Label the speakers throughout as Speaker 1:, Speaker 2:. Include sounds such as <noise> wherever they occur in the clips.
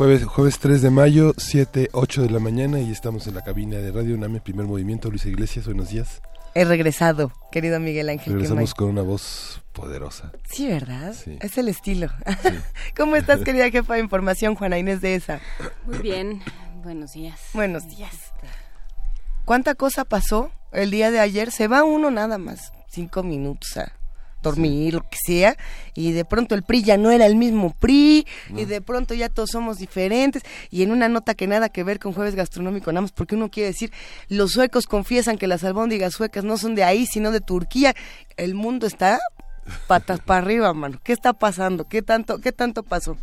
Speaker 1: Jueves, jueves 3 de mayo, 7, 8 de la mañana y estamos en la cabina de Radio UNAM, primer movimiento. Luis Iglesias, buenos días.
Speaker 2: He regresado, querido Miguel Ángel.
Speaker 1: Regresamos con una voz poderosa.
Speaker 2: Sí, ¿verdad? Es el estilo. <laughs> ¿Cómo estás, querida jefa de información, Juana Inés de esa?
Speaker 3: Muy bien, buenos días.
Speaker 2: Buenos días. ¿Cuánta cosa pasó el día de ayer? Se va uno nada más, cinco minutos dormir, lo que sea, y de pronto el PRI ya no era el mismo PRI, y de pronto ya todos somos diferentes, y en una nota que nada que ver con jueves gastronómico, nada más porque uno quiere decir, los suecos confiesan que las albóndigas suecas no son de ahí, sino de Turquía, el mundo está patas para arriba, mano, ¿qué está pasando? ¿Qué tanto, qué tanto pasó?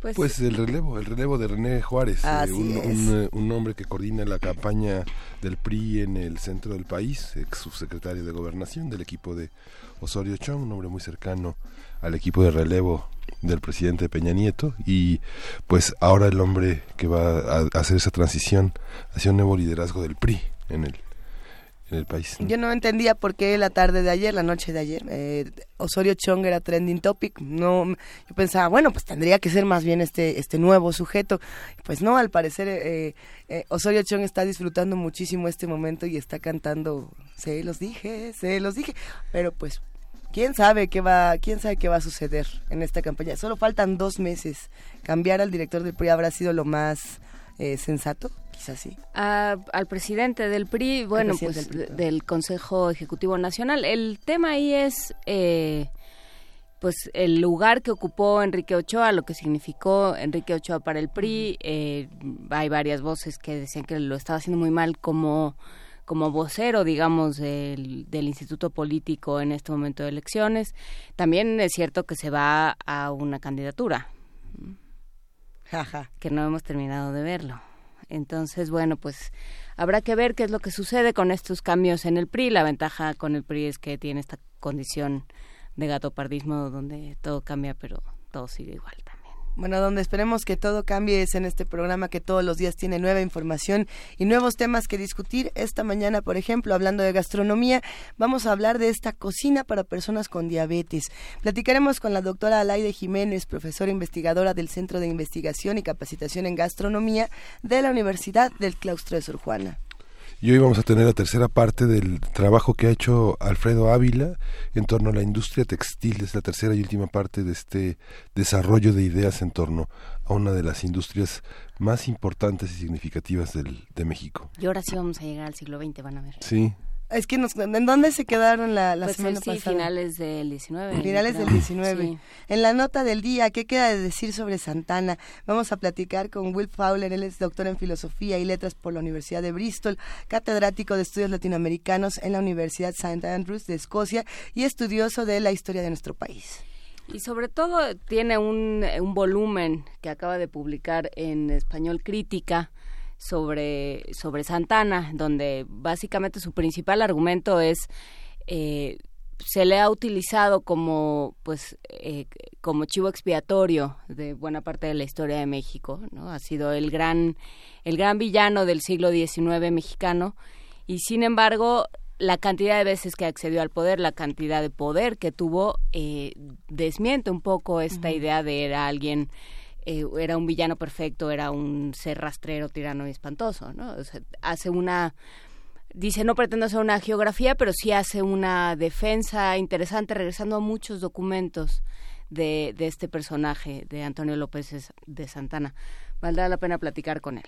Speaker 1: Pues, pues, el relevo, el relevo de René Juárez, eh, un, eh, un, hombre que coordina la campaña del PRI en el centro del país, ex subsecretario de Gobernación del equipo de Osorio Chong, un hombre muy cercano al equipo de relevo del presidente Peña Nieto. Y pues ahora el hombre que va a hacer esa transición hacia un nuevo liderazgo del PRI en el en el país.
Speaker 2: Yo no entendía por qué la tarde de ayer, la noche de ayer, eh, Osorio Chong era trending topic. No, yo pensaba, bueno, pues tendría que ser más bien este este nuevo sujeto. Pues no, al parecer eh, eh, Osorio Chong está disfrutando muchísimo este momento y está cantando, se los dije, se los dije, pero pues quién sabe qué va, quién sabe qué va a suceder en esta campaña. Solo faltan dos meses. Cambiar al director del PRI habrá sido lo más eh, sensato, quizás sí.
Speaker 3: al presidente del PRI, bueno, pues del, Consejo Ejecutivo Nacional. El tema ahí es eh, pues el lugar que ocupó Enrique Ochoa, lo que significó Enrique Ochoa para el PRI. Eh, hay varias voces que decían que lo estaba haciendo muy mal como como vocero, digamos, del, del, Instituto Político en este momento de elecciones. También es cierto que se va a una candidatura, que no hemos terminado de verlo. Entonces, bueno, pues habrá que ver qué es lo que sucede con estos cambios en el PRI. La ventaja con el PRI es que tiene esta condición de gatopardismo donde todo cambia, pero todo sigue igual.
Speaker 2: Bueno, donde esperemos que todo cambie es en este programa que todos los días tiene nueva información y nuevos temas que discutir. Esta mañana, por ejemplo, hablando de gastronomía, vamos a hablar de esta cocina para personas con diabetes. Platicaremos con la doctora Alaide Jiménez, profesora investigadora del Centro de Investigación y Capacitación en Gastronomía de la Universidad del Claustro de Sor Juana.
Speaker 1: Y hoy vamos a tener la tercera parte del trabajo que ha hecho Alfredo Ávila en torno a la industria textil. Es la tercera y última parte de este desarrollo de ideas en torno a una de las industrias más importantes y significativas del, de México.
Speaker 3: Y ahora sí vamos a llegar al siglo XX, van a ver.
Speaker 1: Sí,
Speaker 2: es que nos, ¿en dónde se quedaron la, la pues semana sí,
Speaker 3: finales del 19.
Speaker 2: Finales del 19. En la nota del día, ¿qué queda de decir sobre Santana? Vamos a platicar con Will Fowler, él es doctor en Filosofía y Letras por la Universidad de Bristol, catedrático de Estudios Latinoamericanos en la Universidad St. Andrews de Escocia y estudioso de la historia de nuestro país.
Speaker 3: Y sobre todo tiene un, un volumen que acaba de publicar en español crítica, sobre, sobre Santana, donde básicamente su principal argumento es eh, se le ha utilizado como pues eh, como chivo expiatorio de buena parte de la historia de México no ha sido el gran el gran villano del siglo XIX mexicano. Y sin embargo la cantidad de veces que accedió al poder la cantidad de poder que tuvo eh, desmiente un poco esta idea de era alguien eh, era un villano perfecto, era un ser rastrero, tirano y espantoso, ¿no? hace una dice no pretendo hacer una geografía, pero sí hace una defensa interesante, regresando a muchos documentos de, de este personaje, de Antonio López de Santana. Valdrá la pena platicar con él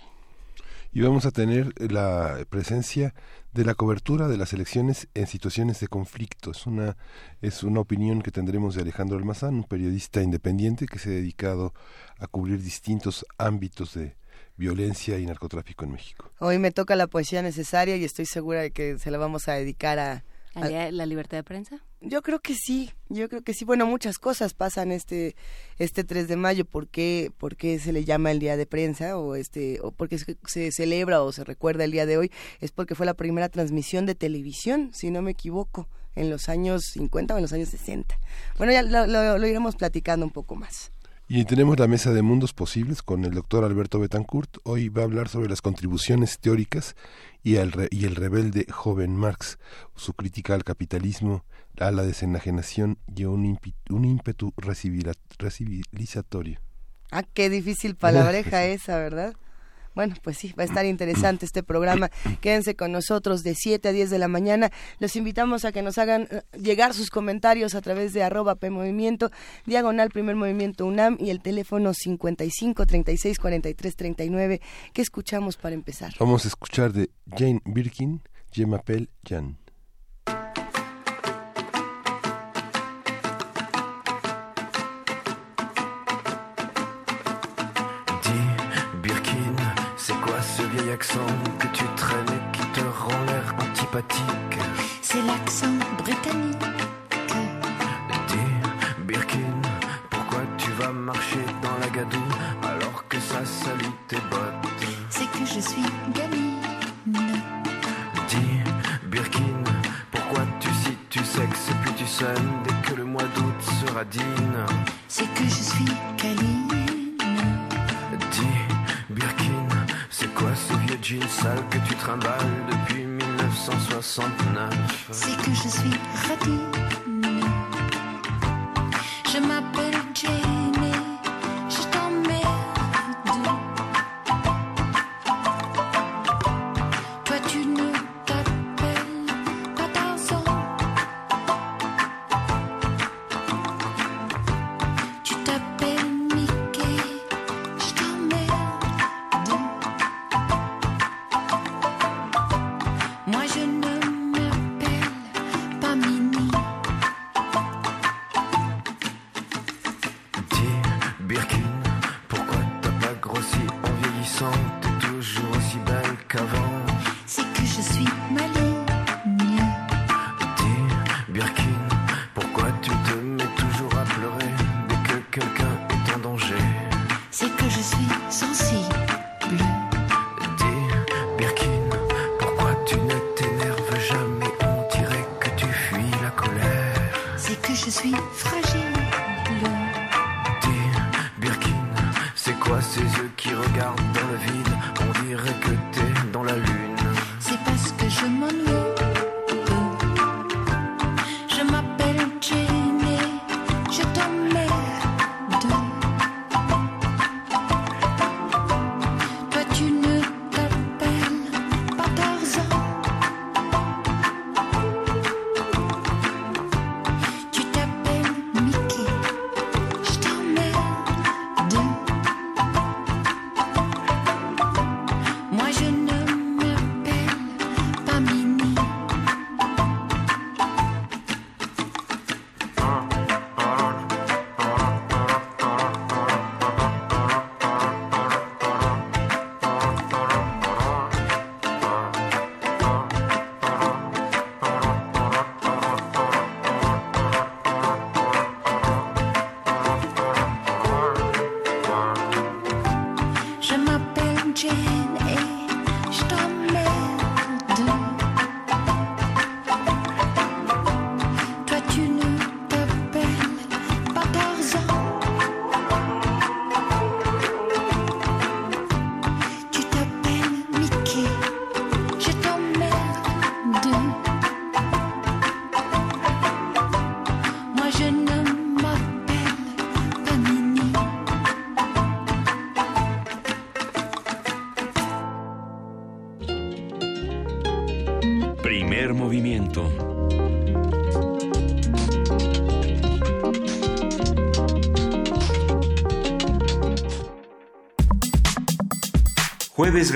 Speaker 1: y vamos a tener la presencia de la cobertura de las elecciones en situaciones de conflicto. Es una, es una opinión que tendremos de Alejandro Almazán, un periodista independiente que se ha dedicado a cubrir distintos ámbitos de violencia y narcotráfico en México.
Speaker 2: Hoy me toca la poesía necesaria y estoy segura de que se la vamos a dedicar a...
Speaker 3: la libertad de prensa?
Speaker 2: Yo creo que sí, yo creo que sí. Bueno, muchas cosas pasan este este 3 de mayo. ¿Por qué, por qué se le llama el día de prensa o este o porque se celebra o se recuerda el día de hoy? Es porque fue la primera transmisión de televisión, si no me equivoco, en los años 50 o en los años 60. Bueno, ya lo iremos platicando un poco más.
Speaker 1: Y tenemos la mesa de mundos posibles con el doctor Alberto Betancourt. Hoy va a hablar sobre las contribuciones teóricas y, el, y el rebelde joven Marx, su crítica al capitalismo, a la desenajenación y a un, un ímpetu recivilizatorio.
Speaker 2: Ah, qué difícil palabreja <laughs> esa, ¿verdad? Bueno, pues sí, va a estar interesante este programa. Quédense con nosotros de 7 a 10 de la mañana. Los invitamos a que nos hagan eh, llegar sus comentarios a través de arroba PMovimiento, diagonal primer movimiento UNAM y el teléfono 55 36 43 39. ¿Qué escuchamos para empezar?
Speaker 1: Vamos a escuchar de Jane Birkin, Je m'appelle Jan.
Speaker 4: Que tu traînes et qui te rend l'air antipathique.
Speaker 5: C'est l'accent britannique.
Speaker 4: Dis, Birkin, pourquoi tu vas marcher dans la gadoue alors que ça salue tes bottes?
Speaker 5: C'est que je suis gamine.
Speaker 4: Dis, Birkin, pourquoi tu cites tu sexes puis tu sonnes dès que le mois d'août sera digne?
Speaker 5: C'est que je suis câline.
Speaker 4: Jean sale que tu trimbales depuis 1969.
Speaker 5: C'est que je suis radine.
Speaker 6: Jueves.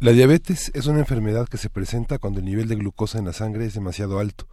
Speaker 1: La diabetes es una enfermedad que se presenta cuando el nivel de glucosa en la sangre es demasiado alto.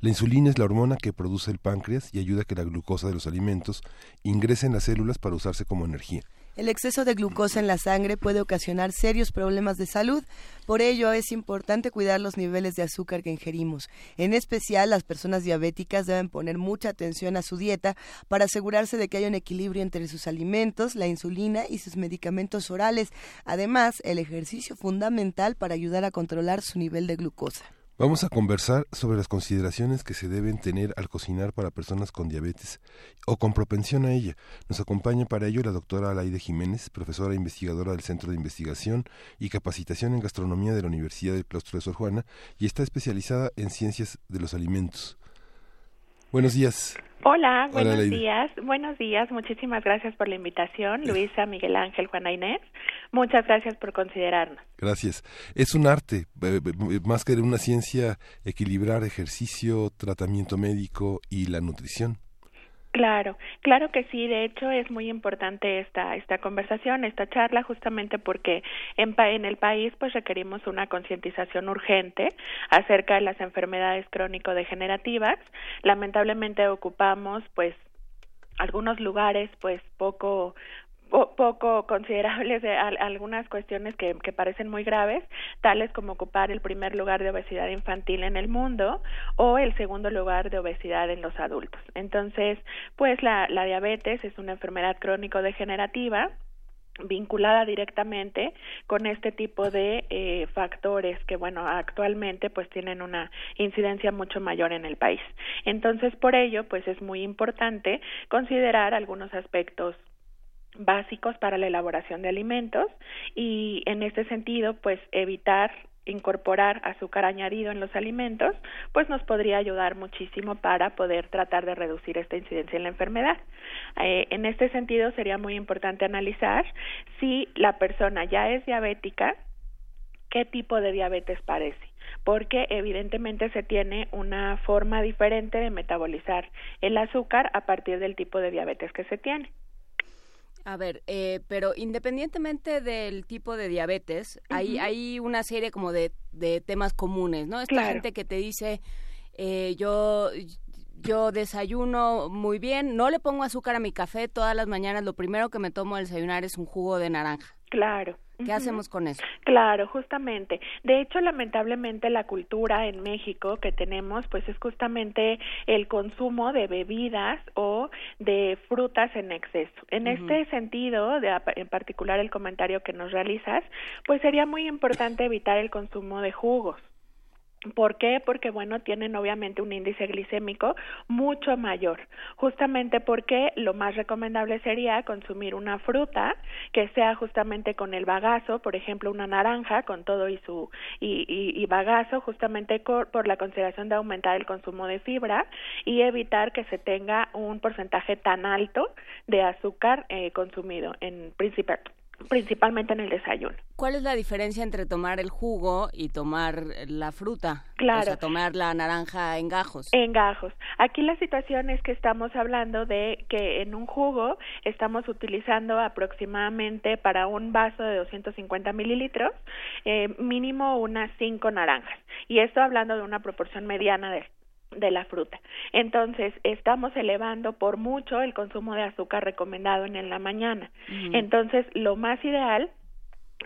Speaker 1: La insulina es la hormona que produce el páncreas y ayuda a que la glucosa de los alimentos ingrese en las células para usarse como energía.
Speaker 2: El exceso de glucosa en la sangre puede ocasionar serios problemas de salud, por ello es importante cuidar los niveles de azúcar que ingerimos. En especial, las personas diabéticas deben poner mucha atención a su dieta para asegurarse de que haya un equilibrio entre sus alimentos, la insulina y sus medicamentos orales. Además, el ejercicio fundamental para ayudar a controlar su nivel de glucosa.
Speaker 1: Vamos a conversar sobre las consideraciones que se deben tener al cocinar para personas con diabetes o con propensión a ella. Nos acompaña para ello la doctora Alaide Jiménez, profesora investigadora del Centro de Investigación y Capacitación en Gastronomía de la Universidad del Claustro de Sor Juana y está especializada en ciencias de los alimentos. Buenos días.
Speaker 7: Hola,
Speaker 1: Hola,
Speaker 7: buenos días. Buenos días. Muchísimas gracias por la invitación, Luisa, Miguel Ángel, Juana Inés. Muchas gracias por considerarnos.
Speaker 1: Gracias. Es un arte, más que una ciencia, equilibrar ejercicio, tratamiento médico y la nutrición.
Speaker 7: Claro, claro que sí. De hecho, es muy importante esta esta conversación, esta charla, justamente porque en, en el país pues requerimos una concientización urgente acerca de las enfermedades crónico-degenerativas. Lamentablemente ocupamos pues algunos lugares pues poco po- poco considerables de al- algunas cuestiones que, que parecen muy graves, tales como ocupar el primer lugar de obesidad infantil en el mundo o el segundo lugar de obesidad en los adultos. Entonces, pues la, la diabetes es una enfermedad crónico-degenerativa vinculada directamente con este tipo de eh, factores que bueno actualmente pues tienen una incidencia mucho mayor en el país entonces por ello pues es muy importante considerar algunos aspectos básicos para la elaboración de alimentos y en este sentido pues evitar incorporar azúcar añadido en los alimentos, pues nos podría ayudar muchísimo para poder tratar de reducir esta incidencia en la enfermedad. Eh, en este sentido sería muy importante analizar si la persona ya es diabética, qué tipo de diabetes padece porque evidentemente se tiene una forma diferente de metabolizar el azúcar a partir del tipo de diabetes que se tiene.
Speaker 8: A ver, eh, pero independientemente del tipo de diabetes, hay, hay una serie como de, de temas comunes, ¿no? Esta
Speaker 7: Claro.
Speaker 8: gente que te dice, eh, yo, yo desayuno muy bien, no le pongo azúcar a mi café todas las mañanas, lo primero que me tomo al desayunar es un jugo de naranja.
Speaker 7: Claro.
Speaker 8: ¿Qué hacemos con eso?
Speaker 7: Claro, justamente. De hecho, lamentablemente la cultura en México que tenemos, pues es justamente el consumo de bebidas o de frutas en exceso. En este sentido, de, en particular el comentario que nos realizas, pues sería muy importante evitar el consumo de jugos. ¿Por qué? Porque, bueno, tienen obviamente un índice glicémico mucho mayor, justamente porque lo más recomendable sería consumir una fruta que sea justamente con el bagazo, por ejemplo, una naranja con todo y su y, y, bagazo, justamente por la consideración de aumentar el consumo de fibra y evitar que se tenga un porcentaje tan alto de azúcar eh, consumido en principal principalmente en el desayuno.
Speaker 8: ¿Cuál es la diferencia entre tomar el jugo y tomar la fruta?
Speaker 7: Claro.
Speaker 8: O sea, tomar la naranja en gajos.
Speaker 7: En gajos. Aquí la situación es que estamos hablando de que en un jugo estamos utilizando aproximadamente para un vaso de 250 mililitros, eh, mínimo unas cinco naranjas. Y esto hablando de una proporción mediana de de la fruta. Entonces, estamos elevando por mucho el consumo de azúcar recomendado en, la mañana. Entonces, lo más ideal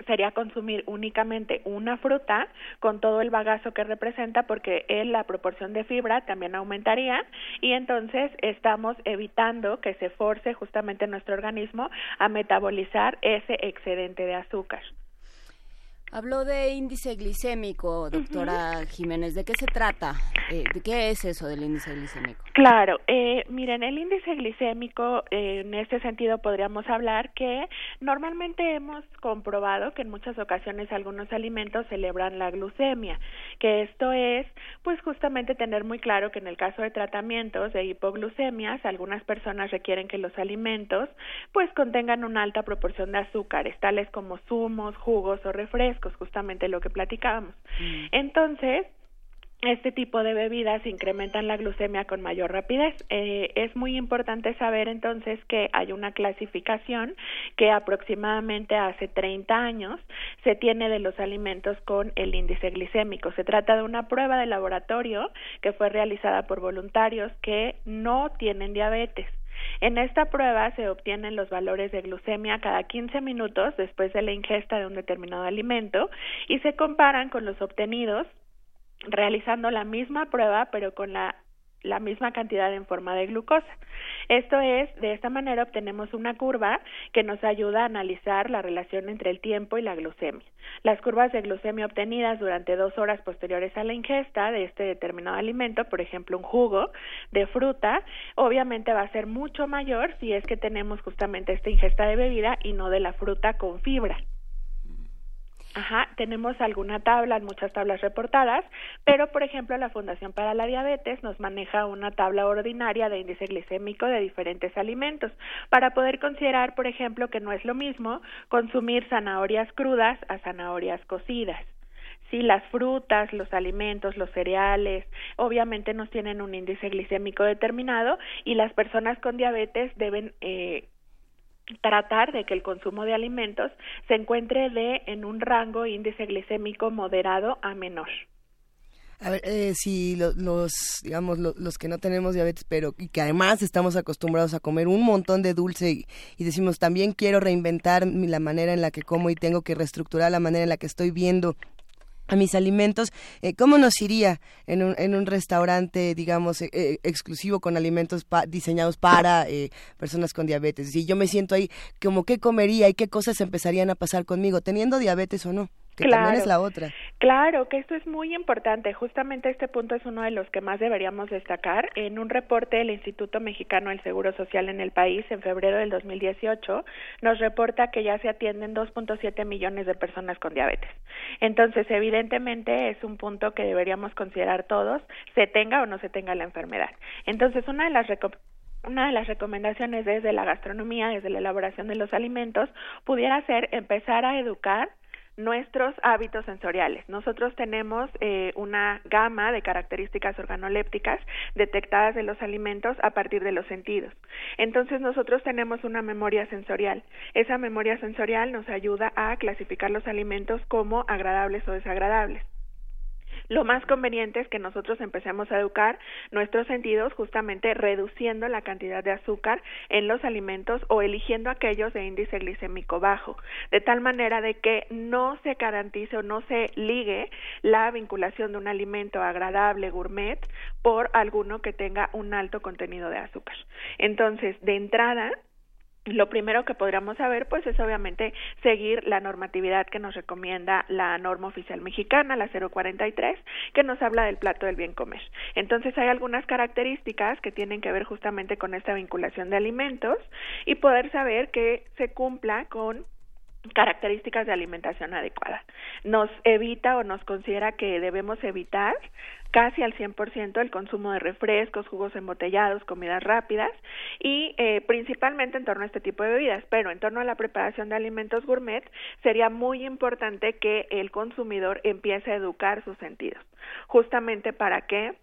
Speaker 7: sería consumir únicamente una fruta con todo el bagazo que representa porque él, la proporción de fibra también aumentaría y entonces estamos evitando que se force justamente nuestro organismo a metabolizar ese excedente de azúcar.
Speaker 8: Habló de índice glicémico, doctora Jiménez. ¿De qué se trata? Eh, ¿De qué es eso del índice glicémico?
Speaker 7: Claro, eh, miren, el índice glicémico, eh, en este sentido podríamos hablar que normalmente hemos comprobado que en muchas ocasiones algunos alimentos celebran la glucemia, que esto es, pues justamente tener muy claro que en el caso de tratamientos de hipoglucemias, algunas personas requieren que los alimentos, pues contengan una alta proporción de azúcares, tales como zumos, jugos o refrescos, justamente lo que platicábamos. Entonces, este tipo de bebidas incrementan la glucemia con mayor rapidez. Eh, es muy importante saber entonces que hay una clasificación que aproximadamente hace 30 años se tiene de los alimentos con el índice glicémico. Se trata de una prueba de laboratorio que fue realizada por voluntarios que no tienen diabetes. En esta prueba se obtienen los valores de glucemia cada 15 minutos después de la ingesta de un determinado alimento y se comparan con los obtenidos realizando la misma prueba pero con la la misma cantidad en forma de glucosa. Esto es, de esta manera obtenemos una curva que nos ayuda a analizar la relación entre el tiempo y la glucemia. Las curvas de glucemia obtenidas durante dos horas posteriores a la ingesta de este determinado alimento, por ejemplo un jugo de fruta, obviamente va a ser mucho mayor si es que tenemos justamente esta ingesta de bebida y no de la fruta con fibra. Ajá, tenemos alguna tabla, muchas tablas reportadas, pero por ejemplo la Fundación para la Diabetes nos maneja una tabla ordinaria de índice glicémico de diferentes alimentos para poder considerar, por ejemplo, que no es lo mismo consumir zanahorias crudas a zanahorias cocidas. Sí, las frutas, los alimentos, los cereales, obviamente nos tienen un índice glicémico determinado y las personas con diabetes deben eh, tratar de que el consumo de alimentos se encuentre de en un rango índice glicémico moderado a menor.
Speaker 2: A ver, eh, si lo- los, digamos, lo- los que no tenemos diabetes, pero y que además estamos acostumbrados a comer un montón de dulce y, y decimos también quiero reinventar la manera en la que como y tengo que reestructurar la manera en la que estoy viendo a mis alimentos, eh, ¿cómo nos iría en un, en un restaurante, digamos, eh, eh, exclusivo con alimentos pa- diseñados para eh, personas con diabetes? Si yo me siento ahí, como qué comería y qué cosas empezarían a pasar conmigo, teniendo diabetes o no, que también
Speaker 7: Claro.
Speaker 2: es la otra.
Speaker 7: Claro, que esto es muy importante. Justamente este punto es uno de los que más deberíamos destacar. En un reporte del Instituto Mexicano del Seguro Social en el país, en febrero del 2018, nos reporta que ya se atienden 2.7 millones de personas con diabetes. Entonces, evidentemente es un punto que deberíamos considerar todos, se tenga o no se tenga la enfermedad. Entonces, una de las una de las recomendaciones desde la gastronomía, desde la elaboración de los alimentos, pudiera ser empezar a educar nuestros hábitos sensoriales. Nosotros tenemos eh, una gama de características organolépticas detectadas de los alimentos a partir de los sentidos. Entonces nosotros tenemos una memoria sensorial. Esa memoria sensorial nos ayuda a clasificar los alimentos como agradables o desagradables lo más conveniente es que nosotros empecemos a educar nuestros sentidos justamente reduciendo la cantidad de azúcar en los alimentos o eligiendo aquellos de índice glicémico bajo, de tal manera de que no se garantice o no se ligue la vinculación de un alimento agradable gourmet por alguno que tenga un alto contenido de azúcar. Entonces, de entrada, lo primero que podríamos saber, pues, es obviamente seguir la normatividad que nos recomienda la norma oficial mexicana, la 043, que nos habla del plato del bien comer. Entonces, hay algunas características que tienen que ver justamente con esta vinculación de alimentos y poder saber que se cumpla con características de alimentación adecuada. Nos evita o nos considera que debemos evitar casi al 100% el consumo de refrescos, jugos embotellados, comidas rápidas y eh, principalmente en torno a este tipo de bebidas, pero en torno a la preparación de alimentos gourmet sería muy importante que el consumidor empiece a educar sus sentidos, justamente para que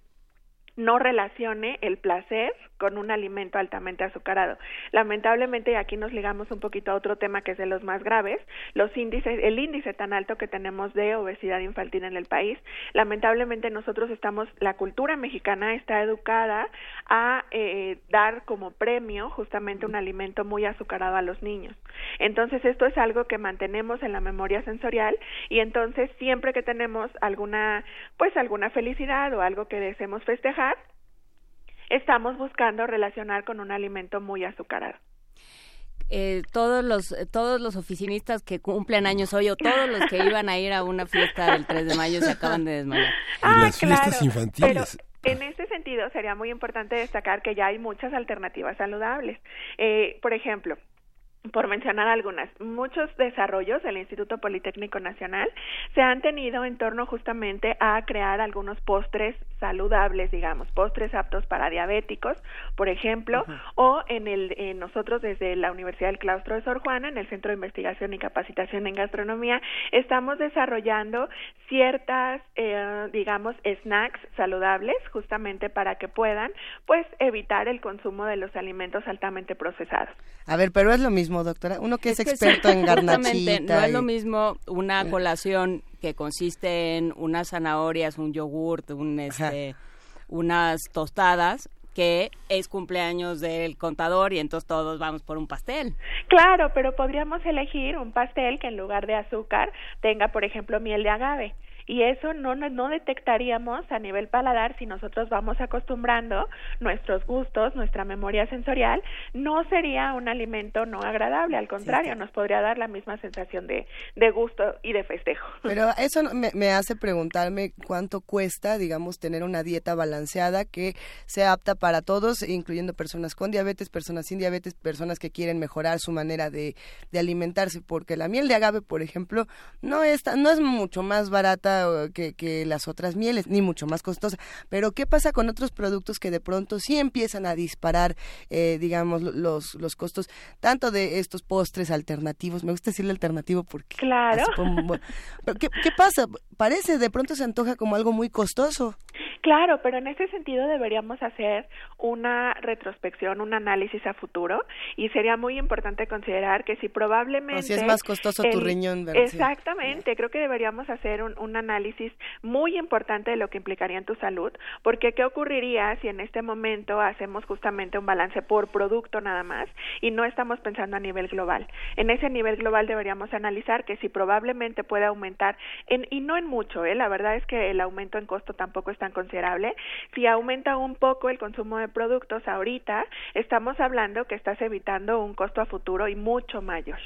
Speaker 7: no relacione el placer con un alimento altamente azucarado. Lamentablemente, y aquí nos ligamos un poquito a otro tema que es de los más graves, los índices, el índice tan alto que tenemos de obesidad infantil en el país, lamentablemente nosotros estamos, la cultura mexicana está educada a eh, dar como premio justamente un alimento muy azucarado a los niños. Entonces, esto es algo que mantenemos en la memoria sensorial y entonces siempre que tenemos alguna, pues alguna felicidad o algo que deseemos festejar, estamos buscando relacionar con un alimento muy azucarado.
Speaker 8: Eh, todos los todos los oficinistas que cumplen años hoy o todos los que iban a ir a una fiesta del 3 de mayo se acaban de desmayar.
Speaker 7: Ah,
Speaker 1: las fiestas infantiles.
Speaker 7: Pero en este sentido sería muy importante destacar que ya hay muchas alternativas saludables. Eh, por ejemplo, por mencionar algunas, muchos desarrollos del Instituto Politécnico Nacional se han tenido en torno justamente a crear algunos postres saludables, digamos, postres aptos para diabéticos, por ejemplo, o en el en nosotros desde la Universidad del Claustro de Sor Juana, en el Centro de Investigación y Capacitación en Gastronomía, estamos desarrollando ciertas, eh, digamos, snacks saludables, justamente para que puedan, pues, evitar el consumo de los alimentos altamente procesados.
Speaker 2: A ver, pero es lo mismo mismo, doctora? Uno que es,
Speaker 3: Es que
Speaker 2: experto en
Speaker 3: justamente
Speaker 2: garnachita.
Speaker 3: No es lo mismo una colación que consiste en unas zanahorias, un yogurt, un, este, unas tostadas, que es cumpleaños del contador y entonces todos vamos por un pastel.
Speaker 7: Claro, pero podríamos elegir un pastel que en lugar de azúcar tenga, por ejemplo, miel de agave. Y eso no, no, no detectaríamos a nivel paladar si nosotros vamos acostumbrando nuestros gustos, nuestra memoria sensorial, no sería un alimento no agradable, al contrario, nos podría dar la misma sensación de, de gusto y de festejo. <laughs>
Speaker 2: Pero eso me, me hace preguntarme cuánto cuesta, digamos, tener una dieta balanceada que sea apta para todos, incluyendo personas con diabetes, personas sin diabetes, personas que quieren mejorar su manera de, de alimentarse, porque la miel de agave, por ejemplo, no es, tan- no es mucho más barata que, que las otras mieles, ni mucho más costosa. Pero ¿qué pasa con otros productos que de pronto sí empiezan a disparar, eh, digamos, lo- los, los costos, tanto de estos postres alternativos, me gusta decirle alternativo porque
Speaker 7: Claro.
Speaker 2: como- bueno, pero ¿qué, qué pasa? Parece, de pronto se antoja como algo muy costoso.
Speaker 7: Claro, pero en ese sentido deberíamos hacer una retrospección, un análisis a futuro y sería muy importante considerar que si probablemente...
Speaker 2: O si es más costoso tu riñón, ¿verdad?
Speaker 7: Exactamente, creo que deberíamos hacer un, un análisis muy importante de lo que implicaría en tu salud, porque ¿qué ocurriría si en este momento hacemos justamente un balance por producto nada más y no estamos pensando a nivel global? En ese nivel global deberíamos analizar que si probablemente puede aumentar, en, y no en mucho, ¿eh? la verdad es que el aumento en costo tampoco es tan considerable, si aumenta un poco el consumo de productos ahorita, estamos hablando que estás evitando un costo a futuro y mucho mayor.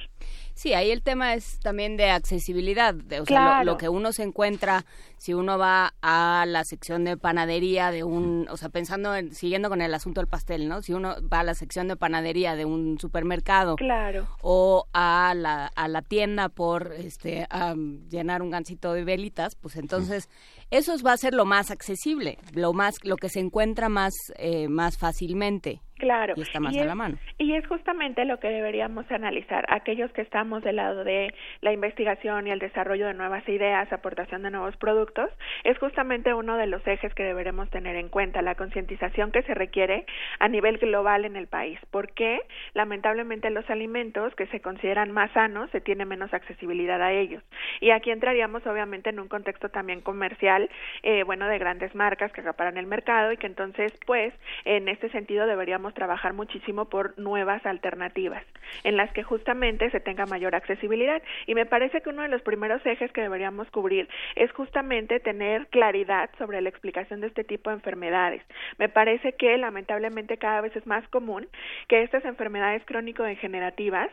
Speaker 3: Sí, ahí el tema es también de accesibilidad, de, o sea, lo-
Speaker 7: Claro.
Speaker 3: lo, que uno se encuentra si uno va a la sección de panadería de un, o sea, pensando en, siguiendo con el asunto del pastel, ¿no? Si uno va a la sección de panadería de un supermercado
Speaker 7: Claro.
Speaker 3: o a la, a la tienda por este a llenar un gancito de velitas, pues entonces eso va a ser lo más accesible, lo más lo que se encuentra más eh, más fácilmente
Speaker 7: Claro.
Speaker 3: y está más
Speaker 7: Y
Speaker 3: a
Speaker 7: es-
Speaker 3: la mano.
Speaker 7: Y es justamente lo que deberíamos analizar, aquellos que estamos del lado de la investigación y el desarrollo de nuevas ideas, aportación de nuevos productos, es justamente uno de los ejes que deberemos tener en cuenta, la concientización que se requiere a nivel global en el país, porque lamentablemente los alimentos que se consideran más sanos se tiene menos accesibilidad a ellos. Y aquí entraríamos obviamente en un contexto también comercial, eh, bueno, de grandes marcas que acaparan el mercado y que entonces, pues, en este sentido deberíamos trabajar muchísimo por nuevas alternativas en las que justamente se tenga mayor accesibilidad. Y me parece que uno de los primeros ejes que deberíamos cubrir es justamente tener claridad sobre la explicación de este tipo de enfermedades. Me parece que lamentablemente cada vez es más común que estas enfermedades crónico-degenerativas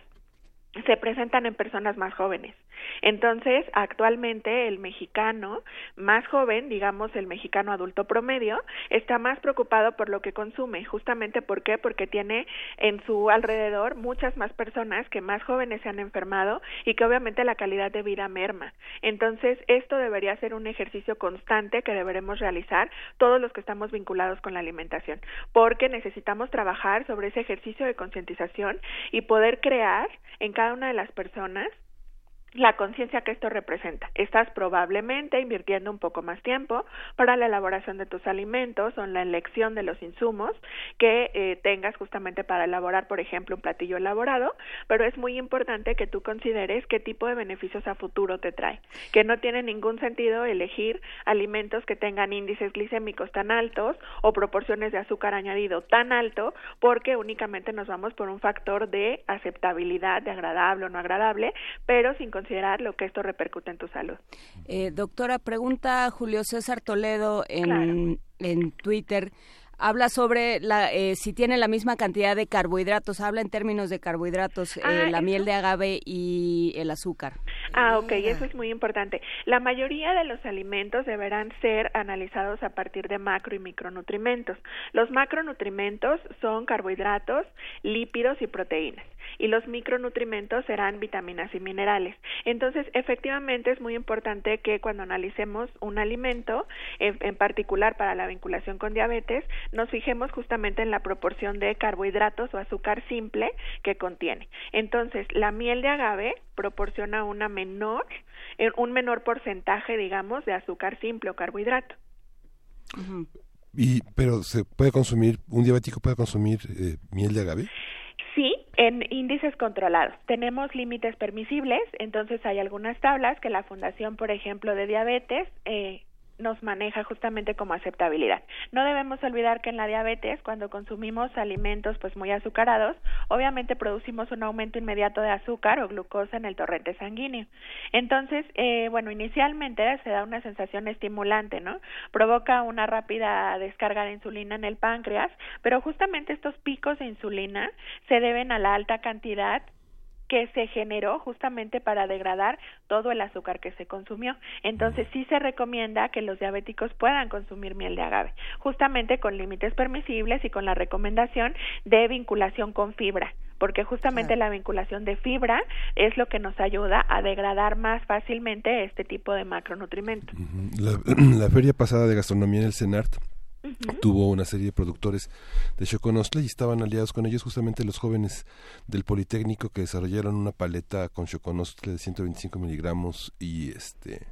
Speaker 7: se presentan en personas más jóvenes. Entonces, actualmente el mexicano más joven, digamos el mexicano adulto promedio, está más preocupado por lo que consume, justamente ¿por qué? Porque tiene en su alrededor muchas más personas que más jóvenes se han enfermado y que obviamente la calidad de vida merma. Entonces, esto debería ser un ejercicio constante que deberemos realizar todos los que estamos vinculados con la alimentación, porque necesitamos trabajar sobre ese ejercicio de concientización y poder crear en cada una de las personas la conciencia que esto representa. Estás probablemente invirtiendo un poco más tiempo para la elaboración de tus alimentos o en la elección de los insumos que eh, tengas justamente para elaborar, por ejemplo, un platillo elaborado, pero es muy importante que tú consideres qué tipo de beneficios a futuro te trae, que no tiene ningún sentido elegir alimentos que tengan índices glicémicos tan altos o proporciones de azúcar añadido tan alto porque únicamente nos vamos por un factor de aceptabilidad, de agradable o no agradable, pero sin considerar lo que esto repercute en tu salud.
Speaker 3: Eh, doctora, pregunta Julio César Toledo en, en Twitter. Habla sobre la, eh, si tiene la misma cantidad de carbohidratos. Habla en términos de carbohidratos, eh,
Speaker 7: Ah,
Speaker 3: la
Speaker 7: eso-
Speaker 3: miel de agave y el azúcar.
Speaker 7: Ah, ok, eso es muy importante. La mayoría de los alimentos deberán ser analizados a partir de macro y micronutrimentos. Los macronutrimentos son carbohidratos, lípidos y proteínas. Y los micronutrimentos serán vitaminas y minerales. Entonces, efectivamente es muy importante que cuando analicemos un alimento, en, en particular para la vinculación con diabetes, nos fijemos justamente en la proporción de carbohidratos o azúcar simple que contiene. Entonces, la miel de agave proporciona una menor, eh, un menor porcentaje, digamos, de azúcar simple o carbohidrato.
Speaker 1: Y, pero se puede consumir, un diabético puede consumir eh, miel de agave.
Speaker 7: Sí, En índices controlados. Tenemos límites permisibles, entonces hay algunas tablas que la Fundación, por ejemplo, de Diabetes, eh, nos maneja justamente como aceptabilidad. No debemos olvidar que en la diabetes, cuando consumimos alimentos pues muy azucarados, obviamente producimos un aumento inmediato de azúcar o glucosa en el torrente sanguíneo. Entonces, eh, bueno, inicialmente se da una sensación estimulante, ¿no? Provoca una rápida descarga de insulina en el páncreas, pero justamente estos picos de insulina se deben a la alta cantidad que se generó justamente para degradar todo el azúcar que se consumió. Entonces sí se recomienda que los diabéticos puedan consumir miel de agave, justamente con límites permisibles y con la recomendación de vinculación con fibra porque justamente la vinculación de fibra es lo que nos ayuda a degradar más fácilmente este tipo de macronutrimentos.
Speaker 1: La, <clears throat> la feria pasada de gastronomía en el CENART tuvo una serie de productores de Choconostle y estaban aliados con ellos justamente los jóvenes del Politécnico que desarrollaron una paleta con Choconostle de 125 miligramos y este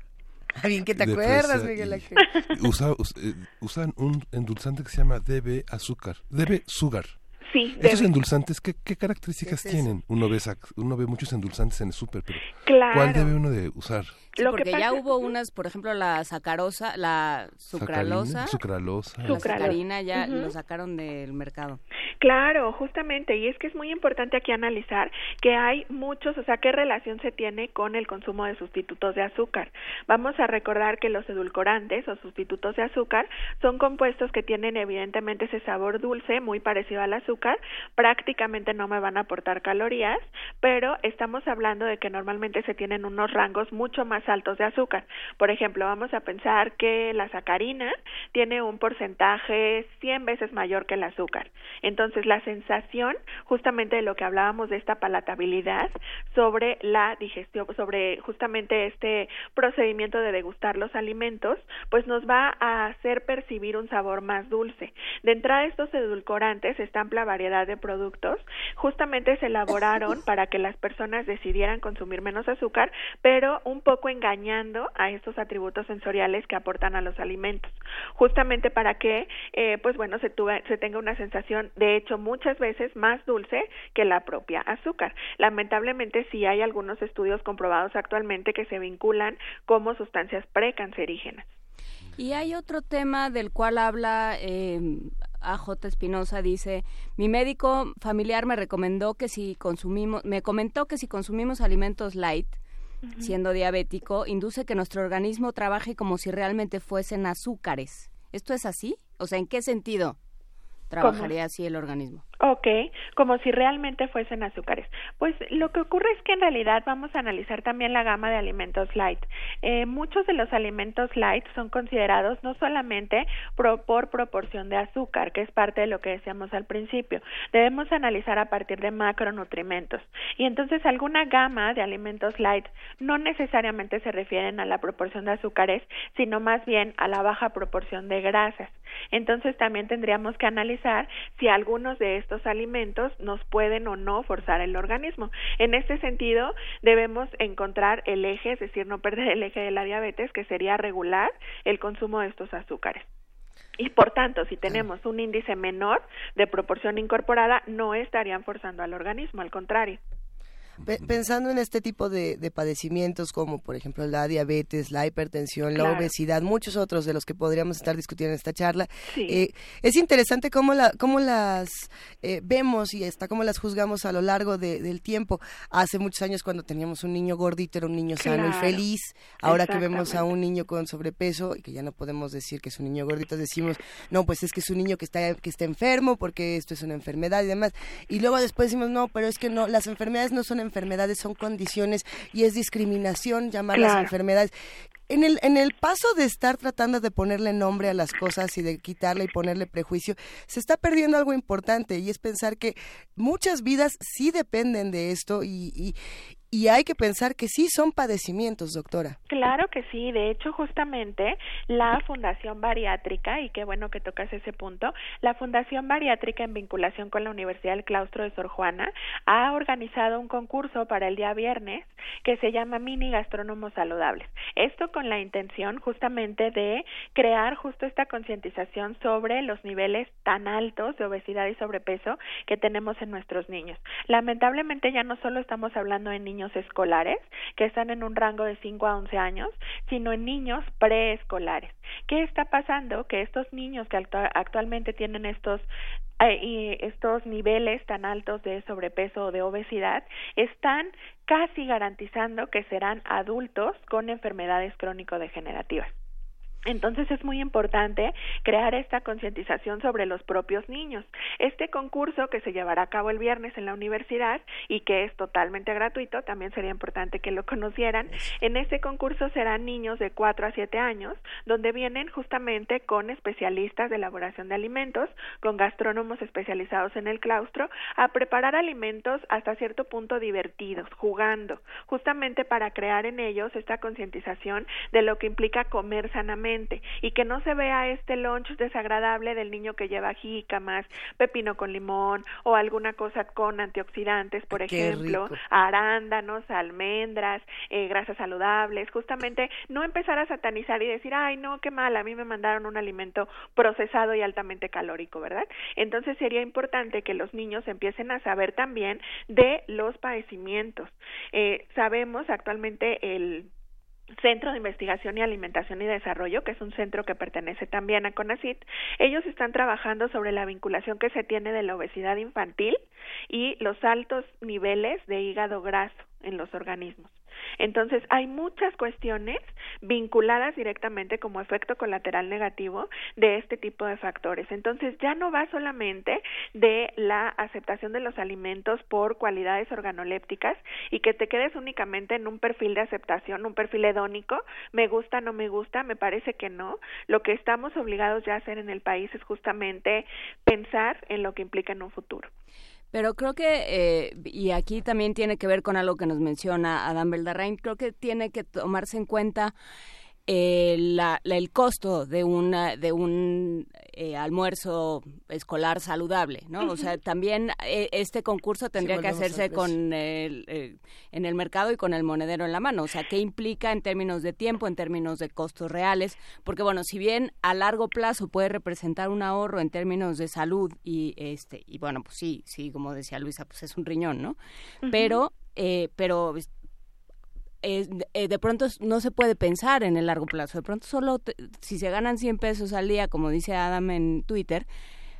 Speaker 2: Ah, bien que te acuerdas, Miguel Ángel.
Speaker 1: usa- us- eh, usan un endulzante que se llama DB azúcar, DB sugar.
Speaker 7: Sí,
Speaker 1: Esos
Speaker 7: debe-
Speaker 1: endulzantes, ¿qué, qué características tienen? Uno ve, sac- uno ve muchos endulzantes en el súper, pero
Speaker 7: claro.
Speaker 1: ¿cuál debe uno de usar?
Speaker 8: Sí,
Speaker 7: Lo que
Speaker 8: porque ya hubo unas, por ejemplo, la sacarosa, la sucralosa,
Speaker 1: Sacarina, Sucralosa.
Speaker 8: la
Speaker 7: Sucralosa.
Speaker 8: sacarina ya lo sacaron del mercado.
Speaker 7: Claro, justamente, y es que es muy importante aquí analizar que hay muchos, o sea, qué relación se tiene con el consumo de sustitutos de azúcar. Vamos a recordar que los edulcorantes o sustitutos de azúcar son compuestos que tienen evidentemente ese sabor dulce muy parecido al azúcar, prácticamente no me van a aportar calorías, pero estamos hablando de que normalmente se tienen unos rangos mucho más altos de azúcar. Por ejemplo, vamos a pensar que la sacarina tiene un porcentaje 100 veces mayor que el azúcar. Entonces, la sensación justamente de lo que hablábamos de esta palatabilidad sobre la digestión, sobre justamente este procedimiento de degustar los alimentos, pues nos va a hacer percibir un sabor más dulce. De entrada, estos edulcorantes, amplia variedad de productos, justamente se elaboraron <laughs> para que las personas decidieran consumir menos azúcar, pero un poco engañando a estos atributos sensoriales que aportan a los alimentos, justamente para que, eh, pues bueno, se, tuve- se tenga una sensación, de hecho, muchas veces más dulce que la propia azúcar. Lamentablemente, sí hay algunos estudios comprobados actualmente que se vinculan como sustancias precancerígenas.
Speaker 8: Y hay otro tema del cual habla eh, AJ Espinosa, dice, mi médico familiar me recomendó que si consumimos, me comentó que si consumimos alimentos light, siendo diabético, induce que nuestro organismo trabaje como si realmente fuesen azúcares. ¿Esto es así? O sea, ¿en qué sentido trabajaría así el organismo?
Speaker 7: Ok, como si realmente fuesen azúcares. Pues lo que ocurre es que en realidad vamos a analizar también la gama de alimentos light. Eh, muchos de los alimentos light son considerados no solamente por proporción de azúcar, que es parte de lo que decíamos al principio. Debemos analizar a partir de macronutrimentos. Y entonces alguna gama de alimentos light no necesariamente se refieren a la proporción de azúcares, sino más bien a la baja proporción de grasas. Entonces también tendríamos que analizar si algunos de estos alimentos nos pueden o no forzar el organismo. En este sentido, debemos encontrar el eje, es decir, no perder el eje de la diabetes, que sería regular el consumo de estos azúcares. Y por tanto, si tenemos un índice menor de proporción incorporada, no estarían forzando al organismo, al contrario.
Speaker 2: Pe- pensando en este tipo de, de padecimientos como por ejemplo la diabetes, la hipertensión, la obesidad, muchos otros de los que podríamos estar discutiendo en esta charla,
Speaker 7: Sí.
Speaker 2: eh, es interesante cómo, la, cómo las eh, vemos y hasta cómo las juzgamos a lo largo de- del tiempo. Hace muchos años cuando teníamos un niño gordito era un niño sano y feliz. Ahora que vemos a un niño con sobrepeso y que ya no podemos decir que es un niño gordito, decimos, no, pues es que es un niño que está, que está enfermo porque esto es una enfermedad y demás. Y luego después decimos, no, pero es que no, las enfermedades no son enfermedades, son condiciones y es discriminación llamarlas
Speaker 7: Claro.
Speaker 2: enfermedades. En el, en el paso de estar tratando de ponerle nombre a las cosas y de quitarle y ponerle prejuicio, se está perdiendo algo importante y es pensar que muchas vidas sí dependen de esto y, y, y hay que pensar que sí son padecimientos, doctora.
Speaker 7: Claro que sí, de hecho justamente la Fundación Bariátrica, y qué bueno que tocas ese punto, la Fundación Bariátrica en vinculación con la Universidad del Claustro de Sor Juana ha organizado un concurso para el día viernes que se llama Mini Gastrónomos Saludables. Esto con la intención justamente de crear justo esta concientización sobre los niveles tan altos de obesidad y sobrepeso que tenemos en nuestros niños. Lamentablemente ya no solo estamos hablando de niños escolares que están en un rango de 5 a 11 años, sino en niños preescolares. ¿Qué está pasando? Que estos niños que actu- actualmente tienen estos eh, estos niveles tan altos de sobrepeso o de obesidad están casi garantizando que serán adultos con enfermedades crónico-degenerativas. Entonces es muy importante crear esta concientización sobre los propios niños. Este concurso que se llevará a cabo el viernes en la universidad y que es totalmente gratuito, también sería importante que lo conocieran. En este concurso serán niños de 4 a 7 años, donde vienen justamente con especialistas de elaboración de alimentos, con gastrónomos especializados en el claustro, a preparar alimentos hasta cierto punto divertidos, jugando, justamente para crear en ellos esta concientización de lo que implica comer sanamente y que no se vea este lunch desagradable del niño que lleva jícamas, pepino con limón o alguna cosa con antioxidantes, por
Speaker 2: Qué
Speaker 7: ejemplo,
Speaker 2: rico.
Speaker 7: arándanos, almendras, eh, grasas saludables, justamente no empezar a satanizar y decir, ay, no, qué mal, a mí me mandaron un alimento procesado y altamente calórico, ¿verdad? Entonces sería importante que los niños empiecen a saber también de los padecimientos. Eh, sabemos actualmente el Centro de Investigación y Alimentación y Desarrollo, que es un centro que pertenece también a CONACYT, ellos están trabajando sobre la vinculación que se tiene de la obesidad infantil y los altos niveles de hígado graso en los organismos. Entonces, hay muchas cuestiones vinculadas directamente como efecto colateral negativo de este tipo de factores. Entonces, ya no va solamente de la aceptación de los alimentos por cualidades organolépticas y que te quedes únicamente en un perfil de aceptación, un perfil hedónico, me gusta, no me gusta, me parece que no. Lo que estamos obligados ya a hacer en el país es justamente pensar en lo que implica en un futuro.
Speaker 8: Pero creo que, eh, y aquí también tiene que ver con algo que nos menciona Adam Beldarrain, creo que tiene que tomarse en cuenta eh, la, la- el costo de, una, de un eh, almuerzo escolar saludable, ¿no? O sea, también eh, este concurso tendría que hacerse con el, eh, en el mercado y con el monedero en la mano. O sea, ¿qué implica en términos de tiempo, en términos de costos reales? Porque, bueno, si bien a largo plazo puede representar un ahorro en términos de salud y, este, y bueno, pues sí, sí, como decía Luisa, pues es un riñón, ¿no? Pero, eh, pero eh, eh, de pronto no se puede pensar en el largo plazo. De pronto solo te- si se ganan 100 pesos al día, como dice Adam en Twitter,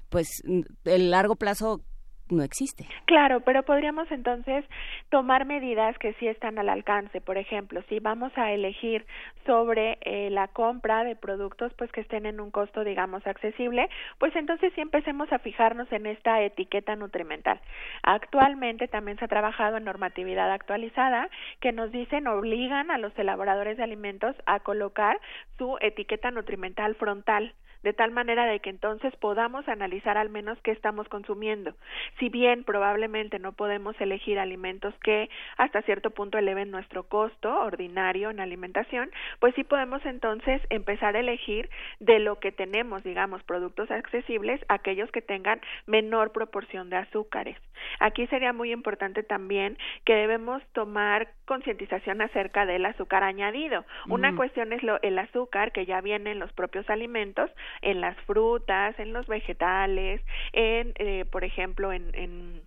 Speaker 8: pues el largo plazo no existe.
Speaker 7: Claro, pero podríamos entonces tomar medidas que sí están al alcance. Por ejemplo, si vamos a elegir sobre eh, la compra de productos pues que estén en un costo digamos accesible, pues entonces sí empecemos a fijarnos en esta etiqueta nutrimental. Actualmente también se ha trabajado en normatividad actualizada que nos dicen obligan a los elaboradores de alimentos a colocar su etiqueta nutrimental frontal de tal manera de que entonces podamos analizar al menos qué estamos consumiendo. Si bien probablemente no podemos elegir alimentos que hasta cierto punto eleven nuestro costo ordinario en alimentación, pues sí podemos entonces empezar a elegir de lo que tenemos, digamos, productos accesibles, aquellos que tengan menor proporción de azúcares. Aquí sería muy importante también que debemos tomar concientización acerca del azúcar añadido. Una
Speaker 2: Mm.
Speaker 7: cuestión es lo, el azúcar que ya viene en los propios alimentos, en las frutas, en los vegetales, en, eh, por ejemplo, en, en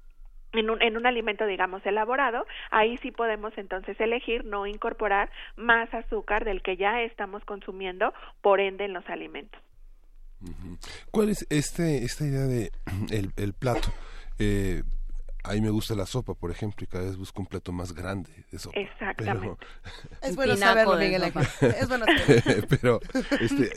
Speaker 7: en un, en un alimento, digamos, elaborado, ahí sí podemos entonces elegir no incorporar más azúcar del que ya estamos consumiendo, por ende, en los alimentos.
Speaker 1: ¿Cuál es este esta idea de <clears throat> el, el plato? Eh, a mí me gusta la sopa, por ejemplo, y cada vez busco un plato más grande de sopa.
Speaker 7: Exactamente.
Speaker 2: Es bueno saberlo, Miguel. Ángel. Es bueno saberlo.
Speaker 1: Pero, <laughs> pero este,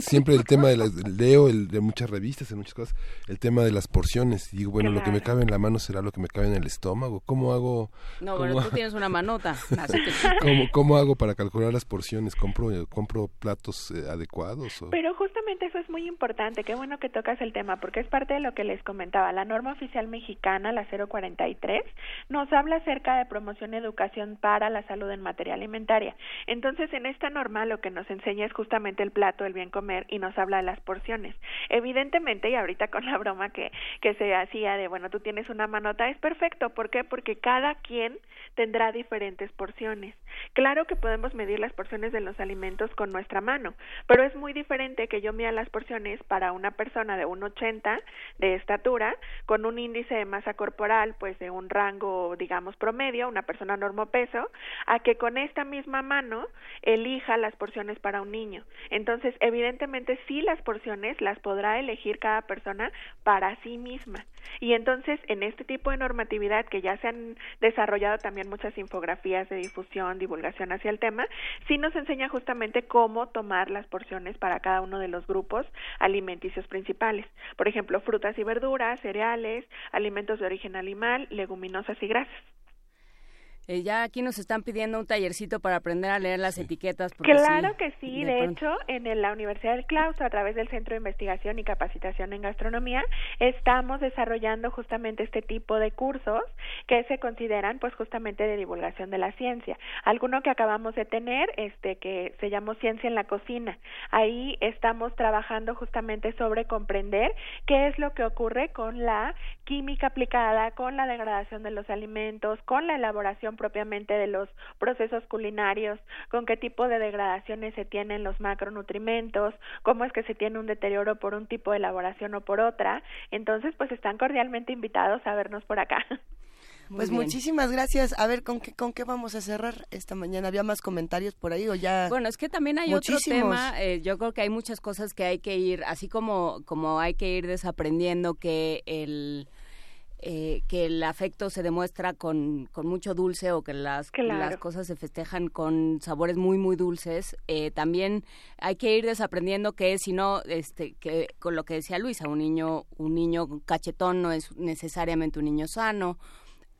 Speaker 1: siempre el tema de las leo el, de muchas revistas, en muchas cosas, el tema de las porciones. Y digo, bueno, lo que me
Speaker 7: Claro.
Speaker 1: cabe en la mano será lo que me cabe en el estómago. ¿Cómo hago?
Speaker 8: No,
Speaker 1: ¿Cómo,
Speaker 8: pero tú tienes una manota, <laughs> así que
Speaker 1: cómo, cómo hago para calcular las porciones? ¿Compro, compro platos eh, adecuados? O?
Speaker 7: Pero eso es muy importante, qué bueno que tocas el tema, porque es parte de lo que les comentaba. La norma oficial mexicana, la 043 nos habla acerca de promoción y educación para la salud en materia alimentaria. Entonces, en esta norma lo que nos enseña es justamente el plato, el bien comer y nos habla de las porciones. Evidentemente, y ahorita con la broma que, que se hacía de, bueno, tú tienes una manota, es perfecto. ¿Por qué? Porque cada quien tendrá diferentes porciones. Claro que podemos medir las porciones de los alimentos con nuestra mano, pero es muy diferente que yo las porciones para una persona de 1,80 de estatura con un índice de masa corporal pues de un rango digamos promedio, una persona normopeso, a que con esta misma mano elija las porciones para un niño. Entonces, evidentemente sí las porciones las podrá elegir cada persona para sí misma. Y entonces, en este tipo de normatividad que ya se han desarrollado también muchas infografías de difusión, divulgación hacia el tema, sí nos enseña justamente cómo tomar las porciones para cada uno de los grupos alimenticios principales. Por ejemplo, frutas y verduras, cereales, alimentos de origen animal, leguminosas y grasas.
Speaker 8: Eh, ya aquí nos están pidiendo un tallercito para aprender a leer las etiquetas.
Speaker 7: Claro
Speaker 8: sí,
Speaker 7: que sí,
Speaker 8: de
Speaker 7: hecho, en el- la Universidad del Claustro, a través del Centro de Investigación y Capacitación en Gastronomía, estamos desarrollando justamente este tipo de cursos que se consideran pues justamente de divulgación de la ciencia. Alguno que acabamos de tener, este que se llamó Ciencia en la Cocina. Ahí estamos trabajando justamente sobre comprender qué es lo que ocurre con la química aplicada, con la degradación de los alimentos, con la elaboración propiamente de los procesos culinarios, con qué tipo de degradaciones se tienen los macronutrimentos, cómo es que se tiene un deterioro por un tipo de elaboración o por otra. Entonces, pues están cordialmente invitados a vernos por acá.
Speaker 8: Muy
Speaker 2: Pues
Speaker 8: bien.
Speaker 2: muchísimas gracias. A ver, ¿con qué, ¿con qué vamos a cerrar esta mañana? ¿Había más comentarios por ahí o ya?
Speaker 8: Bueno, es que también hay
Speaker 2: Muchísimos.
Speaker 8: otro tema. eh, yo creo que hay muchas cosas que hay que ir, así como, como hay que ir desaprendiendo que el eh, que el afecto se demuestra con, con mucho dulce o que las,
Speaker 7: Claro.
Speaker 8: las cosas se festejan con sabores muy muy dulces eh, también hay que ir desaprendiendo que si no este que con lo que decía Luisa un niño un niño cachetón no es necesariamente un niño sano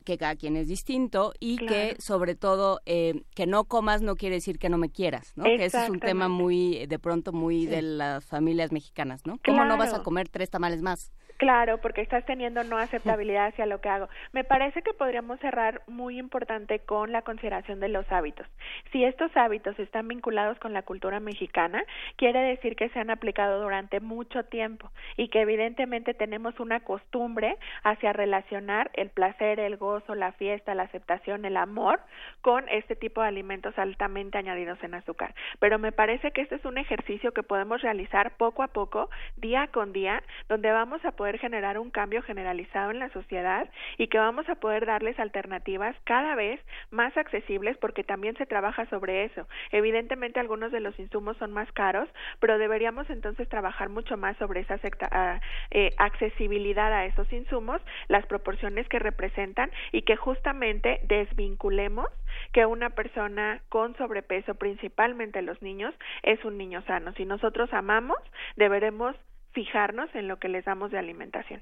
Speaker 8: que cada quien es distinto y que sobre todo eh, que no comas no quiere decir que no me quieras, ¿no? Que ese es un tema muy de pronto muy de las familias mexicanas, ¿no? ¿Cómo no vas a comer tres tamales más?
Speaker 7: Claro, porque estás teniendo no aceptabilidad hacia lo que hago. Me parece que podríamos cerrar muy importante con la consideración de los hábitos. Si estos hábitos están vinculados con la cultura mexicana, quiere decir que se han aplicado durante mucho tiempo y que evidentemente tenemos una costumbre hacia relacionar el placer, el gozo, la fiesta, la aceptación, el amor con este tipo de alimentos altamente añadidos en azúcar. Pero me parece que este es un ejercicio que podemos realizar poco a poco, día con día, donde vamos a poder generar un cambio generalizado en la sociedad y que vamos a poder darles alternativas cada vez más accesibles porque también se trabaja sobre eso. Evidentemente algunos de los insumos son más caros, pero deberíamos entonces trabajar mucho más sobre esa secta- ah, eh, accesibilidad a esos insumos, las proporciones que representan y que justamente desvinculemos que una persona con sobrepeso, principalmente los niños, es un niño sano. Si nosotros amamos, deberemos fijarnos en lo que les damos de alimentación.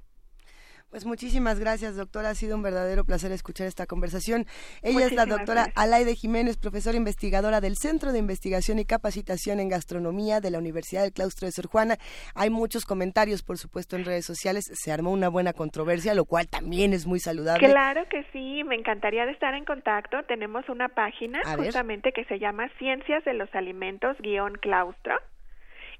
Speaker 2: Pues muchísimas gracias, doctora. Ha sido un verdadero placer escuchar esta conversación. Ella es la doctora
Speaker 7: gracias.
Speaker 2: Alaide Jiménez, profesora investigadora del Centro de Investigación y Capacitación en Gastronomía de la Universidad del Claustro de Sor Juana. Hay muchos comentarios, por supuesto, en redes sociales. Se armó una buena controversia, lo cual también es muy saludable.
Speaker 7: Claro que sí, me encantaría de estar en contacto. Tenemos una página justamente que se llama Ciencias de los Alimentos guion claustro.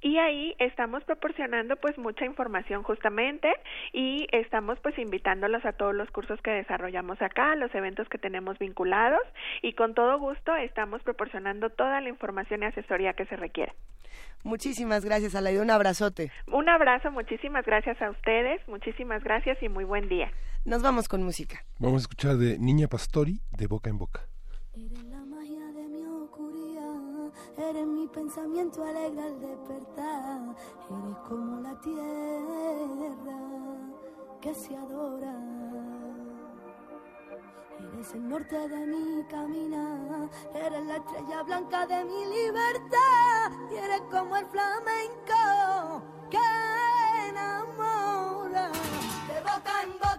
Speaker 7: Y ahí estamos proporcionando pues mucha información justamente y estamos pues invitándolos a todos los cursos que desarrollamos acá, a los eventos que tenemos vinculados y con todo gusto estamos proporcionando toda la información y asesoría que se requiere.
Speaker 2: Muchísimas gracias, Alaide. Un abrazote.
Speaker 7: Un abrazo, muchísimas gracias a ustedes, muchísimas gracias y muy buen día.
Speaker 2: Nos vamos con música.
Speaker 1: Vamos a escuchar de Niña Pastori de boca en boca.
Speaker 9: Eres mi pensamiento alegre al despertar, eres como la tierra que se adora. Eres el norte de mi caminar, eres la estrella blanca de mi libertad, eres como el flamenco que enamora. De boca en boca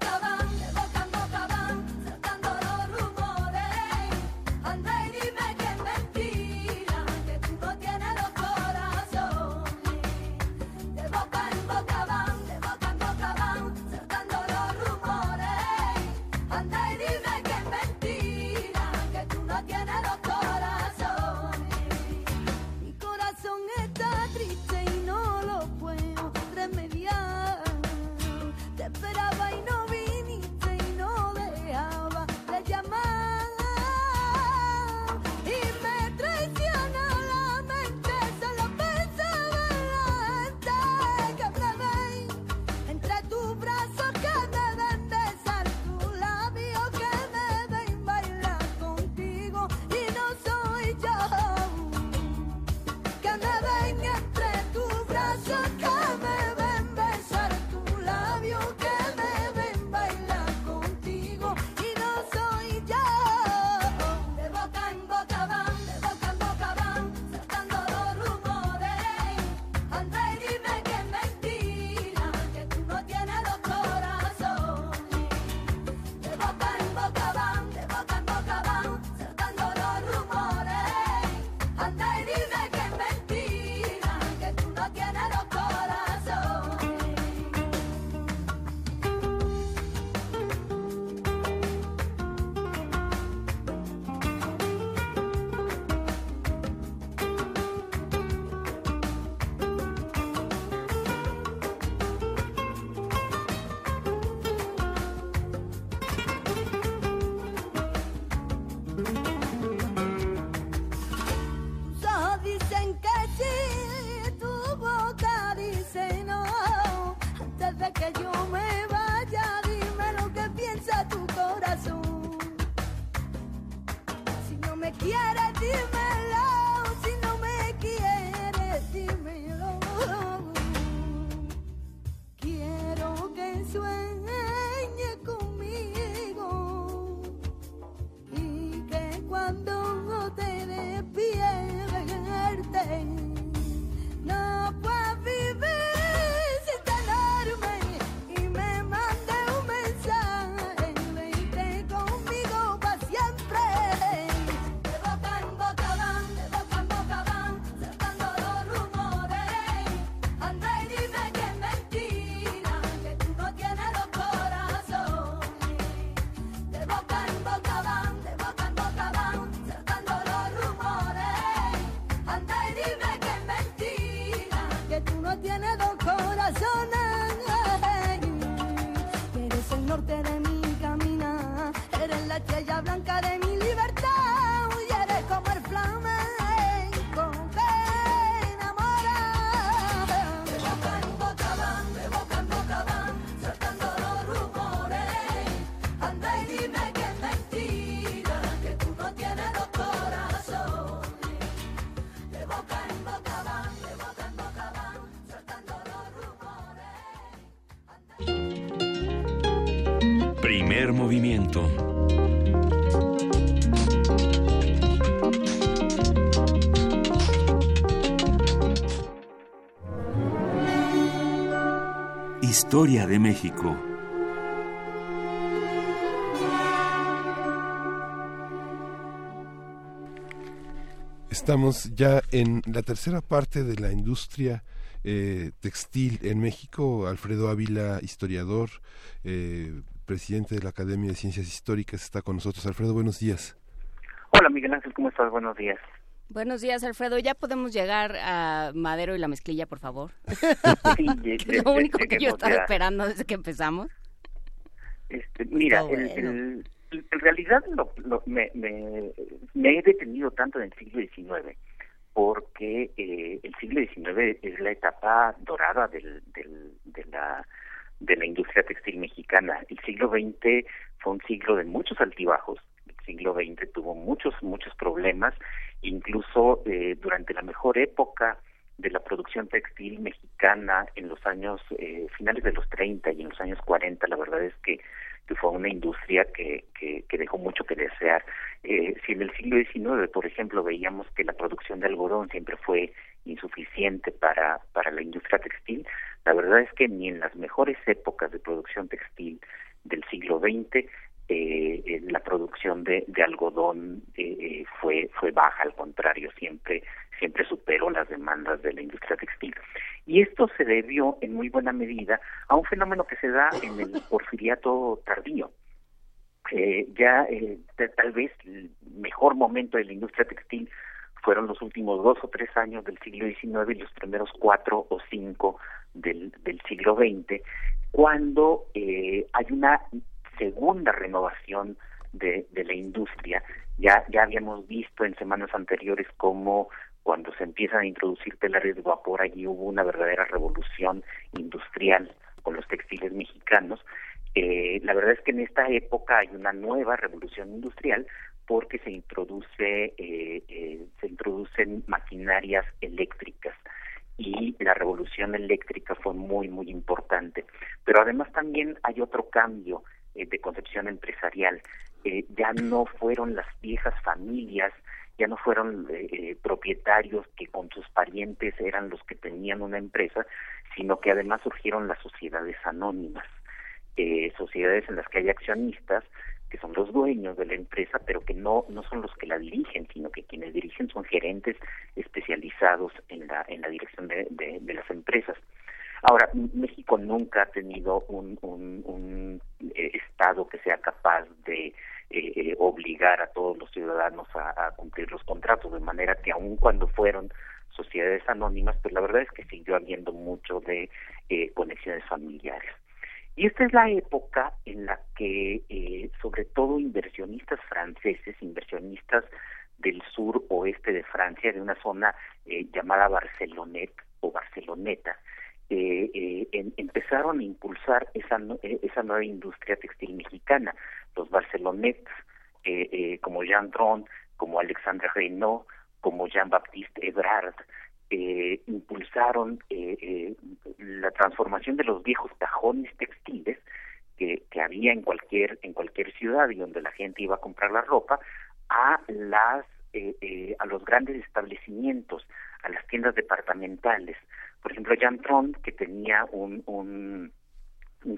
Speaker 6: Historia de México.
Speaker 1: Estamos ya en la tercera parte de la industria eh, textil en México. Alfredo Ávila, historiador, eh, presidente de la Academia de Ciencias Históricas, está con nosotros. Alfredo, buenos días.
Speaker 10: Hola Miguel Ángel, ¿cómo estás? Buenos días.
Speaker 8: Buenos días, Alfredo. ¿Ya podemos llegar a Madero y la Mezclilla, por favor? <laughs>
Speaker 10: Sí, <laughs>
Speaker 8: lo único que yo estaba esperando desde que empezamos.
Speaker 10: Este, mira, en realidad me, he detenido tanto en el siglo XIX porque eh, el siglo XIX es la etapa dorada del, de, la, de la industria textil mexicana. El siglo XX fue un siglo de muchos altibajos. El siglo XX tuvo muchos, muchos problemas incluso eh, durante la mejor época de la producción textil mexicana en los años eh, finales de los 30 y en los años 40, la verdad es que, que fue una industria que, que, que dejó mucho que desear. Eh, si en el siglo XIX, por ejemplo, veíamos que la producción de algodón siempre fue insuficiente para, para la industria textil, la verdad es que ni en las mejores épocas de producción textil del siglo XX eh, la producción de, de algodón eh, eh, fue fue baja al contrario siempre siempre superó las demandas de la industria textil. Y esto se debió en muy buena medida a un fenómeno que se da en el porfiriato tardío. Eh, ya eh, tal vez el mejor momento de la industria textil fueron los últimos dos o tres años del siglo XIX y los primeros cuatro o cinco del, del siglo XX, cuando eh, hay una segunda renovación de, la industria. Ya, ya habíamos visto en semanas anteriores cómo cuando se empiezan a introducir telares de vapor, allí hubo una verdadera revolución industrial con los textiles mexicanos. Eh, la verdad es que en esta época hay una nueva revolución industrial porque se introduce eh, eh, se introducen maquinarias eléctricas y la revolución eléctrica fue muy muy importante pero además también hay otro cambio eh, de concepción empresarial. Eh, ya no fueron las viejas familias, ya no fueron eh, propietarios que con sus parientes eran los que tenían una empresa, sino que además surgieron las sociedades anónimas, sociedades en las que hay accionistas que son los dueños de la empresa, pero que no no son los que la dirigen, sino que quienes dirigen son gerentes especializados en la en la dirección de, de las empresas. Ahora, México nunca ha tenido un, eh, Estado que sea capaz de eh, eh, obligar a todos los ciudadanos a, cumplir los contratos, de manera que aun cuando fueron sociedades anónimas, pues la verdad es que siguió habiendo mucho de conexiones familiares. Y esta es la época en la que, sobre todo, inversionistas franceses, inversionistas del sur oeste de Francia, de una zona llamada Barcelonet o Barceloneta, empezaron a impulsar esa, esa nueva industria textil mexicana. Los Barcelonets, como Jean Dron, como Alexandre Reynaud, como Jean-Baptiste Ebrard, eh, impulsaron eh, eh, la transformación de los viejos cajones textiles que, había en cualquier en cualquier ciudad y donde la gente iba a comprar la ropa a las a los grandes establecimientos a las tiendas departamentales. Por ejemplo Jan Tron que tenía un un,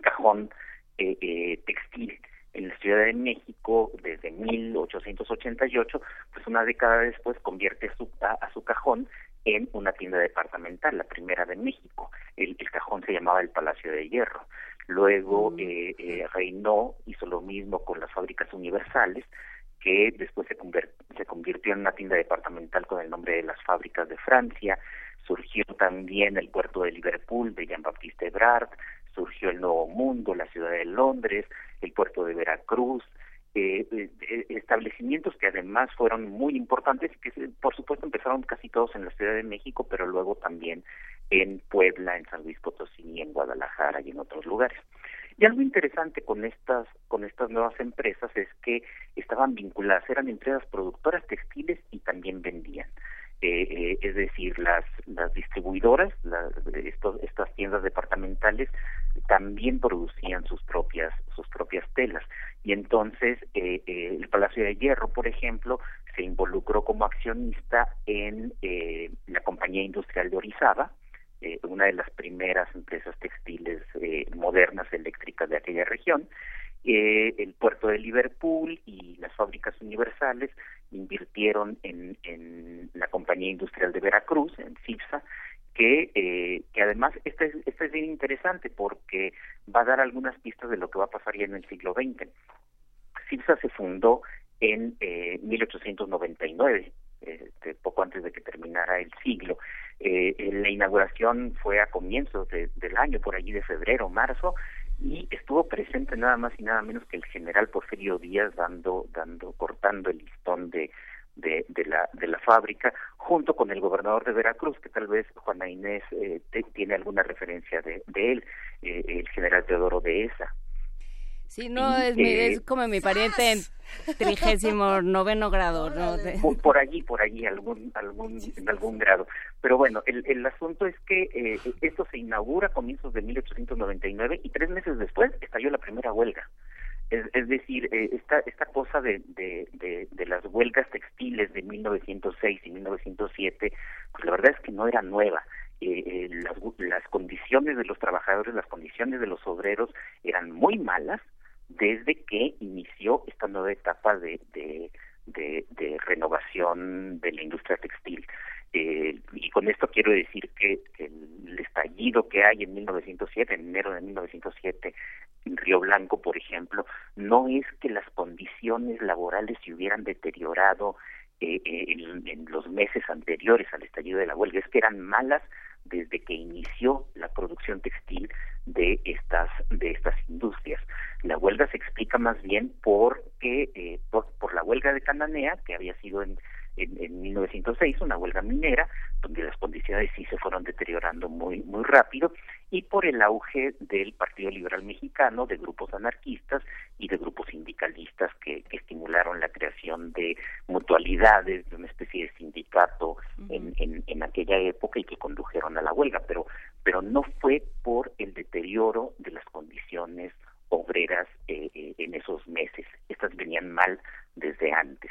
Speaker 10: cajón textil en la Ciudad de México desde 1888, pues una década después convierte su, a, su cajón en una tienda departamental, la primera de México. El, cajón se llamaba el Palacio de Hierro. Luego mm. eh, eh, Reinó hizo lo mismo con las fábricas universales, que después se, se convirtió en una tienda departamental con el nombre de las fábricas de Francia. Surgió también el puerto de Liverpool de Jean-Baptiste Ebrard, surgió el Nuevo Mundo, la ciudad de Londres, el puerto de Veracruz, eh, eh, establecimientos que además fueron muy importantes y que por supuesto empezaron casi todos en la Ciudad de México, pero luego también en Puebla, en San Luis Potosí, en Guadalajara y en otros lugares. Y algo interesante con estas con estas nuevas empresas es que estaban vinculadas, eran empresas productoras textiles y también vendían. Eh, es decir, las, las distribuidoras, estos, estas tiendas departamentales también producían sus propias sus propias telas. Y entonces eh, eh, el Palacio de Hierro, por ejemplo, se involucró como accionista en la compañía industrial de Orizaba, una de las primeras empresas textiles modernas eléctricas de aquella región, eh, el puerto de Liverpool y las fábricas universales invirtieron en, en la compañía industrial de Veracruz, en CIPSA, que, eh, que además este es, este es bien interesante porque va a dar algunas pistas de lo que va a pasar ya en el siglo XX. CIPSA se fundó en eh, 1899, este, poco antes de que terminara el siglo. Eh, la inauguración fue a comienzos del año, por allí de febrero, marzo, y estuvo presente nada más y nada menos que el general Porfirio Díaz dando, dando, cortando el listón de, de, de, la, de la fábrica, junto con el gobernador de Veracruz, que tal vez Juana Inés eh, tiene alguna referencia de, de él, eh, el general Teodoro de Esa.
Speaker 8: Sí, no, es, es como mi pariente en trigésimo noveno grado, ¿no?
Speaker 10: Por, allí, por allí, algún, algún, en algún grado. Pero bueno, el, el asunto es que eh, esto se inaugura a comienzos de 1899 y tres meses después estalló la primera huelga. Es, es decir, eh, esta, esta cosa de, de, de, de, las huelgas textiles de 1906 y 1907, pues la verdad es que no era nueva. Eh, eh, las, las condiciones de los trabajadores, las condiciones de los obreros eran muy malas, desde que inició esta nueva etapa de, de, renovación de la industria textil. Eh, y con esto quiero decir que, el estallido que hay en 1907, en enero de 1907, en Río Blanco, por ejemplo, no es que las condiciones laborales se hubieran deteriorado eh, en, en, los meses anteriores al estallido de la huelga, es que eran malas desde que inició la producción textil de estas de estas industrias. La huelga se explica más bien porque eh, por, por la huelga de Cananea que había sido en en, en 1906, una huelga minera, donde las condiciones sí se fueron deteriorando muy, muy rápido, y por el auge del Partido Liberal Mexicano, de grupos anarquistas y de grupos sindicalistas que, estimularon la creación de mutualidades, de una especie de sindicato en, en, en aquella época y que condujeron a la huelga, pero, pero no fue por el deterioro de las condiciones obreras eh, eh, en esos meses. Estas venían mal desde antes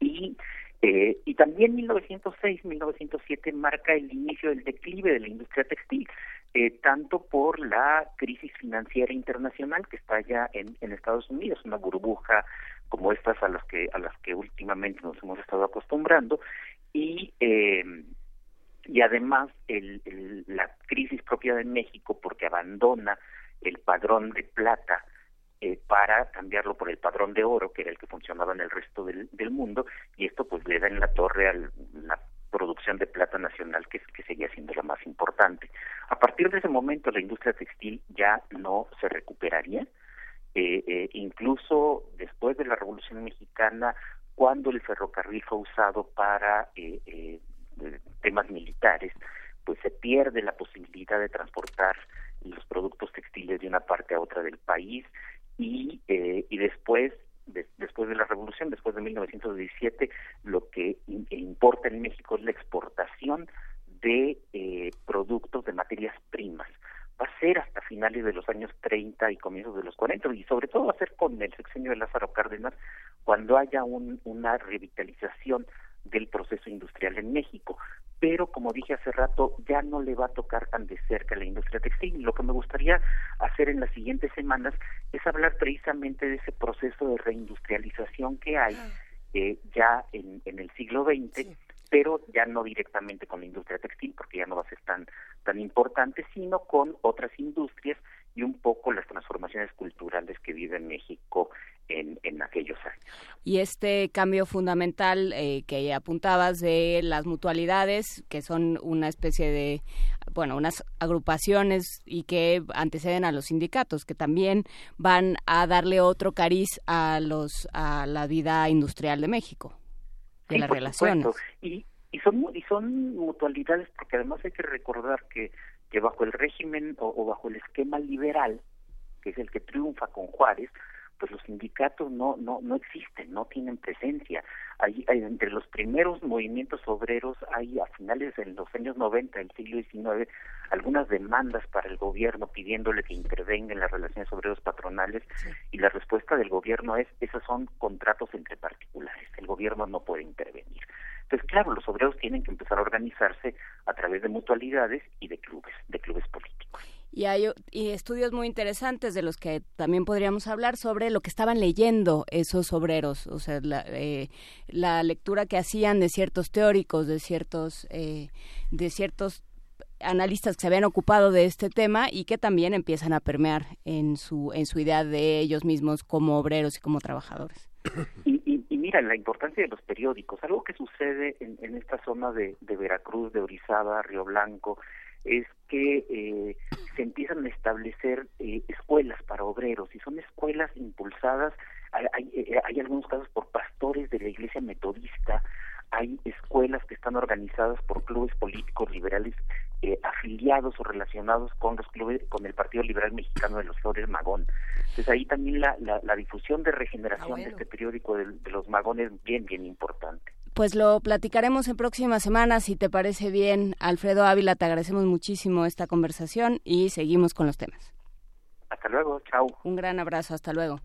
Speaker 10: y eh, y también 1906-1907 marca el inicio del declive de la industria textil, eh, tanto por la crisis financiera internacional que está ya en, Estados Unidos, una burbuja como estas a las que a las que últimamente nos hemos estado acostumbrando y eh, y además el, la crisis propia de México porque abandona el padrón de plata eh, para cambiarlo por el padrón de oro, que era el que funcionaba en el resto del, mundo, y esto pues le da en la torre a la producción de plata nacional, que, que seguía siendo la más importante. A partir de ese momento la industria textil ya no se recuperaría, eh, eh, incluso después de la Revolución Mexicana, cuando el ferrocarril fue usado para eh, temas militares, pues se pierde la posibilidad de transportar los productos textiles de una parte a otra del país y, eh, y después después de la revolución, después de 1917, lo que importa en México es la exportación de eh, productos de materias primas. Va a ser hasta finales de los años 30 y comienzos de los 40 y sobre todo va a ser con el sexenio de Lázaro Cárdenas cuando haya un, una revitalización del proceso industrial en México. Pero, como dije hace rato, ya no le va a tocar tan de cerca la industria textil. Lo que me gustaría hacer en las siguientes semanas es hablar precisamente de ese proceso de reindustrialización que hay ah. eh, ya en, en, el siglo XX pero ya no directamente con la industria textil, porque ya no va a ser tan, tan importante, sino con otras industrias y un poco las transformaciones culturales que vive México en, en aquellos años.
Speaker 3: Y este cambio fundamental eh, que apuntabas de las mutualidades, que son una especie de, bueno, unas agrupaciones y que anteceden a los sindicatos, que también van a darle otro cariz a los a la vida industrial de México de las relaciones.
Speaker 10: Y, y son y son mutualidades porque además hay que recordar que que bajo el régimen o, bajo el esquema liberal que es el que triunfa con Juárez pues los sindicatos no no no existen no tienen presencia. Hay, hay, entre los primeros movimientos obreros hay a finales de los años 90 del siglo XIX algunas demandas para el gobierno pidiéndole que intervenga en las relaciones obreros patronales y la respuesta del gobierno es esos son contratos entre particulares el gobierno no puede intervenir entonces, claro, los obreros tienen que empezar a organizarse a través de mutualidades y de clubes, de clubes políticos.
Speaker 3: Y hay y estudios muy interesantes de los que también podríamos hablar sobre lo que estaban leyendo esos obreros, o sea, la, eh, la lectura que hacían de ciertos teóricos, de ciertos, eh, de ciertos analistas que se habían ocupado de este tema y que también empiezan a permear en su en su idea de ellos mismos como obreros y como trabajadores.
Speaker 10: Y, mira, la importancia de los periódicos, algo que sucede en, en esta zona de, de, Veracruz, de Orizaba, Río Blanco, es que eh, se empiezan a establecer eh, escuelas para obreros y son escuelas impulsadas, hay, hay, eh, hay algunos casos por pastores de la iglesia metodista, hay escuelas que están organizadas por clubes políticos liberales eh, afiliados o relacionados con los clubes, con el Partido Liberal Mexicano de los Flores Magón. Entonces ahí también la, la, difusión de regeneración ah, de este periódico de, los Magones es bien, bien importante.
Speaker 3: Pues lo platicaremos en próximas semanas, si te parece bien. Alfredo Ávila, te agradecemos muchísimo esta conversación y seguimos con los temas.
Speaker 10: Hasta luego, chao.
Speaker 3: Un gran abrazo, hasta luego.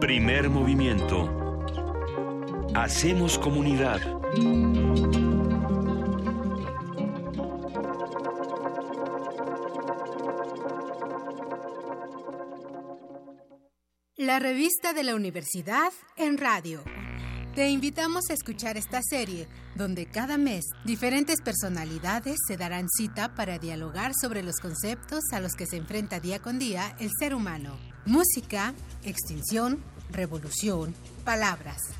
Speaker 6: Primer movimiento Hacemos comunidad.
Speaker 11: La revista de la universidad en radio. Te invitamos a escuchar esta serie, donde cada mes diferentes personalidades se darán cita para dialogar sobre los conceptos a los que se enfrenta día con día el ser humano. Música, extinción, revolución, palabras.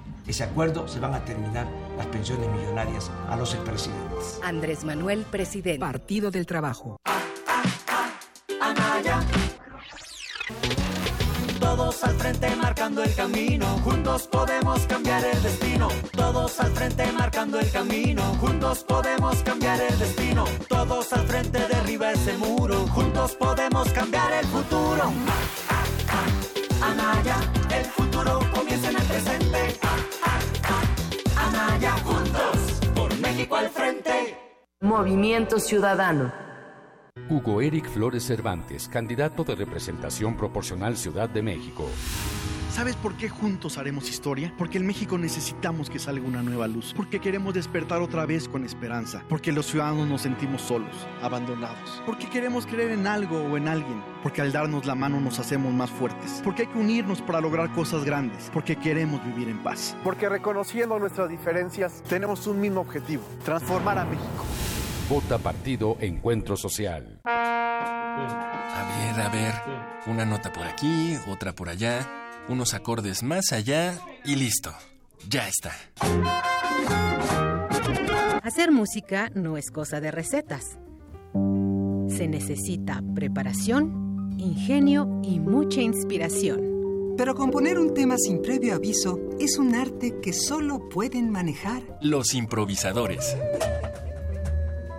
Speaker 12: ese acuerdo se van a terminar las pensiones millonarias a los expresidentes.
Speaker 11: Andrés Manuel, presidente.
Speaker 12: Partido del Trabajo.
Speaker 13: Todos al frente marcando el camino, juntos podemos cambiar el destino. Todos al frente marcando el camino, juntos podemos cambiar el destino. Todos al frente derriba ese muro, juntos podemos cambiar el futuro. Anaya, el futuro comienza en el presente. Anaya, juntos, por México al frente.
Speaker 11: Movimiento Ciudadano.
Speaker 14: Hugo Eric Flores Cervantes, candidato de representación proporcional Ciudad de México. ¿Sabes por qué juntos haremos historia? Porque en México necesitamos que salga una nueva luz. Porque queremos despertar otra vez con esperanza. Porque los ciudadanos nos sentimos solos, abandonados. Porque queremos creer en algo o en alguien. Porque al darnos la mano nos hacemos más fuertes. Porque hay que unirnos para lograr cosas grandes. Porque queremos vivir en paz.
Speaker 15: Porque reconociendo nuestras diferencias, tenemos un mismo objetivo. Transformar a México.
Speaker 16: Vota Partido Encuentro Social.
Speaker 17: A ver, a ver. Una nota por aquí, otra por allá, unos acordes más allá y listo. Ya está.
Speaker 11: Hacer música no es cosa de recetas. Se necesita preparación, ingenio y mucha inspiración.
Speaker 18: Pero componer un tema sin previo aviso es un arte que solo pueden manejar
Speaker 17: los improvisadores.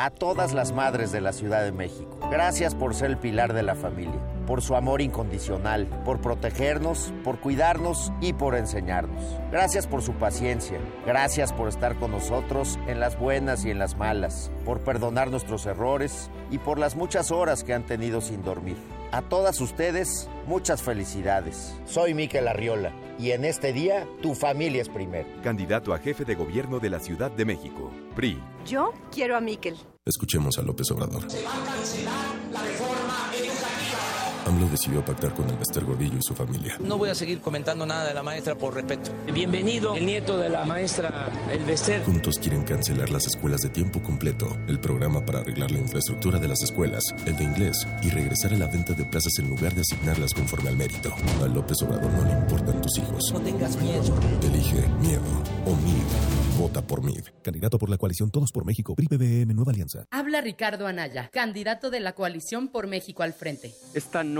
Speaker 19: A todas las madres de la Ciudad de México. Gracias por ser el pilar de la familia, por su amor incondicional, por protegernos, por cuidarnos y por enseñarnos. Gracias por su paciencia, gracias por estar con nosotros en las buenas y en las malas, por perdonar nuestros errores y por las muchas horas que han tenido sin dormir. A todas ustedes, muchas felicidades. Soy Miquel Arriola y en este día tu familia es primero.
Speaker 20: Candidato a jefe de gobierno de la Ciudad de México, PRI.
Speaker 21: Yo quiero a Miquel.
Speaker 22: Escuchemos a López Obrador.
Speaker 23: Se va a cancelar la reforma educativa.
Speaker 22: AMLO decidió pactar con el Bester Gordillo y su familia.
Speaker 24: No voy a seguir comentando nada de la maestra por respeto. Bienvenido, el nieto de la maestra El Bester.
Speaker 22: Juntos quieren cancelar las escuelas de tiempo completo, el programa para arreglar la infraestructura de las escuelas, el de inglés y regresar a la venta de plazas en lugar de asignarlas conforme al mérito. A López Obrador no le importan tus hijos.
Speaker 24: No tengas miedo.
Speaker 22: Elige miedo o MID. Vota por MID.
Speaker 25: Candidato por la coalición Todos por México, PRI BBM Nueva Alianza.
Speaker 26: Habla Ricardo Anaya, candidato de la coalición por México al frente.
Speaker 27: Esta no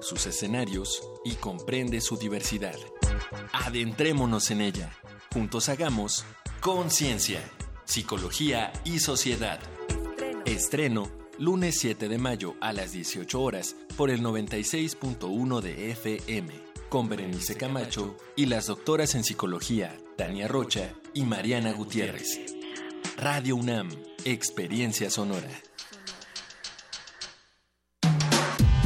Speaker 17: sus escenarios y comprende su diversidad. Adentrémonos en ella. Juntos hagamos conciencia, psicología y sociedad. Estreno, lunes 7 de mayo a las 18 horas por el 96.1 de FM, con Berenice Camacho y las doctoras en psicología, Tania Rocha y Mariana Gutiérrez. Radio UNAM, Experiencia Sonora.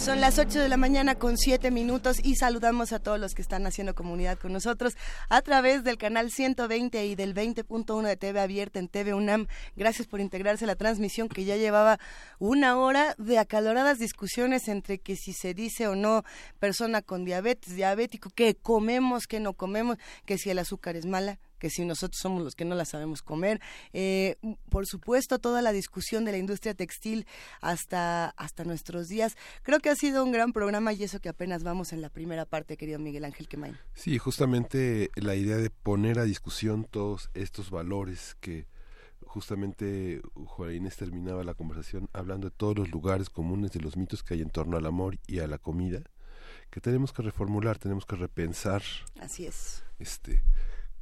Speaker 2: Son las 8 de la mañana con 7 minutos y saludamos a todos los que están haciendo comunidad con nosotros a través del canal 120 y del 20.1 de TV Abierta en TV UNAM. Gracias por integrarse a la transmisión que ya llevaba una hora de acaloradas discusiones entre que si se dice o no persona con diabetes, diabético, que comemos, que no comemos, que si el azúcar es mala que si nosotros somos los que no la sabemos comer. Eh, por supuesto, toda la discusión de la industria textil hasta, hasta nuestros días. Creo que ha sido un gran programa y eso que apenas vamos en la primera parte, querido Miguel Ángel Quemain.
Speaker 1: Sí, justamente la idea de poner a discusión todos estos valores que justamente Juan Inés terminaba la conversación hablando de todos los lugares comunes, de los mitos que hay en torno al amor y a la comida, que tenemos que reformular, tenemos que repensar.
Speaker 2: Así es.
Speaker 1: Este,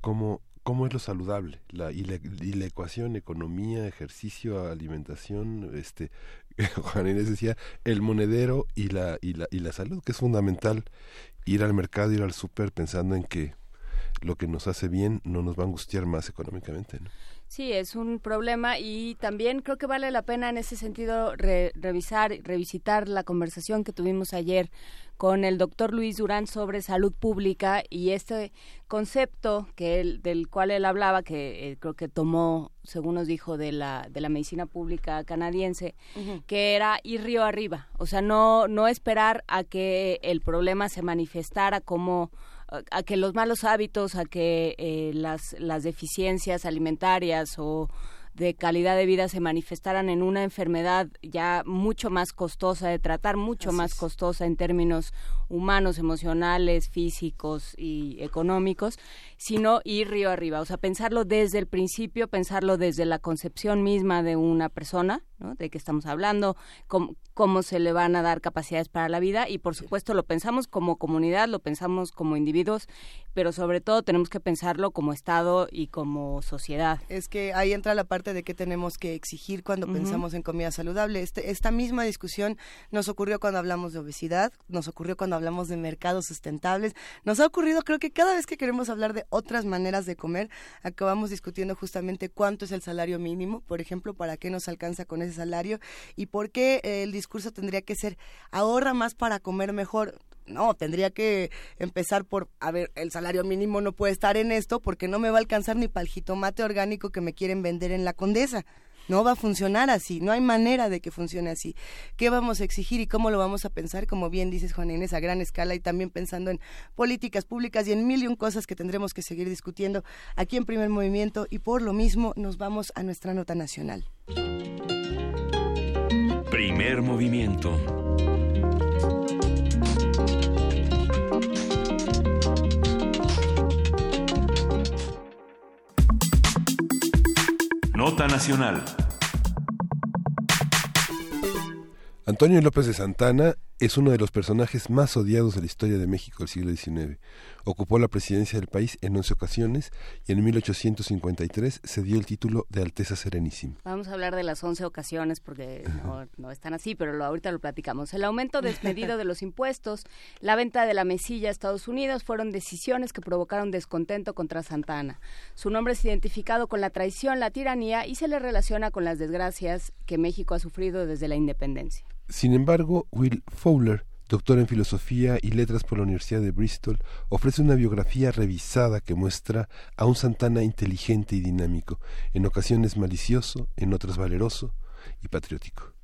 Speaker 1: cómo, cómo es lo saludable la, y, la, ecuación economía ejercicio alimentación este <laughs> Juan Inés decía el monedero y la y la y la salud que es fundamental ir al mercado ir al súper pensando en que lo que nos hace bien no nos va a angustiar más económicamente ¿no?
Speaker 3: Sí, es un problema y también creo que vale la pena en ese sentido revisar, revisitar la conversación que tuvimos ayer con el doctor Luis Durán sobre salud pública y este concepto que él, del cual él hablaba, que eh, creo que tomó, según nos dijo, de la, de la medicina pública canadiense, que era ir río arriba, o sea, no, no esperar a que el problema se manifestara como a que los malos hábitos, a que eh, las, las deficiencias alimentarias o de calidad de vida se manifestaran en una enfermedad ya mucho más costosa de tratar, mucho más costosa en términos humanos, emocionales, físicos y económicos, sino ir río arriba, o sea, pensarlo desde el principio, pensarlo desde la concepción misma de una persona, ¿no? de qué estamos hablando, cómo, cómo se le van a dar capacidades para la vida y por supuesto lo pensamos como comunidad, lo pensamos como individuos, pero sobre todo tenemos que pensarlo como Estado y como sociedad.
Speaker 2: Es que ahí entra la parte de qué tenemos que exigir cuando pensamos en comida saludable. Este, esta misma discusión nos ocurrió cuando hablamos de obesidad, nos ocurrió cuando hablamos de mercados sustentables, nos ha ocurrido creo que cada vez que queremos hablar de otras maneras de comer, acabamos discutiendo justamente cuánto es el salario mínimo, por ejemplo, para qué nos alcanza con ese salario y por qué el discurso tendría que ser ahorra más para comer mejor. No, tendría que empezar por, a ver, el salario mínimo no puede estar en esto porque no me va a alcanzar ni para el jitomate orgánico que me quieren vender en la condesa. No va a funcionar así, no hay manera de que funcione así. ¿Qué vamos a exigir y cómo lo vamos a pensar? Como bien dices, Juan Inés, a gran escala y también pensando en políticas públicas y en mil y un cosas que tendremos que seguir discutiendo aquí en Primer Movimiento y por lo mismo nos vamos a nuestra nota nacional.
Speaker 28: Primer Movimiento. Nota Nacional.
Speaker 1: Antonio López de Santana es uno de los personajes más odiados de la historia de México del siglo XIX. Ocupó la presidencia del país en 11 ocasiones y en 1853 se dio el título de Alteza Serenísima.
Speaker 3: Vamos a hablar de las 11 ocasiones porque no, están así, pero lo, ahorita lo platicamos. El aumento desmedido de los impuestos, la venta de la mesilla a Estados Unidos fueron decisiones que provocaron descontento contra Santana. Su nombre es identificado con la traición, la tiranía y se le relaciona con las desgracias que México ha sufrido desde la independencia.
Speaker 1: Sin embargo, Will Fowler, doctor en Filosofía y Letras por la Universidad de Bristol, ofrece una biografía revisada que muestra a un Santana inteligente y dinámico, en ocasiones malicioso, en otras valeroso y patriótico.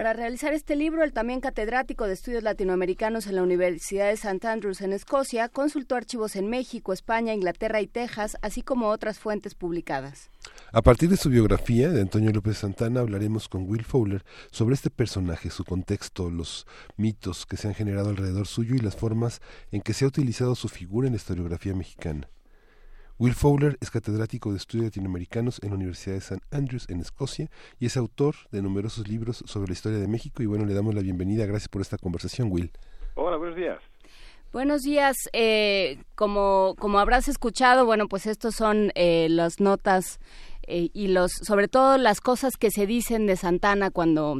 Speaker 3: Para realizar este libro, el también catedrático de estudios latinoamericanos en la Universidad de St. Andrews en Escocia consultó archivos en México, España, Inglaterra y Texas, así como otras fuentes publicadas.
Speaker 1: A partir de su biografía de Antonio López Santana hablaremos con Will Fowler sobre este personaje, su contexto, los mitos que se han generado alrededor suyo y las formas en que se ha utilizado su figura en la historiografía mexicana. Will Fowler es catedrático de estudios latinoamericanos en la Universidad de St. Andrews en Escocia y es autor de numerosos libros sobre la historia de México y bueno, le damos la bienvenida. Gracias por esta conversación, Will.
Speaker 29: Hola, buenos días.
Speaker 3: Buenos días. Eh, como, como habrás escuchado, bueno, pues estos son eh, las notas eh, y los, sobre todo las cosas que se dicen de Santana cuando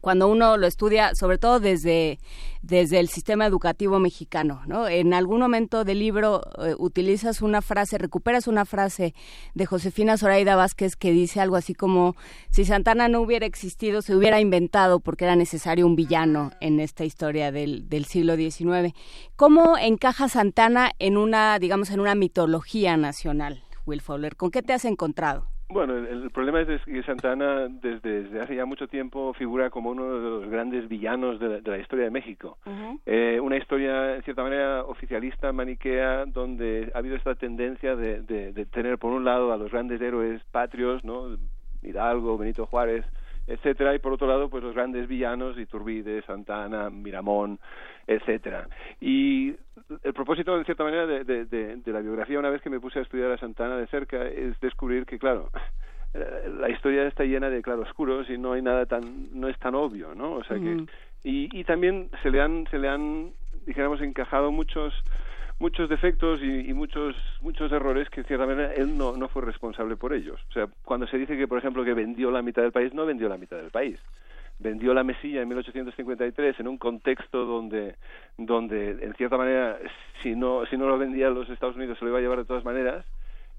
Speaker 3: cuando uno lo estudia, sobre todo desde, desde el sistema educativo mexicano, ¿no? En algún momento del libro eh, utilizas una frase, recuperas una frase de Josefina Zoraida Vázquez que dice algo así como, si Santana no hubiera existido, se hubiera inventado porque era necesario un villano en esta historia del, del siglo XIX. ¿Cómo encaja Santana en una, digamos, en una mitología nacional, Will Fowler? ¿Con qué te has encontrado?
Speaker 29: Bueno, el, problema es que Santana desde, hace ya mucho tiempo figura como uno de los grandes villanos de la, historia de México. eh, una historia, en cierta manera, oficialista, maniquea, donde ha habido esta tendencia de, de, tener, por un lado, a los grandes héroes patrios, ¿no? Hidalgo, Benito Juárez, etcétera, y por otro lado, pues los grandes villanos, Iturbide, Santana, Miramón, etcétera. Y el propósito, en cierta manera, de, de, de, la biografía, una vez que me puse a estudiar a Santana de cerca, es descubrir que, claro, <laughs> la historia está llena de claroscuros y no hay nada tan, no es tan obvio, ¿no? O sea que, y, y también se le han, se le han, dijéramos, encajado muchos muchos defectos y, y, muchos muchos errores que en cierta manera él no, no fue responsable por ellos. O sea, cuando se dice que, por ejemplo, que vendió la mitad del país, no vendió la mitad del país vendió la mesilla en 1853 en un contexto donde donde en cierta manera si no si no lo vendía los Estados Unidos se lo iba a llevar de todas maneras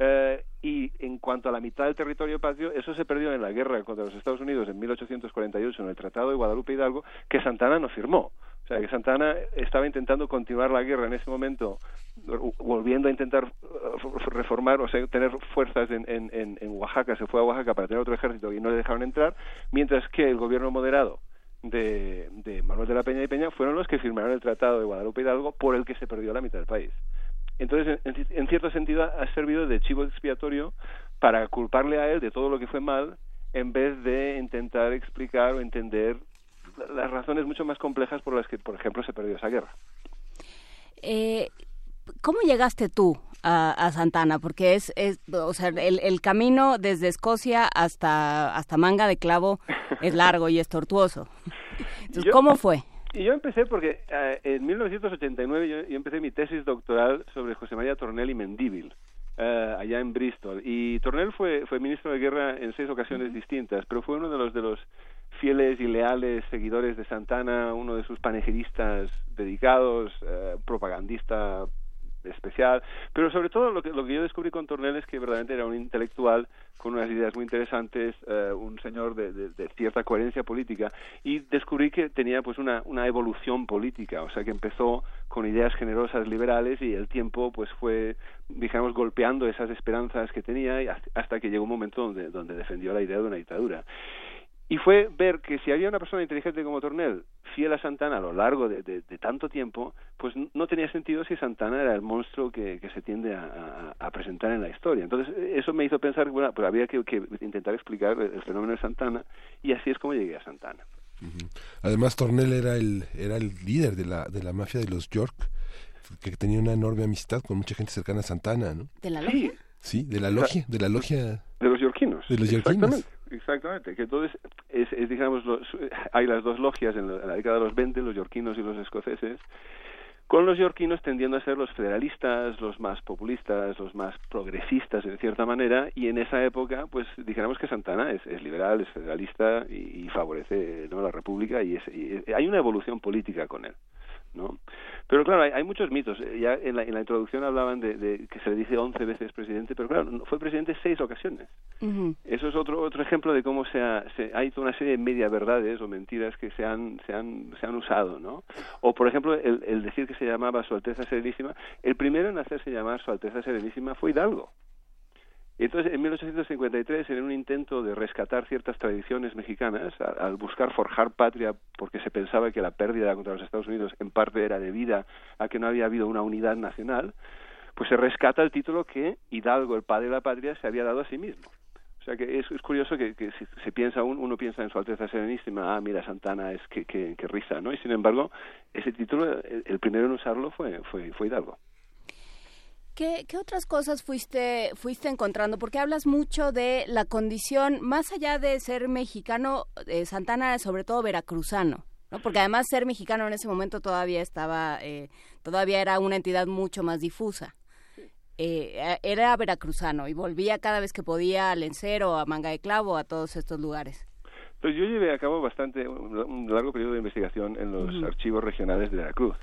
Speaker 29: Eh, y en cuanto a la mitad del territorio patrio, eso se perdió en la guerra contra los Estados Unidos en 1848 en el Tratado de Guadalupe Hidalgo, que Santana no firmó. O sea, que Santana estaba intentando continuar la guerra en ese momento, volviendo a intentar uh, reformar, o sea, tener fuerzas en, en, en Oaxaca, se fue a Oaxaca para tener otro ejército y no le dejaron entrar, mientras que el gobierno moderado de, de Manuel de la Peña y Peña fueron los que firmaron el Tratado de Guadalupe Hidalgo por el que se perdió la mitad del país. Entonces, en, cierto sentido, ha servido de chivo expiatorio para culparle a él de todo lo que fue mal, en vez de intentar explicar o entender las razones mucho más complejas por las que, por ejemplo, se perdió esa guerra.
Speaker 3: Eh, ¿Cómo llegaste tú a, Santana? Porque es, es o sea, el, el, camino desde Escocia hasta, hasta Manga de Clavo es largo y es tortuoso. Entonces, ¿cómo fue?
Speaker 29: Y yo empecé porque eh, en 1989 yo, yo, empecé mi tesis doctoral sobre José María Tornel y Mendíbil, eh, allá en Bristol. Y Tornel fue, fue ministro de guerra en seis ocasiones distintas, pero fue uno de los de los fieles y leales seguidores de Santana, uno de sus panegiristas dedicados, eh, propagandista especial, pero sobre todo lo que, lo que yo descubrí con Tornel es que verdaderamente era un intelectual con unas ideas muy interesantes, eh, un señor de, cierta coherencia política, y descubrí que tenía pues una, una evolución política, o sea que empezó con ideas generosas liberales y el tiempo pues fue, digamos, golpeando esas esperanzas que tenía hasta que llegó un momento donde, donde defendió la idea de una dictadura. Y fue ver que si había una persona inteligente como Tornel, fiel a Santana a lo largo de, tanto tiempo, pues no tenía sentido si Santana era el monstruo que, se tiende a, presentar en la historia. Entonces, eso me hizo pensar que bueno, pues había que, intentar explicar el, fenómeno de Santana, y así es como llegué a Santana.
Speaker 1: Además, Tornel era el, era el líder de la, de la mafia de los York, que tenía una enorme amistad con mucha gente cercana a Santana, ¿no?
Speaker 3: ¿De la logia?
Speaker 1: Sí, de la logia, de la logia...
Speaker 29: De los yorquinos.
Speaker 1: De los yorquinos.
Speaker 29: Exactamente, que entonces es, digamos, hay las dos logias en la, década de los 20, los yorquinos y los escoceses, con los yorquinos tendiendo a ser los federalistas, los más populistas, los más progresistas en cierta manera, y en esa época, pues dijéramos que Santana es, es liberal, es federalista y, favorece ¿no? la República y, es, y hay una evolución política con él. ¿No? Pero claro, hay, muchos mitos. Eh, ya en la, en la introducción hablaban de, que se le dice 11 veces presidente, pero claro, fue presidente seis ocasiones. Eso es otro otro ejemplo de cómo se, ha, se hay toda una serie de media verdades o mentiras que se han, se han, se han usado, ¿no? O, por ejemplo, el, el decir que se llamaba Su Alteza Serenísima. El primero en hacerse llamar Su Alteza Serenísima fue Hidalgo. Entonces, en 1853, en un intento de rescatar ciertas tradiciones mexicanas, al, buscar forjar patria, porque se pensaba que la pérdida contra los Estados Unidos en parte era debida a que no había habido una unidad nacional, pues se rescata el título que Hidalgo, el padre de la patria, se había dado a sí mismo. O sea que es, curioso que, si se piensa uno piensa en su Alteza Serenísima, ah, mira, Santana es que, que, risa, ¿no? Y sin embargo, ese título, el, primero en usarlo fue, fue, fue Hidalgo.
Speaker 3: ¿Qué, otras cosas fuiste, fuiste encontrando? Porque hablas mucho de la condición, más allá de ser mexicano, eh, Santana sobre todo veracruzano, ¿no? Porque además ser mexicano en ese momento todavía estaba, eh, todavía era una entidad mucho más difusa. Eh, era veracruzano y volvía cada vez que podía al Encero, a Manga de Clavo, a todos estos lugares.
Speaker 29: Pues yo llevé a cabo bastante, un largo periodo de investigación en los archivos regionales de Veracruz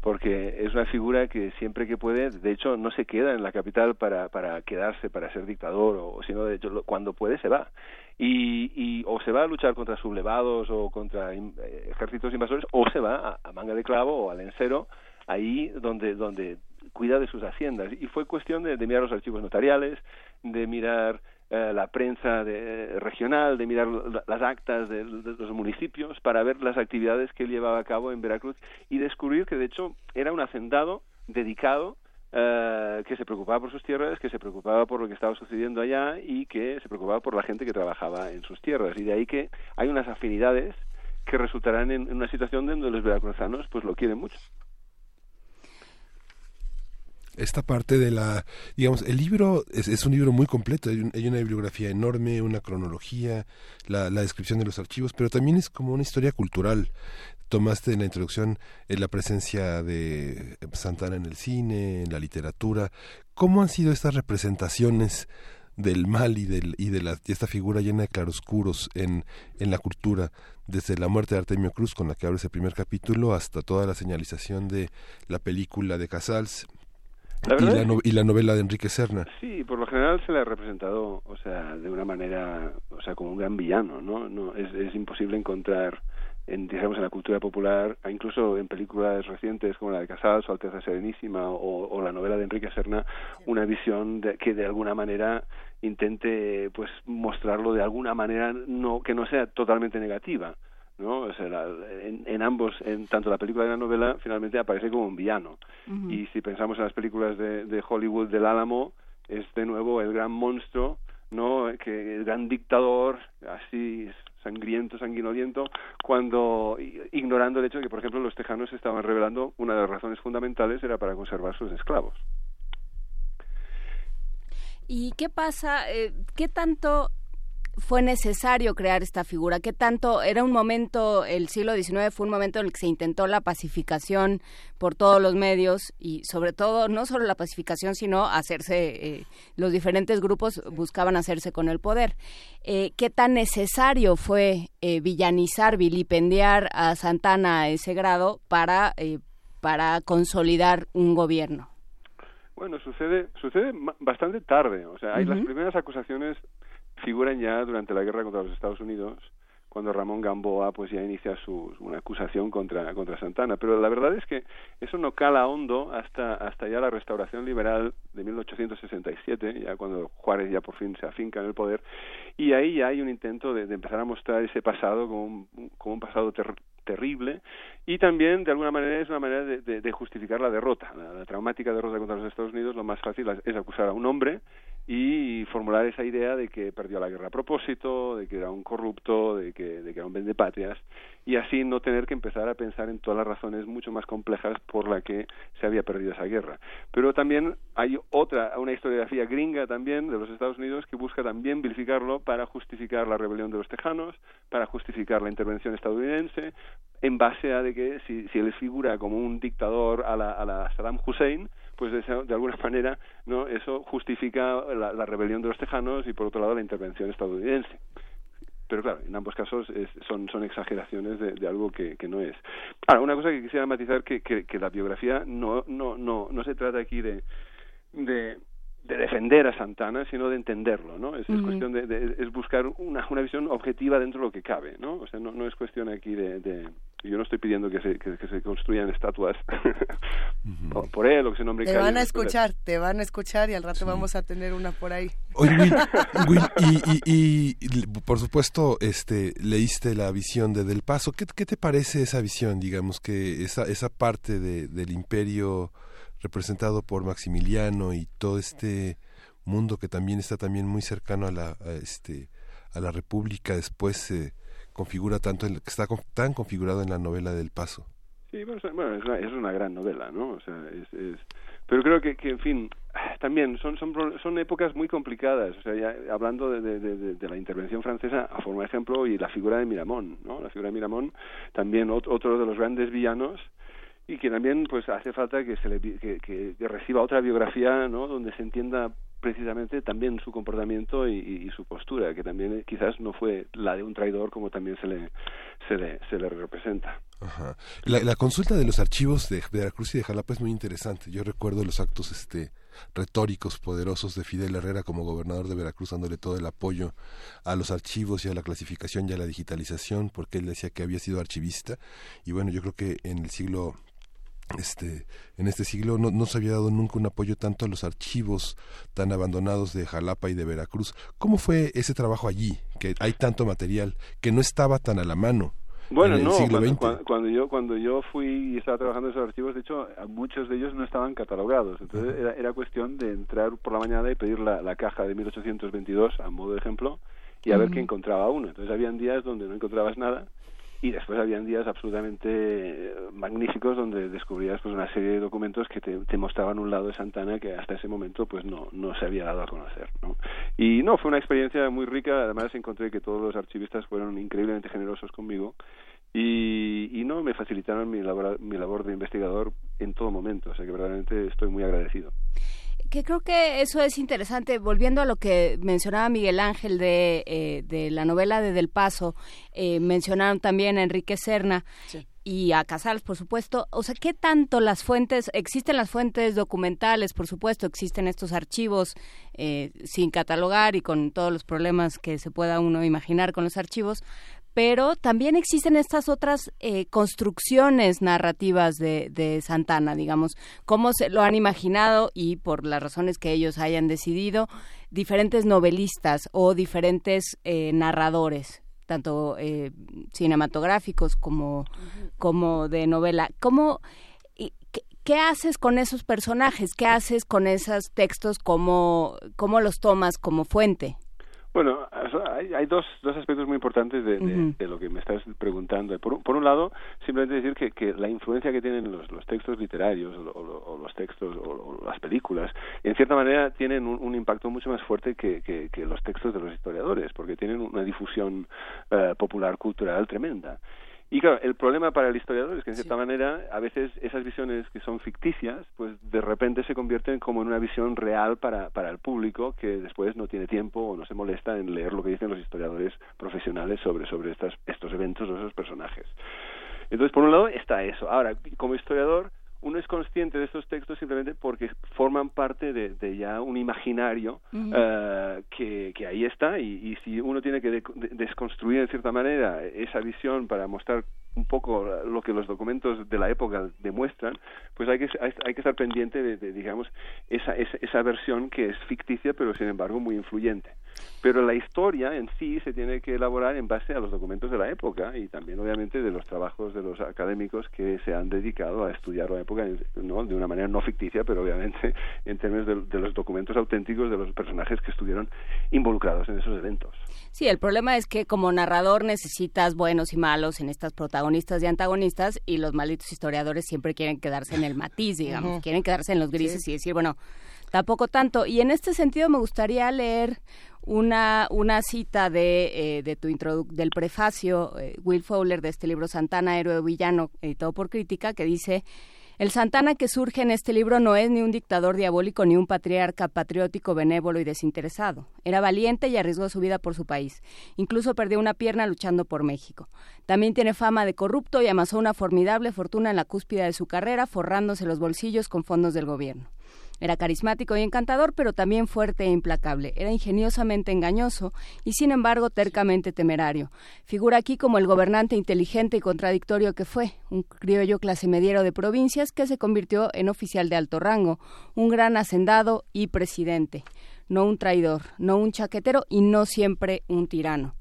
Speaker 29: porque es una figura que siempre que puede, de hecho, no se queda en la capital para, para quedarse, para ser dictador, o sino de hecho, cuando puede se va. Y, y o se va a luchar contra sublevados o contra eh, ejércitos invasores, o se va a, Manga de Clavo o al Encero, ahí donde, donde cuida de sus haciendas. Y fue cuestión de mirar los archivos notariales, de mirar eh, la prensa de, regional, de mirar las actas de, los municipios para ver las actividades que él llevaba a cabo en Veracruz y descubrir que de hecho era un hacendado dedicado eh, que se preocupaba por sus tierras, que se preocupaba por lo que estaba sucediendo allá y que se preocupaba por la gente que trabajaba en sus tierras. Y de ahí que hay unas afinidades que resultarán en, en una situación donde los veracruzanos pues lo quieren mucho
Speaker 1: esta parte de la, digamos, el libro es, un libro muy completo, hay, una bibliografía enorme, una cronología, la, descripción de los archivos, pero también es como una historia cultural. Tomaste en la introducción eh, la presencia de Santana en el cine, en la literatura. ¿Cómo han sido estas representaciones del mal y, del, y de, la, esta figura llena de claroscuros en, en la cultura, desde la muerte de Artemio Cruz, con la que abre ese primer capítulo, hasta toda la señalización de la película de Casals, y, la novela de Enrique Serna.
Speaker 29: Sí, por lo general se le ha representado, o sea, de una manera, o sea, como un gran villano, ¿no? no es, es imposible encontrar en, digamos, en la cultura popular, incluso en películas recientes como la de Casals o Alteza Serenísima o, la novela de Enrique Serna, una visión de, que de alguna manera intente pues mostrarlo de alguna manera no que no sea totalmente negativa ¿no? O sea, en, ambos, en tanto la película y la novela, finalmente aparece como un villano. Y si pensamos en las películas de, de, Hollywood del Álamo, es de nuevo el gran monstruo, ¿no? Que el gran dictador, así sangriento, sanguinoliento, cuando ignorando el hecho de que, por ejemplo, los tejanos estaban revelando una de las razones fundamentales era para conservar sus esclavos.
Speaker 3: ¿Y qué pasa? Eh, ¿Qué tanto fue necesario crear esta figura? ¿Qué tanto era un momento, el siglo XIX fue un momento en el que se intentó la pacificación por todos los medios y sobre todo no solo la pacificación, sino hacerse, eh, los diferentes grupos buscaban hacerse con el poder. Eh, ¿Qué tan necesario fue eh, villanizar, vilipendiar a Santana a ese grado para, para consolidar un gobierno?
Speaker 29: Bueno, sucede, sucede bastante tarde. O sea, hay las primeras acusaciones figuran ya durante la guerra contra los Estados Unidos cuando Ramón Gamboa pues ya inicia su, una acusación contra, contra Santana. Pero la verdad es que eso no cala hondo hasta, hasta ya la restauración liberal de 1867, ya cuando Juárez ya por fin se afinca en el poder, y ahí ya hay un intento de, empezar a mostrar ese pasado como un, como un pasado terrible y también de alguna manera es una manera de, de, justificar la derrota, la, la, traumática derrota contra los Estados Unidos. Lo más fácil es acusar a un hombre y formular esa idea de que perdió la guerra a propósito, de que era un corrupto, de que, de que era un vendepatrias, y así no tener que empezar a pensar en todas las razones mucho más complejas por la que se había perdido esa guerra. Pero también hay otra, una historiografía gringa también de los Estados Unidos que busca también vilificarlo para justificar la rebelión de los tejanos, para justificar la intervención estadounidense, en base a de que si, si él figura como un dictador a la, a la Saddam Hussein, pues de, alguna <laughs> manera no eso justifica la, rebelión de los tejanos y por otro lado la intervención estadounidense pero claro, en ambos casos son, son exageraciones de, algo que, que, no es. Ahora, una cosa que quisiera matizar que, que, que la biografía no, no, no, no se trata aquí de, de, de defender a Santana, sino de entenderlo, ¿no? Es, cuestión de, es buscar una, una visión objetiva dentro de lo que cabe, ¿no? O sea, no, no es cuestión aquí de, de yo no estoy pidiendo que se, que, se construyan estatuas <laughs> por él o que se nombre
Speaker 2: Te van a escuchar, te van a escuchar y al rato vamos a tener una por ahí.
Speaker 1: Oye, Will, <laughs> y, y, por supuesto, este, leíste la visión de Del Paso. ¿Qué, qué te parece esa visión, digamos, que esa, esa parte de, del imperio representado por Maximiliano y todo este mundo que también está también muy cercano a la este a la República después se configura tanto que está tan configurado en la novela del Paso.
Speaker 29: Sí bueno, es, una, es una gran novela no o sea es, pero creo que, que en fin también son son son épocas muy complicadas. O sea ya hablando de, de, de, la intervención francesa a forma de ejemplo y la figura de Miramón no la figura de Miramón también otro de los grandes villanos y que también pues hace falta que se le que, que, reciba otra biografía no donde se entienda precisamente también su comportamiento y, su postura que también eh, quizás no fue la de un traidor como también se le se le, se le representa.
Speaker 1: Ajá. La, consulta de los archivos de Veracruz y de Jalapa es muy interesante. Yo recuerdo los actos este retóricos poderosos de Fidel Herrera como gobernador de Veracruz dándole todo el apoyo a los archivos y a la clasificación y a la digitalización porque él decía que había sido archivista. Y bueno yo creo que en el siglo este, en este siglo no, no, se había dado nunca un apoyo tanto a los archivos tan abandonados de Jalapa y de Veracruz. ¿Cómo fue ese trabajo allí? Que hay tanto material que no estaba tan a la mano.
Speaker 29: Bueno, no, cuando, yo cuando yo fui y estaba trabajando en esos archivos, de hecho, muchos de ellos no estaban catalogados. Entonces era, era cuestión de entrar por la mañana y pedir la, la caja de 1822 a modo de ejemplo y a ver qué encontraba uno. Entonces habían días donde no encontrabas nada y después habían días absolutamente eh, magníficos donde descubrías pues una serie de documentos que te, mostraban un lado de Santana que hasta ese momento pues no no se había dado a conocer ¿no? y no fue una experiencia muy rica. Además encontré que todos los archivistas fueron increíblemente generosos conmigo. Y, y no me facilitaron mi labor, mi labor de investigador en todo momento. O sea que verdaderamente estoy muy agradecido
Speaker 3: que creo que eso es interesante, volviendo a lo que mencionaba Miguel Ángel de, eh, de la novela de Del Paso, eh, mencionaron también a Enrique Serna. y a Casals, por supuesto. O sea, ¿qué tanto las fuentes, existen las fuentes documentales, por supuesto, existen estos archivos eh, sin catalogar y con todos los problemas que se pueda uno imaginar con los archivos, pero también existen estas otras eh, construcciones narrativas de, de, Santana, digamos, cómo se lo han imaginado y por las razones que ellos hayan decidido, diferentes novelistas o diferentes eh, narradores tanto eh, cinematográficos como, como de novela. ¿Cómo, qué, qué, haces con esos personajes? ¿Qué haces con esos textos? ¿Cómo, cómo los tomas como fuente?
Speaker 29: Bueno, hay, dos, dos aspectos muy importantes de, de, lo que me estás preguntando. Por, por un lado, simplemente decir que, que la influencia que tienen los, los textos literarios o, los textos o, las películas, en cierta manera tienen un, impacto mucho más fuerte que, que, los textos de los historiadores, porque tienen una difusión eh, popular cultural tremenda. Y claro, el problema para el historiador es que en cierta manera a veces esas visiones que son ficticias, pues de repente se convierten como en una visión real para, para el público que después no tiene tiempo o no se molesta en leer lo que dicen los historiadores profesionales sobre, sobre estas, estos eventos o esos personajes. Entonces, por un lado está eso. Ahora, como historiador, uno es consciente de estos textos simplemente porque forman parte de, ya un imaginario eh, que, que, ahí está y, y, si uno tiene que desconstruir en cierta manera esa visión para mostrar un poco lo que los documentos de la época demuestran, pues hay que, hay, que estar pendiente de, digamos, esa, esa, esa, versión que es ficticia, pero sin embargo muy influyente. Pero la historia en sí se tiene que elaborar en base a los documentos de la época y también, obviamente, de los trabajos de los académicos que se han dedicado a estudiar la época ¿no? de una manera no ficticia, pero obviamente <laughs> en términos de los documentos auténticos de los personajes que estuvieron involucrados en esos eventos.
Speaker 3: Sí, el problema es que como narrador necesitas buenos y malos en estas protagonistas y antagonistas y los malditos historiadores siempre quieren quedarse en el matiz, digamos, quieren quedarse en los grises y decir, bueno, tampoco tanto. Y en este sentido me gustaría leer una, una cita de, eh, de tu del prefacio, eh, Will Fowler, de este libro Santana, Héroe Villano, editado por Crítica, que dice... El Santana que surge en este libro no es ni un dictador diabólico ni un patriarca patriótico, benévolo y desinteresado. Era valiente y arriesgó su vida por su país. Incluso perdió una pierna luchando por México. También tiene fama de corrupto y amasó una formidable fortuna en la cúspide de su carrera, forrándose los bolsillos con fondos del gobierno. Era carismático y encantador, pero también fuerte e implacable. Era ingeniosamente engañoso y, sin embargo, tercamente temerario. Figura aquí como el gobernante inteligente y contradictorio que fue, un criollo clase mediero de provincias que se convirtió en oficial de alto rango, un gran hacendado y presidente. No un traidor, no un chaquetero y no siempre un tirano.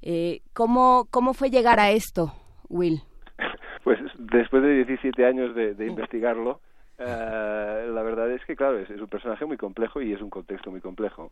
Speaker 3: Eh, ¿cómo, ¿Cómo fue llegar a esto, Will? <laughs>
Speaker 29: Pues después de 17 años de investigarlo, eh, la verdad es que, claro, es, un personaje muy complejo y es un contexto muy complejo.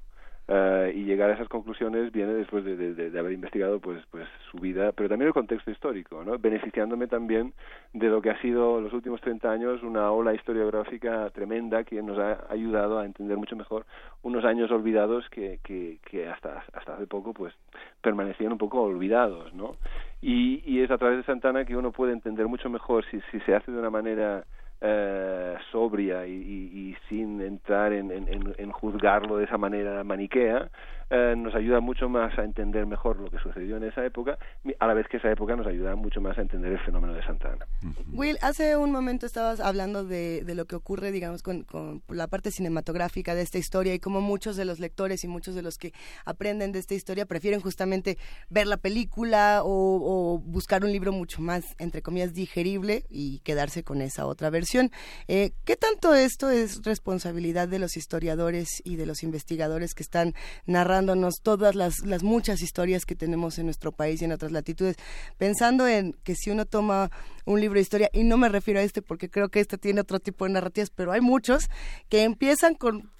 Speaker 29: Uh, y llegar a esas conclusiones viene después de, de, de, haber investigado pues pues su vida pero también el contexto histórico no beneficiándome también de lo que ha sido los últimos 30 años una ola historiográfica tremenda que nos ha ayudado a entender mucho mejor unos años olvidados que, que, que hasta hasta hace poco pues permanecían un poco olvidados no y, y es a través de Santana que uno puede entender mucho mejor si, si se hace de una manera eh, sobria y, y, sin entrar en, en, en, juzgarlo de esa manera maniquea, eh, nos ayuda mucho más a entender mejor lo que sucedió en esa época, a la vez que esa época nos ayuda mucho más a entender el fenómeno de Santa Ana.
Speaker 2: Will, hace un momento estabas hablando de, de lo que ocurre, digamos, con, con, la parte cinematográfica de esta historia y cómo muchos de los lectores y muchos de los que aprenden de esta historia prefieren justamente ver la película o, o buscar un libro mucho más, entre comillas, digerible y quedarse con esa otra versión. Eh, ¿Qué tanto esto es responsabilidad de los historiadores y de los investigadores que están narrando todas las, las muchas historias que tenemos en nuestro país y en otras latitudes, pensando en que si uno toma un libro de historia, y no me refiero a este porque creo que este tiene otro tipo de narrativas, pero hay muchos que empiezan con,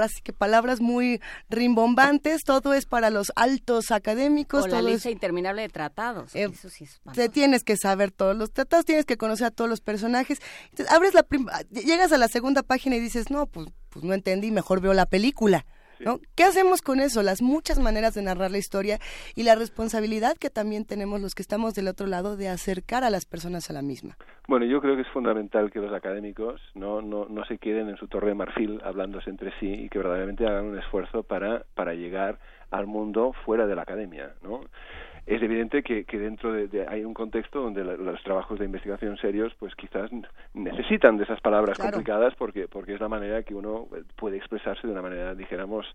Speaker 2: así que palabras muy rimbombantes, todo es para los altos académicos.
Speaker 3: O la lista interminable de tratados. Eh, eso sí es
Speaker 2: te tienes que saber todos los tratados, tienes que conocer a todos los personajes. Entonces, abres la llegas a la segunda página y dices, no, pues, pues no entendí, mejor veo la película. ¿Qué hacemos con eso? Las muchas maneras de narrar la historia y la responsabilidad que también tenemos los que estamos del otro lado de acercar a las personas a la misma.
Speaker 29: Bueno, yo creo que es fundamental que los académicos no, no, no se queden en su torre de marfil hablándose entre sí y que verdaderamente hagan un esfuerzo para, para llegar al mundo fuera de la academia, ¿no? Es evidente que, que dentro de, hay un contexto donde los trabajos de investigación serios pues quizás necesitan de esas palabras complicadas porque porque es la manera que uno puede expresarse de una manera dijéramos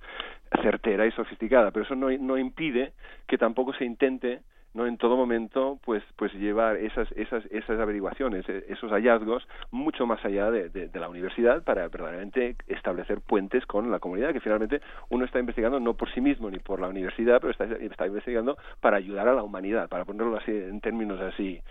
Speaker 29: certera y sofisticada. Pero eso no, no impide que tampoco se intente no en todo momento pues pues llevar esas esas esas averiguaciones e, esos hallazgos mucho más allá de, de, la universidad para verdaderamente establecer puentes con la comunidad que finalmente uno está investigando no por sí mismo ni por la universidad pero está, está investigando para ayudar a la humanidad para ponerlo así en términos así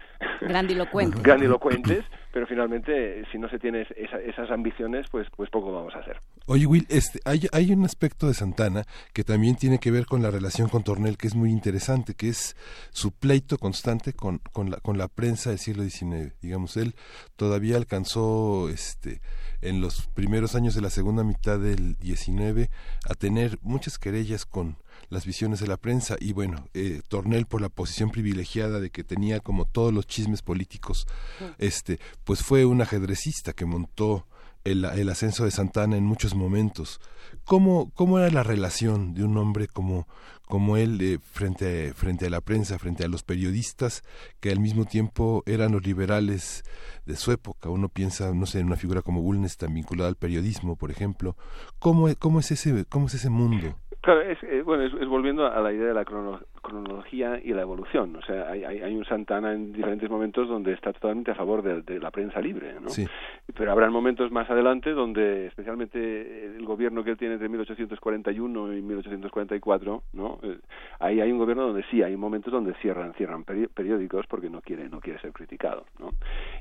Speaker 3: grandilocuentes. <laughs>
Speaker 29: grandilocuentes pero finalmente si no se tiene esas ambiciones pues pues poco vamos a hacer
Speaker 1: oye Will este hay hay un aspecto de Santana que también tiene que ver con la relación con Tornel que es muy interesante que es su pleito constante con, con, la, con la prensa del siglo XIX. Digamos, él todavía alcanzó este, en los primeros años de la segunda mitad del XIX a tener muchas querellas con las visiones de la prensa y bueno, eh, Tornel por la posición privilegiada de que tenía como todos los chismes políticos, este, pues fue un ajedrecista que montó el, el, ascenso de Santana en muchos momentos. ¿Cómo, ¿Cómo era la relación de un hombre como, como él eh, frente, frente a la prensa, frente a los periodistas, que al mismo tiempo eran los liberales de su época. Uno piensa, no sé, en una figura como Bulnes, tan vinculada al periodismo, por ejemplo. ¿Cómo, cómo, es, ese, cómo es ese mundo?
Speaker 29: Claro, es, eh, bueno, es, volviendo a la idea de la cronología y la evolución. O sea, hay, hay, un Santana en diferentes momentos donde está totalmente a favor de, la prensa libre, ¿no?
Speaker 1: Sí.
Speaker 29: Pero habrá momentos más adelante donde, especialmente el gobierno que él tiene entre 1841 y 1844, ¿no? Eh, ahí hay un gobierno donde sí, hay momentos donde cierran, cierran periódicos porque no quiere, no quiere ser criticado, ¿no?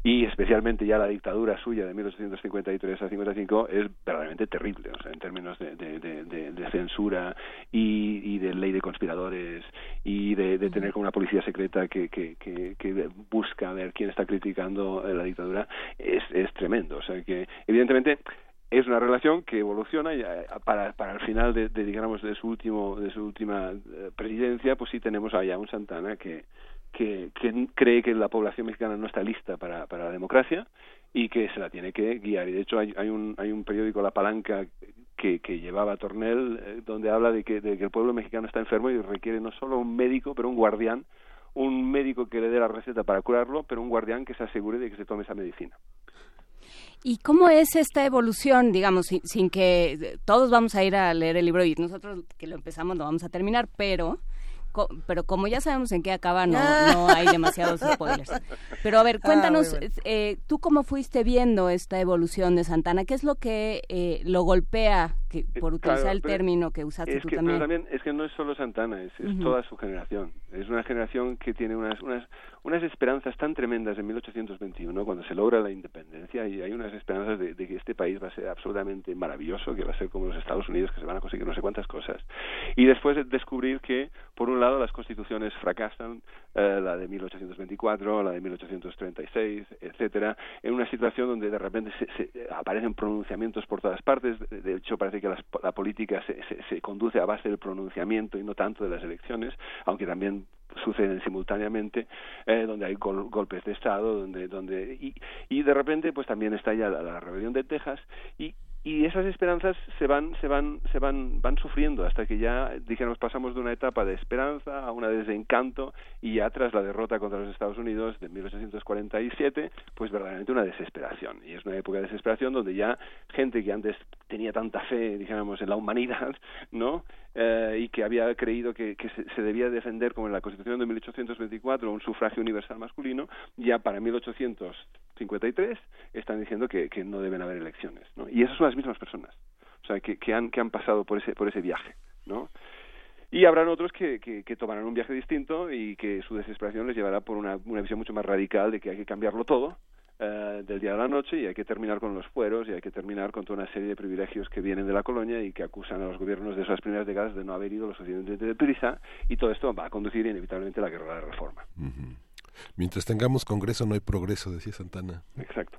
Speaker 29: Y especialmente ya la dictadura suya de 1853 a 55 es verdaderamente terrible, o sea, en términos de, de censura y, de ley de conspiradores y de, tener como una policía secreta que, que, que, busca ver quién está criticando la dictadura es, es tremendo. O sea que, evidentemente, es una relación que evoluciona y eh, para, para el final de, digamos de su último de su última eh, presidencia pues sí tenemos allá un Santana que, que, que cree que la población mexicana no está lista para, para la democracia y que se la tiene que guiar y de hecho hay, hay un hay un periódico La Palanca que, que llevaba Tornel, eh, donde habla de que, el pueblo mexicano está enfermo y requiere no solo un médico, pero un guardián, un médico que le dé la receta para curarlo, pero un guardián que se asegure de que se tome esa medicina.
Speaker 3: ¿Y cómo es esta evolución, digamos, sin, sin, que todos vamos a ir a leer el libro y nosotros que lo empezamos lo vamos a terminar, pero pero como ya sabemos en qué acaba, no, no hay demasiados spoilers. Pero a ver, <laughs> ah, cuéntanos, eh, ¿tú cómo fuiste viendo esta evolución de Santana? ¿Qué es lo que eh, lo golpea, que, eh, por utilizar el término que usaste tú
Speaker 29: también? es que no es solo Santana, es, toda su generación. Es una generación que tiene unas, unas, unas esperanzas tan tremendas en 1821, cuando se logra la independencia, y hay unas esperanzas de, que este país va a ser absolutamente maravilloso, que va a ser como los Estados Unidos, que se van a conseguir no sé cuántas cosas. Y después de descubrir que, por un lado, las constituciones fracasan, eh, la de 1824, la de 1836, etcétera, en una situación donde de repente se, aparecen pronunciamientos por todas partes. De hecho, parece que la, política se, se conduce a base del pronunciamiento y no tanto de las elecciones, aunque también suceden simultáneamente eh, donde hay golpes de estado donde donde y, y de repente pues también estalla la, la rebelión de Texas y y esas esperanzas se van se van se van van sufriendo hasta que ya dijéramos pasamos de una etapa de esperanza a una de desencanto y ya tras la derrota contra los Estados Unidos de 1847 pues verdaderamente una desesperación. Y es una época de desesperación donde ya gente que antes tenía tanta fe dijéramos en la humanidad <laughs> no eh, y que había creído que, que se, se, debía defender como en la Constitución de 1824 un sufragio universal masculino ya para 1853 están diciendo que, no deben haber elecciones ¿no? y esas son las mismas personas o sea que, han que han pasado por ese por ese viaje no y habrán otros que, tomarán un viaje distinto y que su desesperación les llevará por una, visión mucho más radical de que hay que cambiarlo todo eh, del día a la noche y hay que terminar con los fueros y hay que terminar con toda una serie de privilegios que vienen de la colonia y que acusan a los gobiernos de esas primeras décadas de no haber ido lo suficientemente deprisa y todo esto va a conducir inevitablemente a la guerra de reforma.
Speaker 1: Mientras tengamos Congreso no hay progreso, decía Santana.
Speaker 29: Exacto.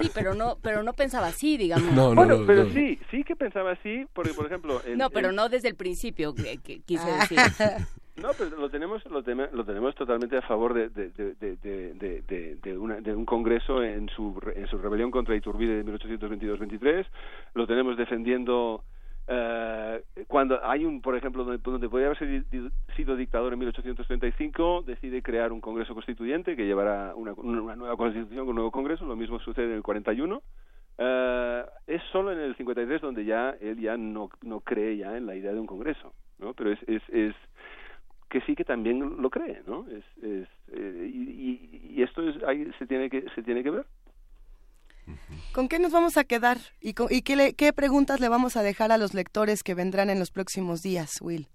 Speaker 3: sí, pero no, pero no pensaba así, digamos.
Speaker 29: No, bueno, pero sí, sí que pensaba así, porque por ejemplo.
Speaker 3: no, pero no desde el principio, que, quise ah. decir. <laughs>
Speaker 29: No, pero lo tenemos, lo, lo tenemos totalmente a favor de, de, de, de, una, de un Congreso en su, en su rebelión contra Iturbide de 1822-23. Lo tenemos defendiendo eh, cuando hay un, por ejemplo, donde, donde podría haber sido dictador en 1835, decide crear un Congreso Constituyente que llevará una, nueva constitución con un nuevo Congreso, lo mismo sucede en el 41. Eh, es solo en el 53 donde ya él ya no, no cree ya en la idea de un Congreso, ¿no? Pero es, es, es que sí que también lo cree, ¿no? Es, es, eh, y, y, esto es, ahí se tiene que se tiene que ver.
Speaker 2: ¿Con qué nos vamos a quedar y, y qué, qué preguntas le vamos a dejar a los lectores que vendrán en los próximos días, Will?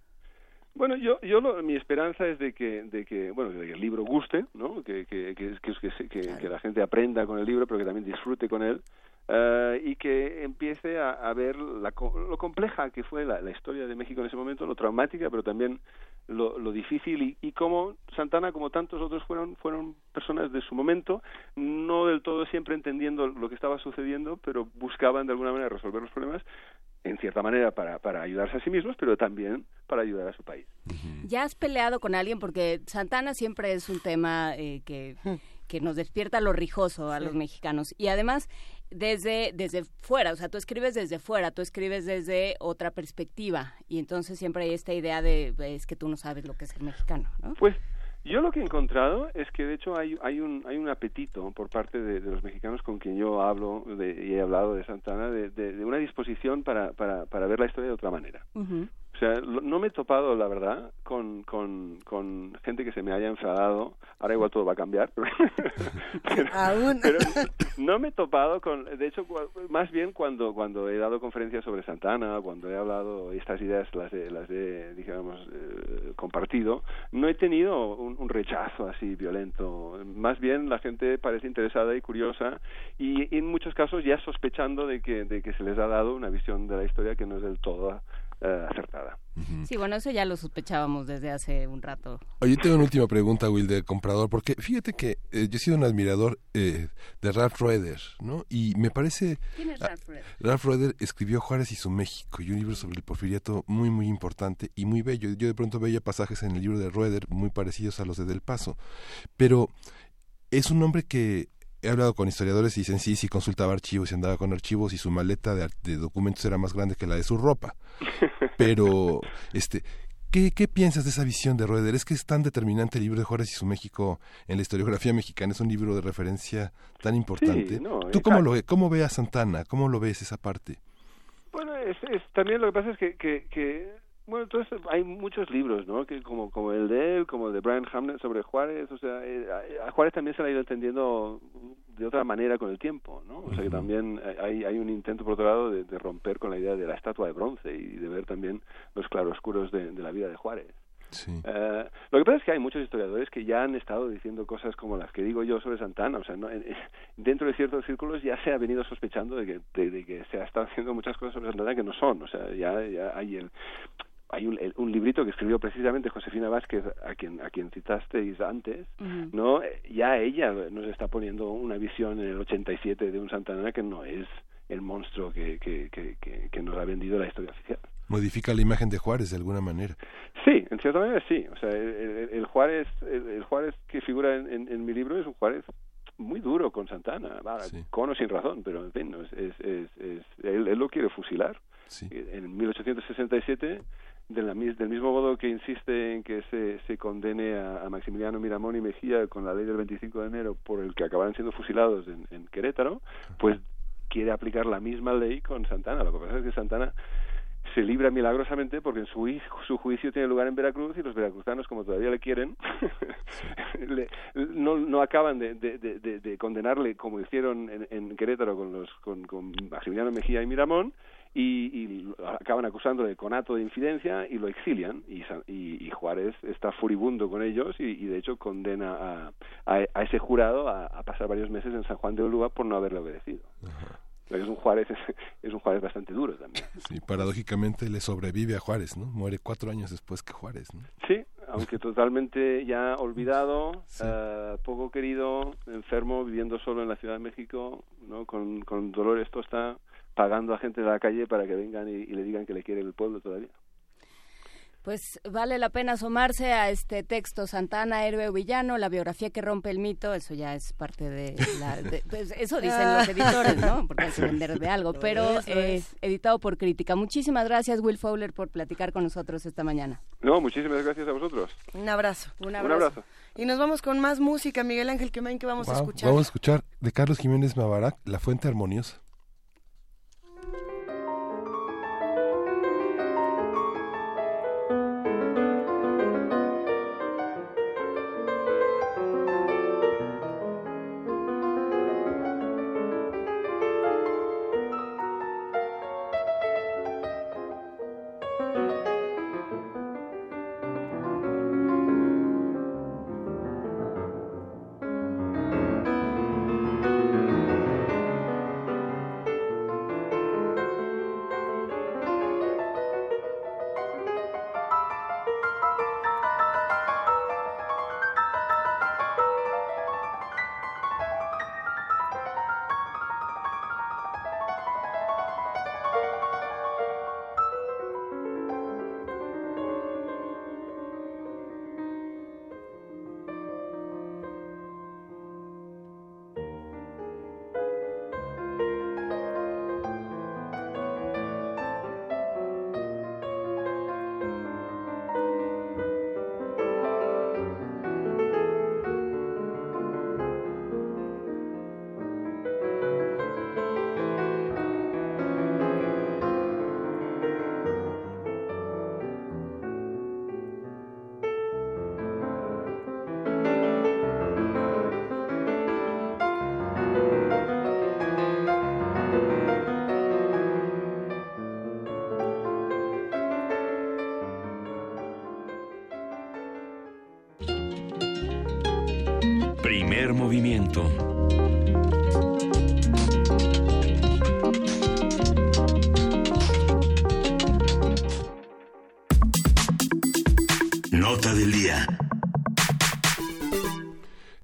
Speaker 29: Bueno, yo, yo mi esperanza es de que, de que, bueno, de que el libro guste, ¿no? Que, que, que, que, que, la gente aprenda con el libro, pero que también disfrute con él. Uh, y que empiece a, a ver la, lo compleja que fue la, la, historia de México en ese momento, lo traumática, pero también lo, lo difícil y, y cómo Santana, como tantos otros, fueron, fueron personas de su momento, no del todo siempre entendiendo lo que estaba sucediendo, pero buscaban de alguna manera resolver los problemas en cierta manera para, para ayudarse a sí mismos, pero también para ayudar a su país.
Speaker 3: ¿Ya has peleado con alguien? Porque Santana siempre es un tema eh, que, que nos despierta lo rijoso a los mexicanos. Y además, desde, desde fuera, o sea, tú escribes desde fuera, tú escribes desde otra perspectiva. Y entonces siempre hay esta idea de, es que tú no sabes lo que es el mexicano, ¿no?
Speaker 29: Pues yo lo que he encontrado es que de hecho hay, hay, un, hay un apetito por parte de, de los mexicanos con quien yo hablo de, y he hablado de Santana de, de, una disposición para, para, para ver la historia de otra manera. O sea, no me he topado, la verdad, con, con, con gente que se me haya enfadado. Ahora igual todo va a cambiar. <laughs> pero,
Speaker 2: Aún.
Speaker 29: pero no me he topado con... De hecho, más bien cuando, cuando he dado conferencias sobre Santana, cuando he hablado estas ideas, las he, las he digamos, eh, compartido, no he tenido un, un, rechazo así violento. Más bien la gente parece interesada y curiosa y, y en muchos casos ya sospechando de que, de que se les ha dado una visión de la historia que no es del todo eh, acertada.
Speaker 3: Sí, bueno, eso ya lo sospechábamos desde hace un rato.
Speaker 1: Oye, tengo una última pregunta, Will, de comprador, porque fíjate que eh, yo he sido un admirador eh, de Ralph Roeder, ¿no? Y me parece...
Speaker 3: ¿Quién es Ralph Roeder?
Speaker 1: Ralph Roeder escribió Juárez y su México, y un libro sobre el porfiriato muy, muy importante y muy bello. Yo de pronto veía pasajes en el libro de Roeder muy parecidos a los de Del Paso, pero es un hombre que he hablado con historiadores y dicen sí, sí consultaba archivos y andaba con archivos y su maleta de, de documentos era más grande que la de su ropa. <laughs> Pero, este, ¿Qué, ¿Qué, piensas de esa visión de Roeder? ¿Es que es tan determinante el libro de Juárez y su México en la historiografía mexicana? ¿Es un libro de referencia tan importante?
Speaker 29: Sí, no,
Speaker 1: ¿Tú cómo, lo, cómo ves a Santana? ¿Cómo lo ves esa parte?
Speaker 29: Bueno, es, es, también lo que pasa es que, que, que bueno, entonces hay muchos libros, ¿no? Que como como el de él, como el de Brian Hamlet sobre Juárez, o sea, eh, a Juárez también se le ha ido entendiendo de otra manera con el tiempo, ¿no? O sea que también hay, hay un intento por otro lado de, de romper con la idea de la estatua de bronce y de ver también los claroscuros de, de la vida de Juárez.
Speaker 1: Sí.
Speaker 29: Uh, lo que pasa es que hay muchos historiadores que ya han estado diciendo cosas como las que digo yo sobre Santana. O sea, no, en, dentro de ciertos círculos ya se ha venido sospechando de que, de, de que se ha estado haciendo muchas cosas sobre Santana que no son. O sea, ya, ya hay el hay un, un, librito que escribió precisamente Josefina Vázquez, a quien, a quien citasteis antes, uh -huh. ¿no? Ya ella nos está poniendo una visión en el 87 de un Santana que no es el monstruo que, que, que, que, que nos ha vendido la historia oficial.
Speaker 1: Modifica la imagen de Juárez de alguna manera.
Speaker 29: Sí, en cierta manera sí. O sea, el, el, el Juárez, el, el, Juárez que figura en, en, en, mi libro es un Juárez muy duro con Santana, vale, sí. con o sin razón, pero en fin, es, es, es, es él, él, lo quiere fusilar.
Speaker 1: Sí.
Speaker 29: En 1867 de la, del mismo modo que insiste en que se, se condene a, a, Maximiliano Miramón y Mejía con la ley del 25 de enero por el que acabaran siendo fusilados en, en Querétaro, pues quiere aplicar la misma ley con Santana. Lo que pasa es que Santana se libra milagrosamente porque en su, su juicio tiene lugar en Veracruz y los veracruzanos, como todavía le quieren, <laughs> le, no, no acaban de, de, de, de, condenarle como hicieron en, en Querétaro con, los, con, con Maximiliano Mejía y Miramón, y, y, acaban acusando de conato de infidencia y lo exilian y, y, y Juárez está furibundo con ellos y, y de hecho condena a, a, a ese jurado a, a, pasar varios meses en San Juan de Ulúa por no haberle obedecido.
Speaker 1: Ajá.
Speaker 29: Es un Juárez es, es, un Juárez bastante duro también.
Speaker 1: Sí, paradójicamente le sobrevive a Juárez, ¿no? Muere cuatro años después que Juárez, ¿no?
Speaker 29: Sí, aunque <laughs> totalmente ya olvidado, sí. uh, poco querido, enfermo, viviendo solo en la Ciudad de México, ¿no? Con, con Dolores Tosta pagando a gente de la calle para que vengan y, y le digan que le quiere el pueblo todavía.
Speaker 3: Pues vale la pena asomarse a este texto Santana, héroe o villano, la biografía que rompe el mito, eso ya es parte de la... pues eso dicen los <laughs> editores, ¿no? Porque hay que vender de algo, pero es editado por Crítica. Muchísimas gracias, Will Fowler, por platicar con nosotros esta mañana.
Speaker 29: No, muchísimas gracias a vosotros.
Speaker 2: Un abrazo.
Speaker 3: Un abrazo.
Speaker 2: Y nos vamos con más música, Miguel Ángel ¿qué que vamos a escuchar.
Speaker 1: Vamos a escuchar de Carlos Jiménez Mavarac, La Fuente Armoniosa.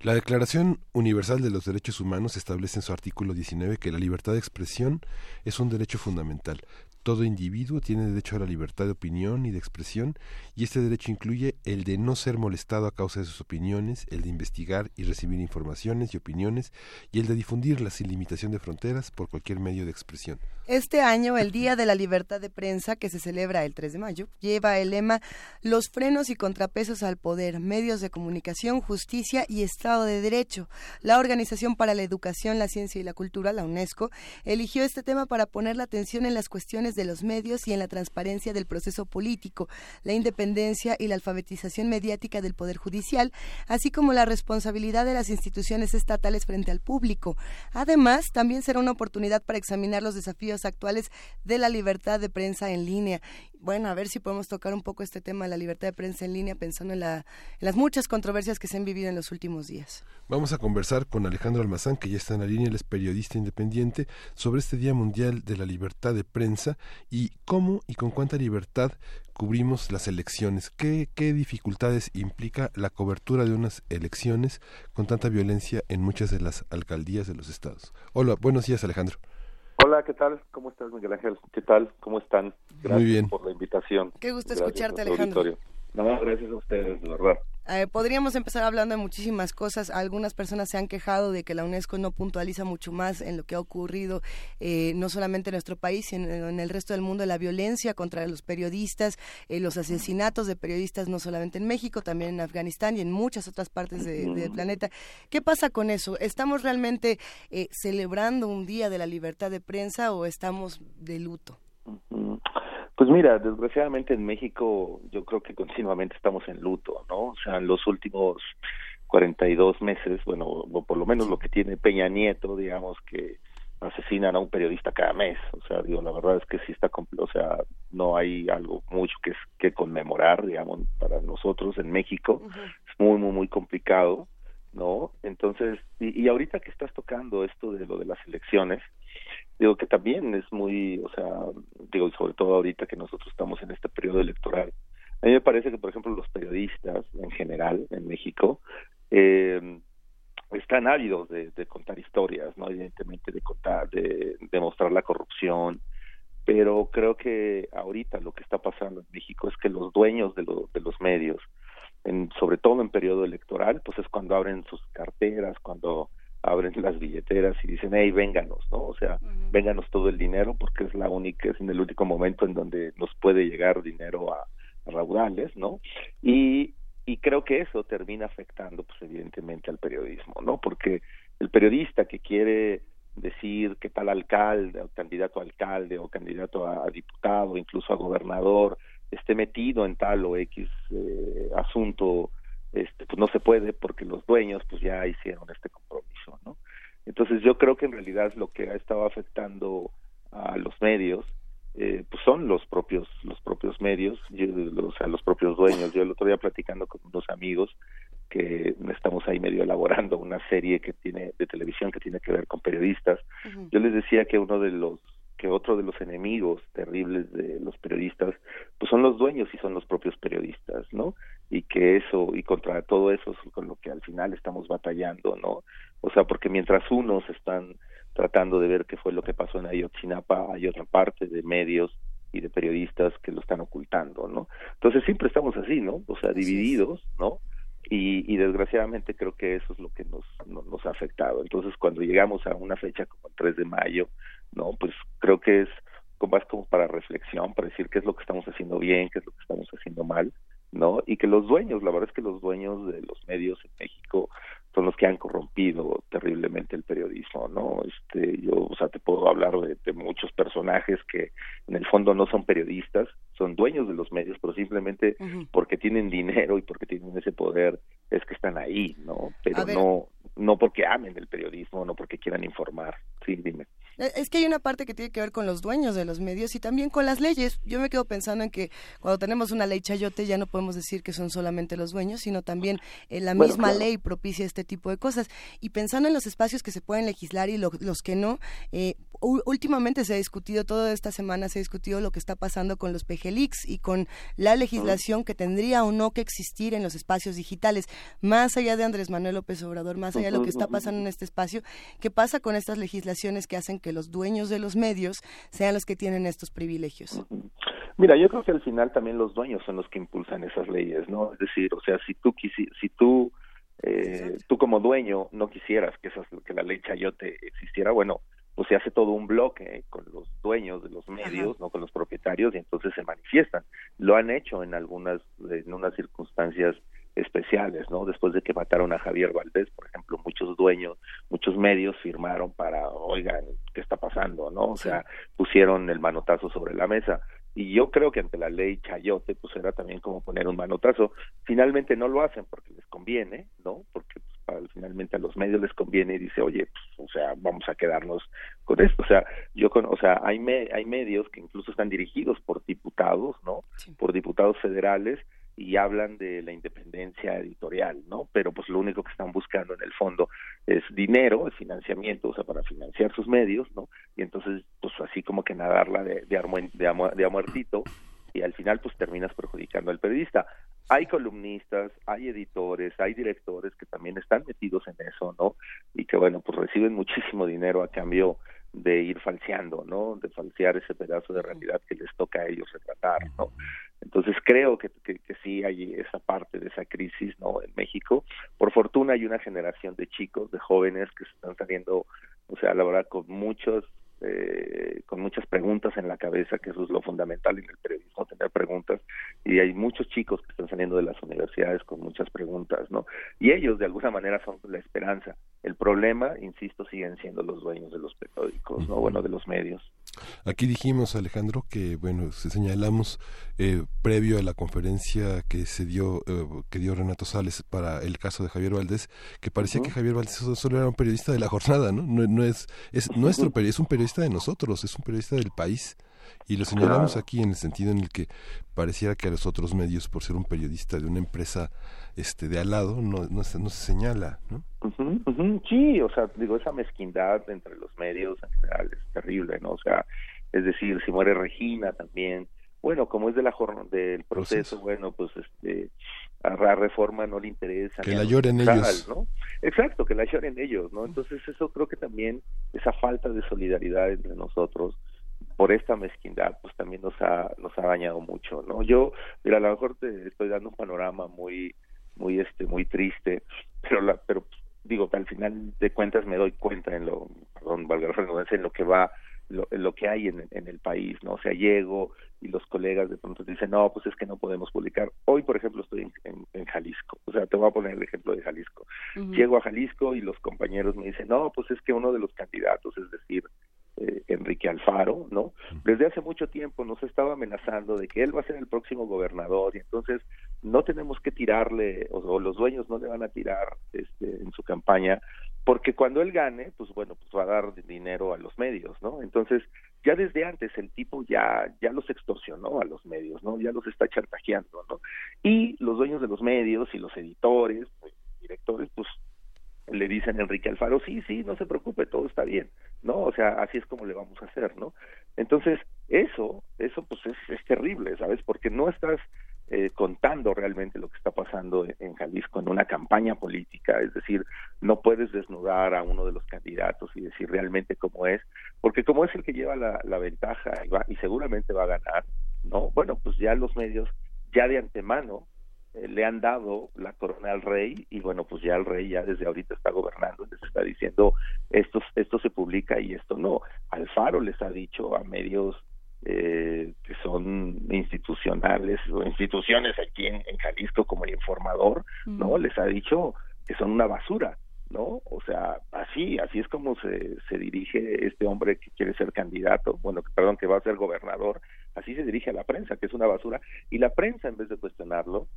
Speaker 1: La Declaración Universal de los Derechos Humanos establece en su artículo 19 que la libertad de expresión es un derecho fundamental. Todo individuo tiene derecho a la libertad de opinión y de expresión y este derecho incluye el de no ser molestado a causa de sus opiniones, el de investigar y recibir informaciones y opiniones y el de difundirlas sin limitación de fronteras por cualquier medio de expresión.
Speaker 2: Este año, el Día de la Libertad de Prensa, que se celebra el 3 de mayo, lleva el lema Los frenos y contrapesos al poder, medios de comunicación, justicia y Estado de Derecho. La Organización para la Educación, la Ciencia y la Cultura, la UNESCO, eligió este tema para poner la atención en las cuestiones de los medios y en la transparencia del proceso político, la independencia y la alfabetización mediática del Poder Judicial, así como la responsabilidad de las instituciones estatales frente al público. Además, también será una oportunidad para examinar los desafíos actuales de la libertad de prensa en línea. Bueno, a ver si podemos tocar un poco este tema de la libertad de prensa en línea pensando en, la, las muchas controversias que se han vivido en los últimos días.
Speaker 1: Vamos a conversar con Alejandro Almazán, que ya está en la línea, él es periodista independiente, sobre este Día Mundial de la Libertad de Prensa y cómo y con cuánta libertad cubrimos las elecciones. ¿Qué, ¿Qué dificultades implica la cobertura de unas elecciones con tanta violencia en muchas de las alcaldías de los estados? Hola, buenos días Alejandro.
Speaker 30: Hola, ¿qué tal? ¿Cómo estás, Miguel Ángel? ¿Qué tal? ¿Cómo están?
Speaker 1: Gracias Muy bien.
Speaker 30: por la invitación.
Speaker 2: Qué gusto escucharte, Alejandro.
Speaker 30: No, gracias a ustedes, de verdad.
Speaker 2: Eh, podríamos empezar hablando de muchísimas cosas. Algunas personas se han quejado de que la UNESCO no puntualiza mucho más en lo que ha ocurrido, eh, no solamente en nuestro país, sino en el resto del mundo, la violencia contra los periodistas, eh, los asesinatos de periodistas, no solamente en México, también en Afganistán y en muchas otras partes del planeta. ¿Qué pasa con eso? ¿Estamos realmente celebrando un día de la libertad de prensa o estamos de luto?
Speaker 30: Pues mira, desgraciadamente en México yo creo que continuamente estamos en luto, ¿no? O sea, en los últimos 42 meses, bueno, o por lo menos lo que tiene Peña Nieto, digamos que asesinan a un periodista cada mes, o sea, digo, la verdad es que sí está, o sea, no hay algo mucho que, que conmemorar, digamos, para nosotros en México, es muy, muy, muy complicado, ¿no? Entonces, y, y ahorita que estás tocando esto de lo de las elecciones, digo que también es muy, o sea, digo, sobre todo ahorita que nosotros estamos en este periodo electoral, a mí me parece que, por ejemplo, los periodistas en general en México eh, están ávidos de, contar historias, ¿no? Evidentemente de contar, de, de mostrar la corrupción, pero creo que ahorita lo que está pasando en México es que los dueños de, de los medios, en, sobre todo en periodo electoral, pues es cuando abren sus carteras, cuando abren las billeteras y dicen, hey, vénganos, ¿no? O sea, vénganos todo el dinero porque es la única, es en el último momento en donde nos puede llegar dinero a, a raudales, ¿no? Y, y creo que eso termina afectando, pues evidentemente al periodismo, ¿no? Porque el periodista que quiere decir que tal alcalde o candidato a alcalde o candidato a, diputado, incluso a gobernador, esté metido en tal o X eh, asunto, este, pues no se puede porque los dueños pues ya hicieron este compromiso, ¿no? Entonces yo creo que en realidad lo que ha estado afectando a los medios eh, pues son los propios los propios medios, o sea, los propios dueños. Yo el otro día platicando con unos amigos que estamos ahí medio elaborando una serie que tiene de televisión que tiene que ver con periodistas. Yo les decía que uno de los que otro de los enemigos terribles de los periodistas pues son los dueños y son los propios periodistas, ¿no? Y que eso y contra todo eso es con lo que al final estamos batallando, ¿no? O sea, porque mientras unos están tratando de ver qué fue lo que pasó en Ayotzinapa, hay otra parte de medios y de periodistas que lo están ocultando, ¿no? Entonces siempre estamos así, ¿no? O sea, divididos, ¿no? Y, y, desgraciadamente creo que eso es lo que nos, nos, ha afectado. Entonces, cuando llegamos a una fecha como el 3 de mayo, no, pues creo que es más como para reflexión, para decir qué es lo que estamos haciendo bien, qué es lo que estamos haciendo mal, ¿no? Y que los dueños, la verdad es que los dueños de los medios en México son los que han corrompido terriblemente el periodismo, ¿no? Este, yo, o sea, te puedo hablar de, de, muchos personajes que en el fondo no son periodistas, son dueños de los medios, pero simplemente porque tienen dinero y porque tienen ese poder es que están ahí, ¿no? Pero no, no porque amen el periodismo, no porque quieran informar. Sí, dime.
Speaker 2: Eh, es que hay una parte que tiene que ver con los dueños de los medios y también con las leyes. Yo me quedo pensando en que cuando tenemos una ley chayote ya no podemos decir que son solamente los dueños, sino también eh, la misma ley propicia este tipo de cosas. Y pensando en los espacios que se pueden legislar y los que no, eh, últimamente se ha discutido, toda esta semana se ha discutido lo que está pasando con los PGLIX y con la legislación que tendría o no que existir en los espacios digitales. Más allá de Andrés Manuel López Obrador, más allá de lo que está pasando en este espacio, ¿qué pasa con estas legislaciones que hacen que los dueños de los medios sean los que tienen estos privilegios?
Speaker 30: Mira, yo creo que al final también los dueños son los que impulsan esas leyes, ¿no? Es decir, o sea, si tú si tú eh, tú como dueño no quisieras que esas, que la ley chayote existiera, bueno, pues se hace todo un bloque con los dueños de los medios, no con los propietarios y entonces se manifiestan. Lo han hecho en algunas en unas circunstancias especiales, ¿no? Después de que mataron a Javier Valdés, por ejemplo, muchos dueños, muchos medios firmaron para, oigan, ¿qué está pasando, no? O sea, pusieron el manotazo sobre la mesa. Y yo creo que ante la ley Chayote, pues era también como poner un manotazo. Finalmente no lo hacen porque les conviene, ¿no? Porque pues, finalmente a los medios les conviene y dice, oye, pues, o sea, vamos a quedarnos con esto. O sea, yo con, o sea, hay, hay medios que incluso están dirigidos por diputados, ¿no? Por diputados federales y hablan de la independencia editorial, ¿no? Pero pues lo único que están buscando en el fondo es dinero, es financiamiento, o sea, para financiar sus medios, ¿no? Y entonces, pues así como que nadarla de, de, de, de muertito y al final pues terminas perjudicando al periodista. Hay columnistas, hay editores, hay directores que también están metidos en eso, ¿no? Y que bueno, pues reciben muchísimo dinero a cambio de ir falseando, ¿no? De falsear ese pedazo de realidad que les toca a ellos retratar, ¿no? Entonces creo que, que, sí hay esa parte de esa crisis, ¿no? En México. Por fortuna hay una generación de chicos, de jóvenes que están saliendo, o sea, la verdad, con muchos eh, con muchas preguntas en la cabeza, que eso es lo fundamental en el periodismo, tener preguntas, y hay muchos chicos que están saliendo de las universidades con muchas preguntas, ¿no? Y ellos de alguna manera son la esperanza. El problema, insisto, siguen siendo los dueños de los periódicos, ¿no? Bueno, de los medios.
Speaker 1: Aquí dijimos, Alejandro, que, bueno, señalamos eh, previo a la conferencia que se dio, eh, que dio Renato Sales para el caso de Javier Valdés, que parecía que Javier Valdés solo era un periodista de la jornada, ¿no? No, no es, es nuestro periodista, es un periodista de nosotros, es un periodista del país. Y lo señalamos aquí en el sentido en el que pareciera que a los otros medios, por ser un periodista de una empresa este de al lado, no, no, se, no se señala, ¿no?
Speaker 30: Sí, o sea, digo, esa mezquindad entre los medios en general es terrible, ¿no? O sea, es decir, si muere Regina también, bueno, como es de la del proceso, bueno, pues este a la reforma no le interesa.
Speaker 1: Que la lloren ellos.
Speaker 30: ¿no? Exacto, que la lloren ellos, ¿no? Entonces eso creo que también, esa falta de solidaridad entre nosotros, por esta mezquindad pues también nos ha nos ha dañado mucho no yo mira a lo mejor te estoy dando un panorama muy muy este muy triste pero la pero digo al final de cuentas me doy cuenta en lo perdón valga la en lo que va lo, lo que hay en, en, el país, ¿no? O sea, llego y los colegas de pronto dicen, no, pues es que no podemos publicar. Hoy, por ejemplo, estoy en, en, Jalisco, o sea, te voy a poner el ejemplo de Jalisco. Llego a Jalisco y los compañeros me dicen, no, pues es que uno de los candidatos, es decir, eh, Enrique Alfaro, ¿no? Desde hace mucho tiempo nos estaba amenazando de que él va a ser el próximo gobernador y entonces no tenemos que tirarle o, los dueños no le van a tirar este, en su campaña porque cuando él gane, pues bueno, pues va a dar dinero a los medios, ¿no? Entonces ya desde antes el tipo ya ya los extorsionó a los medios, ¿no? Ya los está chantajeando, ¿no? Y los dueños de los medios y los editores, pues, directores, pues le dicen Enrique Alfaro, sí, sí, no se preocupe, todo está bien, ¿no? O sea, así es como le vamos a hacer, ¿no? Entonces, eso, eso pues es, es terrible, ¿sabes? Porque no estás eh, contando realmente lo que está pasando en, Jalisco en una campaña política, es decir, no puedes desnudar a uno de los candidatos y decir realmente cómo es, porque como es el que lleva la, la ventaja y, va, y seguramente va a ganar, ¿no? Bueno, pues ya los medios, ya de antemano, eh, le han dado la corona al rey y bueno pues ya el rey ya desde ahorita está gobernando les está diciendo esto esto se publica y esto no Alfaro les ha dicho a medios eh, que son institucionales o instituciones aquí en, Jalisco como el informador no les ha dicho que son una basura no o sea así así es como se, se dirige este hombre que quiere ser candidato bueno perdón que va a ser gobernador así se dirige a la prensa que es una basura y la prensa en vez de cuestionarlo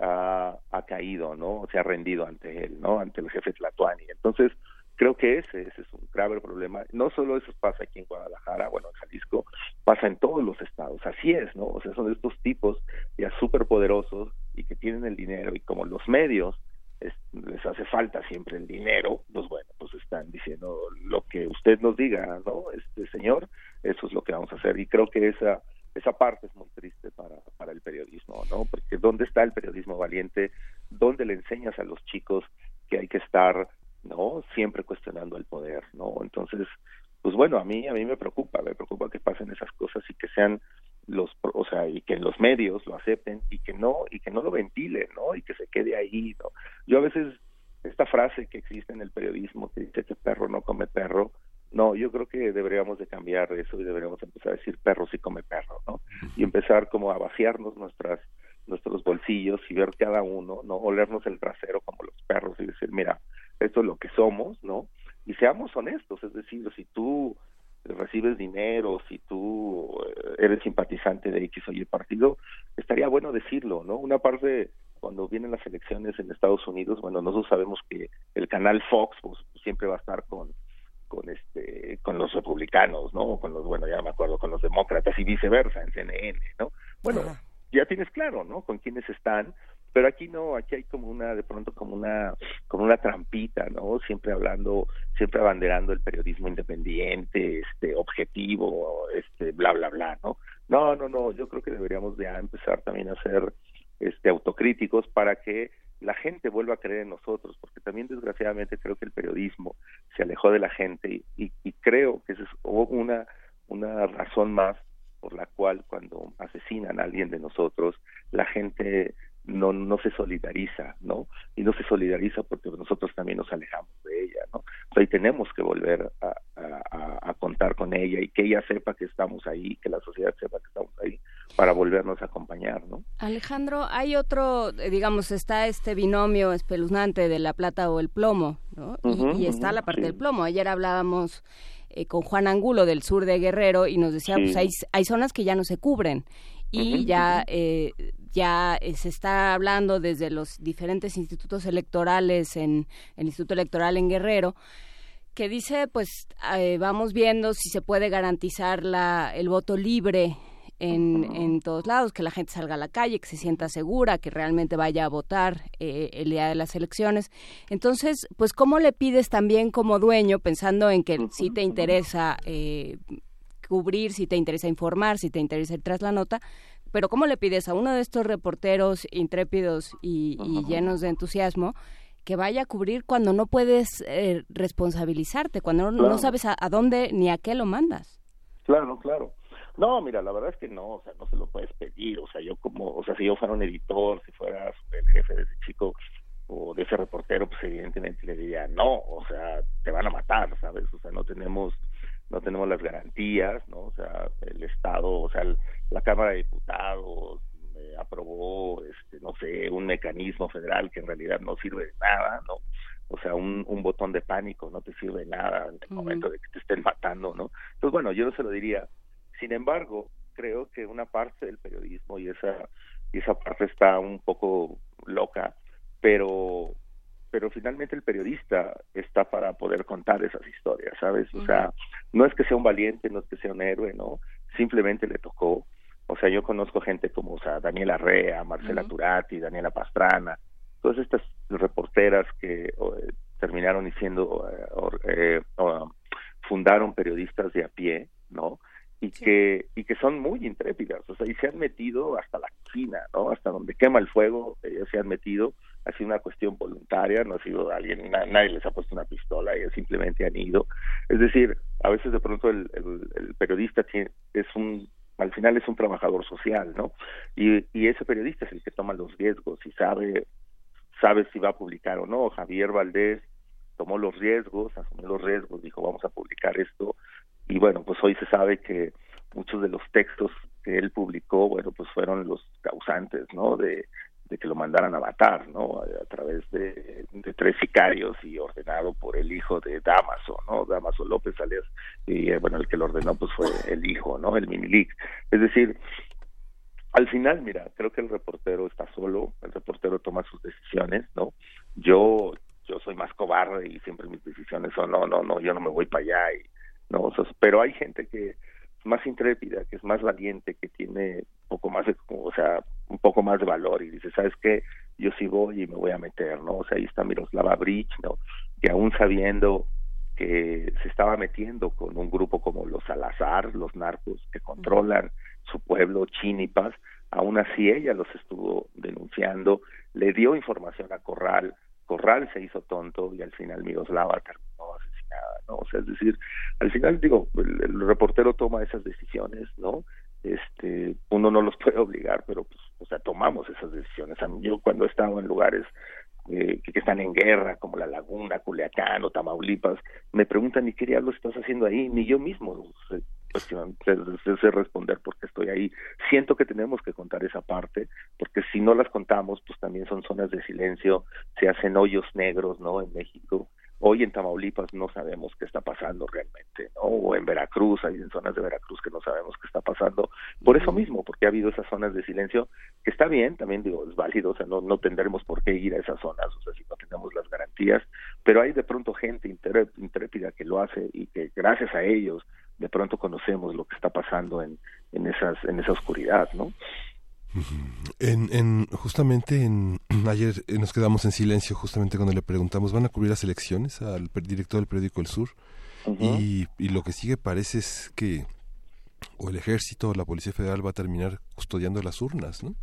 Speaker 30: ha, ha, caído, ¿no? Se ha rendido ante él, ¿no? Ante el jefe Tlatuani. Entonces, creo que ese, ese es un grave problema. No solo eso pasa aquí en Guadalajara, bueno, en Jalisco, pasa en todos los estados. Así es, ¿no? O sea, son estos tipos ya súper poderosos y que tienen el dinero y como los medios les hace falta siempre el dinero, pues bueno, pues están diciendo lo que usted nos diga, ¿no? Este señor, eso es lo que vamos a hacer y creo que esa esa parte es muy triste para, para el periodismo, ¿no? Porque ¿dónde está el periodismo valiente? ¿Dónde le enseñas a los chicos que hay que estar, ¿no? Siempre cuestionando el poder, ¿no? Entonces, pues bueno, a mí, a mí me preocupa, me preocupa que pasen esas cosas y que sean los, o sea, y que los medios lo acepten y que no, y que no lo ventilen, ¿no? Y que se quede ahí, ¿no? Yo a veces, esta frase que existe en el periodismo que dice que perro no come perro, no, yo creo que deberíamos de cambiar eso y deberíamos empezar a decir perro sí come perro, ¿no? Y empezar como a vaciarnos nuestras nuestros bolsillos y ver cada uno, ¿no? Olernos el trasero como los perros y decir, mira, esto es lo que somos, ¿no? Y seamos honestos, es decir, si tú recibes dinero, si tú eh, eres simpatizante de X o Y partido, estaría bueno decirlo, ¿no? Una parte cuando vienen las elecciones en Estados Unidos, bueno, nosotros sabemos que el canal Fox pues, siempre va a estar con con este con los republicanos no con los bueno ya me acuerdo con los demócratas y viceversa en CNN no bueno ya tienes claro no con quiénes están pero aquí no aquí hay como una de pronto como una como una trampita no siempre hablando siempre abanderando el periodismo independiente este objetivo este bla bla bla no no no no yo creo que deberíamos ya empezar también a ser este autocríticos para que la gente vuelva a creer en nosotros, porque también desgraciadamente creo que el periodismo se alejó de la gente y, y, creo que esa es una, una razón más por la cual cuando asesinan a alguien de nosotros, la gente no, no se solidariza, ¿no? Y no se solidariza porque nosotros también nos alejamos de ella, ¿no? Hoy tenemos que volver a, a, a, contar con ella y que ella sepa que estamos ahí, que la sociedad sepa que estamos ahí para volvernos a acompañar, ¿no?
Speaker 3: Alejandro, hay otro, eh, digamos, está este binomio espeluznante de la plata o el plomo, ¿no? y, está la parte del plomo. Ayer hablábamos eh, con Juan Angulo del sur de Guerrero y nos decía, pues hay, hay zonas que ya no se cubren y ya eh, ya eh, se está hablando desde los diferentes institutos electorales en el Instituto Electoral en Guerrero que dice pues eh, vamos viendo si se puede garantizar la, el voto libre en, en, todos lados, que la gente salga a la calle, que se sienta segura, que realmente vaya a votar eh, el día de las elecciones. Entonces, pues, ¿cómo le pides también como dueño, pensando en que si te interesa cubrir, si te interesa informar, si te interesa ir tras la nota, pero ¿cómo le pides a uno de estos reporteros intrépidos y, llenos de entusiasmo que vaya a cubrir cuando no puedes eh, responsabilizarte, cuando no, sabes a, dónde ni a qué lo mandas?
Speaker 30: Claro, claro. No, mira, la verdad es que no, o sea, no se lo puedes pedir, o sea, yo como, o sea, si yo fuera un editor, si fuera el jefe de ese chico o de ese reportero, pues evidentemente le diría, no, o sea, te van a matar, ¿sabes? O sea, no tenemos no tenemos las garantías, ¿no? O sea, el Estado, o sea, la Cámara de Diputados eh, aprobó, este, no sé, un mecanismo federal que en realidad no sirve de nada, ¿no? O sea, un, un botón de pánico no te sirve de nada en el momento de que te estén matando, ¿no? Entonces, bueno, yo no se lo diría. Sin embargo, creo que una parte del periodismo y esa y esa parte está un poco loca, pero pero finalmente el periodista está para poder contar esas historias, ¿sabes? O sea, no es que sea un valiente, no es que sea un héroe, ¿no? Simplemente le tocó. O sea, yo conozco gente como, o sea, Daniela Rea, Marcela Turati, Daniela Pastrana, todas estas reporteras que eh, terminaron siendo, eh, eh, fundaron periodistas de a pie, ¿no? Y que y que son muy intrépidas, o sea, y se han metido hasta la cocina, ¿no? Hasta donde quema el fuego, ellos se han metido, ha sido una cuestión voluntaria, no ha sido alguien, nadie les ha puesto una pistola, ellos simplemente han ido. Es decir, a veces de pronto el, el, periodista tiene, es un al final es un trabajador social, ¿no? Y, y ese periodista es el que toma los riesgos y sabe sabe si va a publicar o no. Javier Valdés tomó los riesgos, asumió los riesgos, dijo vamos a publicar esto y bueno, pues hoy se sabe que muchos de los textos que él publicó, bueno, pues fueron los causantes, ¿no? De, que lo mandaran a matar, ¿no? A, través de, tres sicarios y ordenado por el hijo de Damaso, ¿no? Damaso López alias, y eh, bueno, el que lo ordenó pues fue el hijo, ¿no? El Minilic. Es decir, al final, mira, creo que el reportero está solo, el reportero toma sus decisiones, ¿no? Yo yo soy más cobarde y siempre mis decisiones son no, no, no, yo no me voy para allá y no, pero hay gente que es más intrépida, que es más valiente, que tiene un poco más de, o sea, un poco más de valor y dice, ¿sabes qué? Yo sí voy y me voy a meter, ¿no? O sea, ahí está Miroslava Bridge, ¿no? Que aún sabiendo que se estaba metiendo con un grupo como los Salazar, los narcos que controlan su pueblo, Chinipas, aún así ella los estuvo denunciando, le dio información a Corral, Corral se hizo tonto y al final Miroslava terminó asesinada, ¿no? O sea, es decir, al final digo, el, reportero toma esas decisiones, ¿no? Este, uno no los <laughs> puede obligar, pero pues, o sea, tomamos esas decisiones. yo cuando he estado en lugares eh, que, están en guerra, como La Laguna, Culiacán o Tamaulipas, me preguntan, ¿y qué diablos estás haciendo ahí? Ni yo mismo sé, responder porque estoy ahí. Siento que tenemos que contar esa parte, porque si no las contamos, pues también son zonas de silencio, se hacen hoyos negros, ¿no? En México, Hoy en Tamaulipas no sabemos qué está pasando realmente, ¿no? O en Veracruz, hay en zonas de Veracruz que no sabemos qué está pasando. Por eso mismo, porque ha habido esas zonas de silencio, que está bien, también digo, es válido, o sea, no, no tendremos por qué ir a esas zonas, o sea, si no tenemos las garantías, pero hay de pronto gente intrépida que lo hace y que gracias a ellos de pronto conocemos lo que está pasando en, en, esas, en esa oscuridad, ¿no?
Speaker 1: En, en, justamente en <clears throat> ayer eh, nos quedamos en silencio justamente cuando le preguntamos van a cubrir las elecciones al director del periódico El Sur y, y, lo que sigue parece es que o el ejército o la policía federal va a terminar custodiando las urnas, ¿no?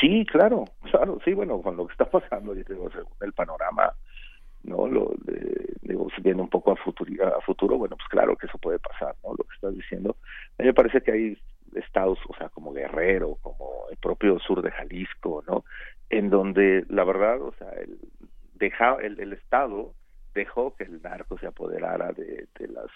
Speaker 30: Sí, claro, claro, sí, bueno, con lo que está pasando, yo según el panorama, no, lo de, digo, viendo un poco a futuro, a futuro, bueno, pues claro que eso puede pasar, ¿no? Lo que estás diciendo, a mí me parece que hay estados, o sea, como Guerrero, como el propio sur de Jalisco, ¿no? En donde la verdad, o sea, el, el Estado dejó que el narco se apoderara de, de las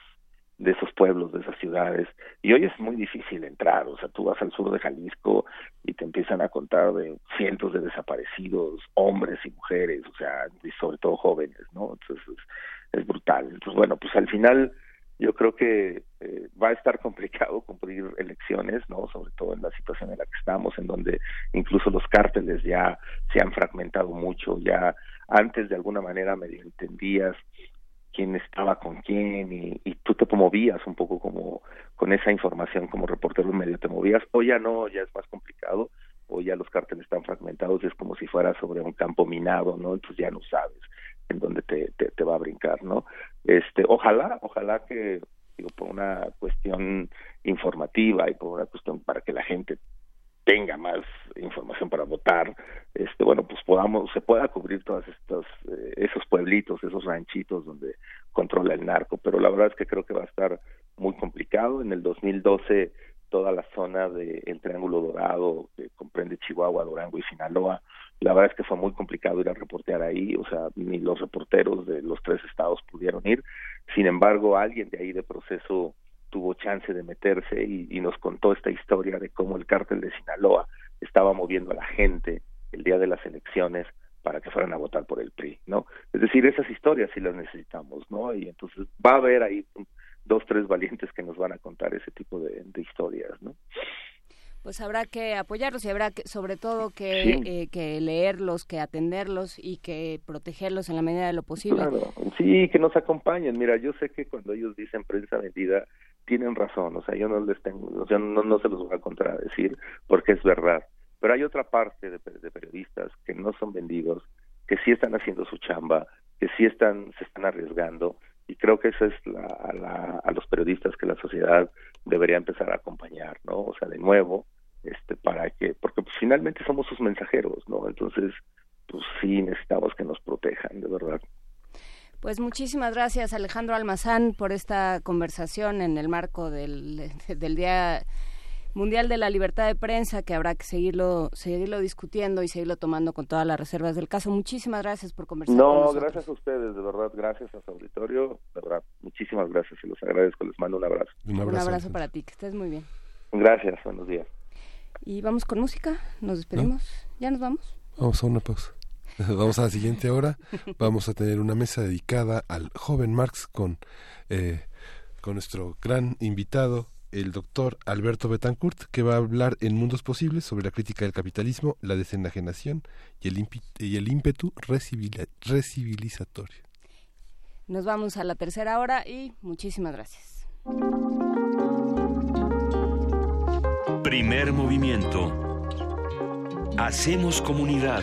Speaker 30: de esos pueblos, de esas ciudades. Y hoy es muy difícil entrar, o sea, tú vas al sur de Jalisco y te empiezan a contar de cientos de desaparecidos, hombres y mujeres, o sea, y sobre todo jóvenes, ¿no? Entonces es, es brutal. Entonces, bueno, pues al final yo creo que eh, va a estar complicado <laughs> cumplir elecciones, ¿no? Sobre todo en la situación en la que estamos, en donde incluso los cárteles ya se han fragmentado mucho, ya antes de alguna manera medio entendías quién estaba con quién y, y tú te movías un poco como con esa información como reportero medio te movías, hoy ya no, ya es más complicado, hoy ya los cárteles están fragmentados, es como si fuera sobre un campo minado, ¿no? Entonces ya no sabes en dónde te, te, va a brincar, ¿no? Este, ojalá, ojalá que, digo, por una cuestión informativa y por una cuestión para que la gente tenga más información para votar, este, bueno, pues podamos, se pueda cubrir todos estos, eh, esos pueblitos, esos ranchitos donde controla el narco, pero la verdad es que creo que va a estar muy complicado. En el 2012 toda la zona del Triángulo Dorado, que comprende Chihuahua, Durango y Sinaloa, la verdad es que fue muy complicado ir a reportear ahí, o sea, ni los reporteros de los tres estados pudieron ir. Sin embargo, alguien de ahí de proceso tuvo chance de meterse y, nos contó esta historia de cómo el cártel de Sinaloa estaba moviendo a la gente el día de las elecciones para que fueran a votar por el PRI, ¿no? Es decir, esas historias sí las necesitamos, ¿no? Y entonces va a haber ahí dos, tres valientes que nos van a contar ese tipo de, historias, ¿no?
Speaker 3: Pues habrá que apoyarlos y habrá que, sobre todo que, eh, que leerlos, que atenderlos y que protegerlos en la medida de lo posible.
Speaker 30: Claro, sí, que nos acompañen. Mira, yo sé que cuando ellos dicen prensa vendida, tienen razón, o sea, yo no les tengo, o sea, no, no se los voy a contradecir porque es verdad pero hay otra parte de, periodistas que no son vendidos, que sí están haciendo su chamba, que sí están, se están arriesgando, y creo que eso es la, a, a, los periodistas que la sociedad debería empezar a acompañar, ¿no? O sea, de nuevo, este, para que, porque pues, finalmente somos sus mensajeros, ¿no? Entonces, pues sí necesitamos que nos protejan, de verdad.
Speaker 3: Pues muchísimas gracias Alejandro Almazán por esta conversación en el marco del, del Día Mundial de la Libertad de Prensa, que habrá que seguirlo, seguirlo discutiendo y seguirlo tomando con todas las reservas del caso. Muchísimas gracias por conversar.
Speaker 30: No, gracias a ustedes, de verdad, gracias a su auditorio, de verdad, muchísimas gracias y los agradezco, les mando un abrazo.
Speaker 3: Un abrazo, para ti, que estés muy bien.
Speaker 30: Gracias, buenos días.
Speaker 3: Y vamos con música, nos despedimos, ¿ya nos vamos?
Speaker 1: Vamos a una pausa. <laughs> Vamos a la siguiente hora. Vamos a tener una mesa dedicada al joven Marx con, eh, con nuestro gran invitado, el doctor Alberto Betancourt, que va a hablar en Mundos Posibles sobre la crítica del capitalismo, la desenajenación y el, y el ímpetu recivilizatorio.
Speaker 3: Nos vamos a la tercera hora y muchísimas gracias.
Speaker 28: Primer movimiento. Hacemos comunidad.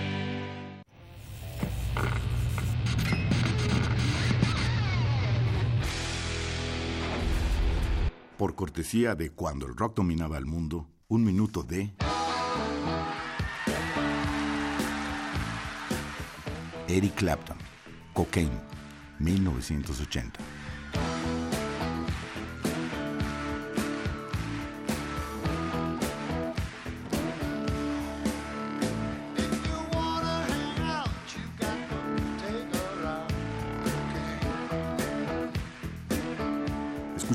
Speaker 31: Por cortesía de Cuando el rock dominaba el mundo, un minuto de... Eric Clapton, Cocaine, 1980.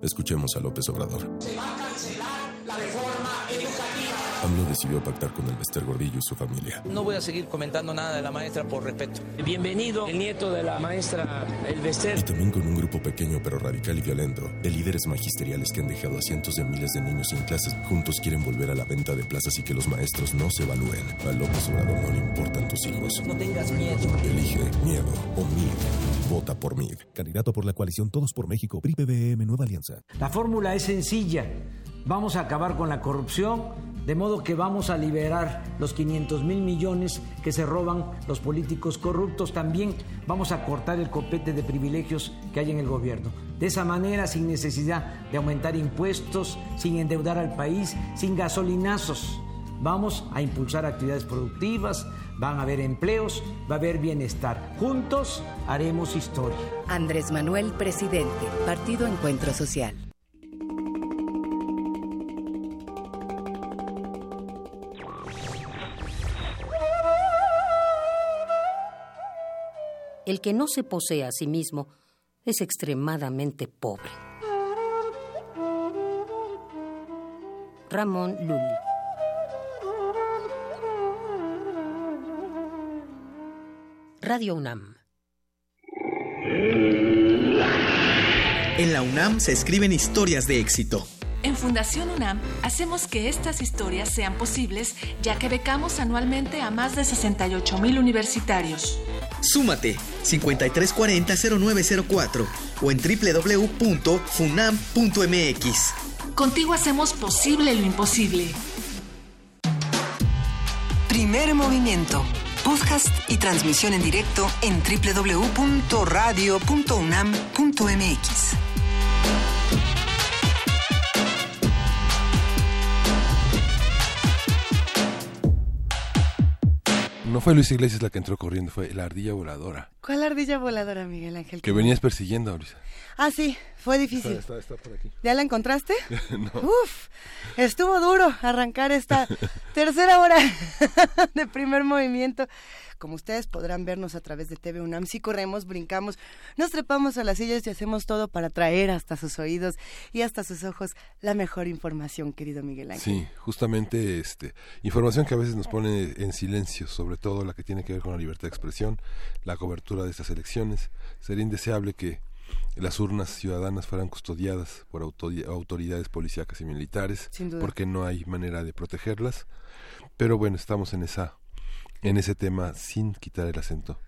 Speaker 22: Escuchemos a López Obrador. AMLO decidió pactar con el Bester Gordillo y su familia.
Speaker 32: No voy a seguir comentando nada de la maestra por respeto.
Speaker 24: Bienvenido, el nieto de la maestra El Bester.
Speaker 22: Y también con un grupo pequeño pero radical y violento de líderes magisteriales que han dejado a cientos de miles de niños sin clases. Juntos quieren volver a la venta de plazas y que los maestros no se evalúen. A López Obrador no le importan tus hijos.
Speaker 32: No tengas miedo.
Speaker 22: Elige miedo o MID. Vota por MID.
Speaker 33: Candidato por la coalición Todos por México. PRI PBM Nueva Alianza.
Speaker 12: La fórmula es sencilla. Vamos a acabar con la corrupción de modo que vamos a liberar los 500 mil millones que se roban los políticos corruptos. También vamos a cortar el copete de privilegios que hay en el gobierno. De esa manera, sin necesidad de aumentar impuestos, sin endeudar al país, sin gasolinazos. Vamos a impulsar actividades productivas, van a haber empleos, va a haber bienestar. Juntos haremos historia.
Speaker 34: Andrés Manuel, presidente, Partido Encuentro Social.
Speaker 35: El que no se posee a sí mismo es extremadamente pobre. Ramón Lully. Radio UNAM.
Speaker 31: En la UNAM se escriben historias de éxito.
Speaker 36: En Fundación UNAM hacemos que estas historias sean posibles ya que becamos anualmente a más de 68 mil universitarios.
Speaker 31: Súmate 5340-0904 o en www.funam.mx.
Speaker 36: Contigo hacemos posible lo imposible.
Speaker 18: Primer movimiento. Podcast y transmisión en directo en www.radio.unam.mx.
Speaker 1: No fue Luis Iglesias la que entró corriendo, fue la ardilla voladora.
Speaker 2: ¿Cuál ardilla voladora, Miguel Ángel?
Speaker 1: Que venías persiguiendo, Luisa.
Speaker 2: Ah, sí, fue difícil.
Speaker 1: Está, está, está por aquí.
Speaker 2: ¿Ya la encontraste? <laughs>
Speaker 1: no.
Speaker 2: Uf, estuvo duro arrancar esta <laughs> tercera hora <laughs> de primer movimiento. Como ustedes podrán vernos a través de TV UNAM, sí corremos, brincamos, nos trepamos a las sillas y hacemos todo para traer hasta sus oídos y hasta sus ojos la mejor información, querido Miguel Ángel.
Speaker 1: Sí, justamente este, información que a veces nos pone en silencio, sobre todo la que tiene que ver con la libertad de expresión, la cobertura de estas elecciones. Sería indeseable que las urnas ciudadanas fueran custodiadas por autoridades policíacas y militares, porque no hay manera de protegerlas. Pero bueno, estamos en esa en ese tema sin quitar el acento,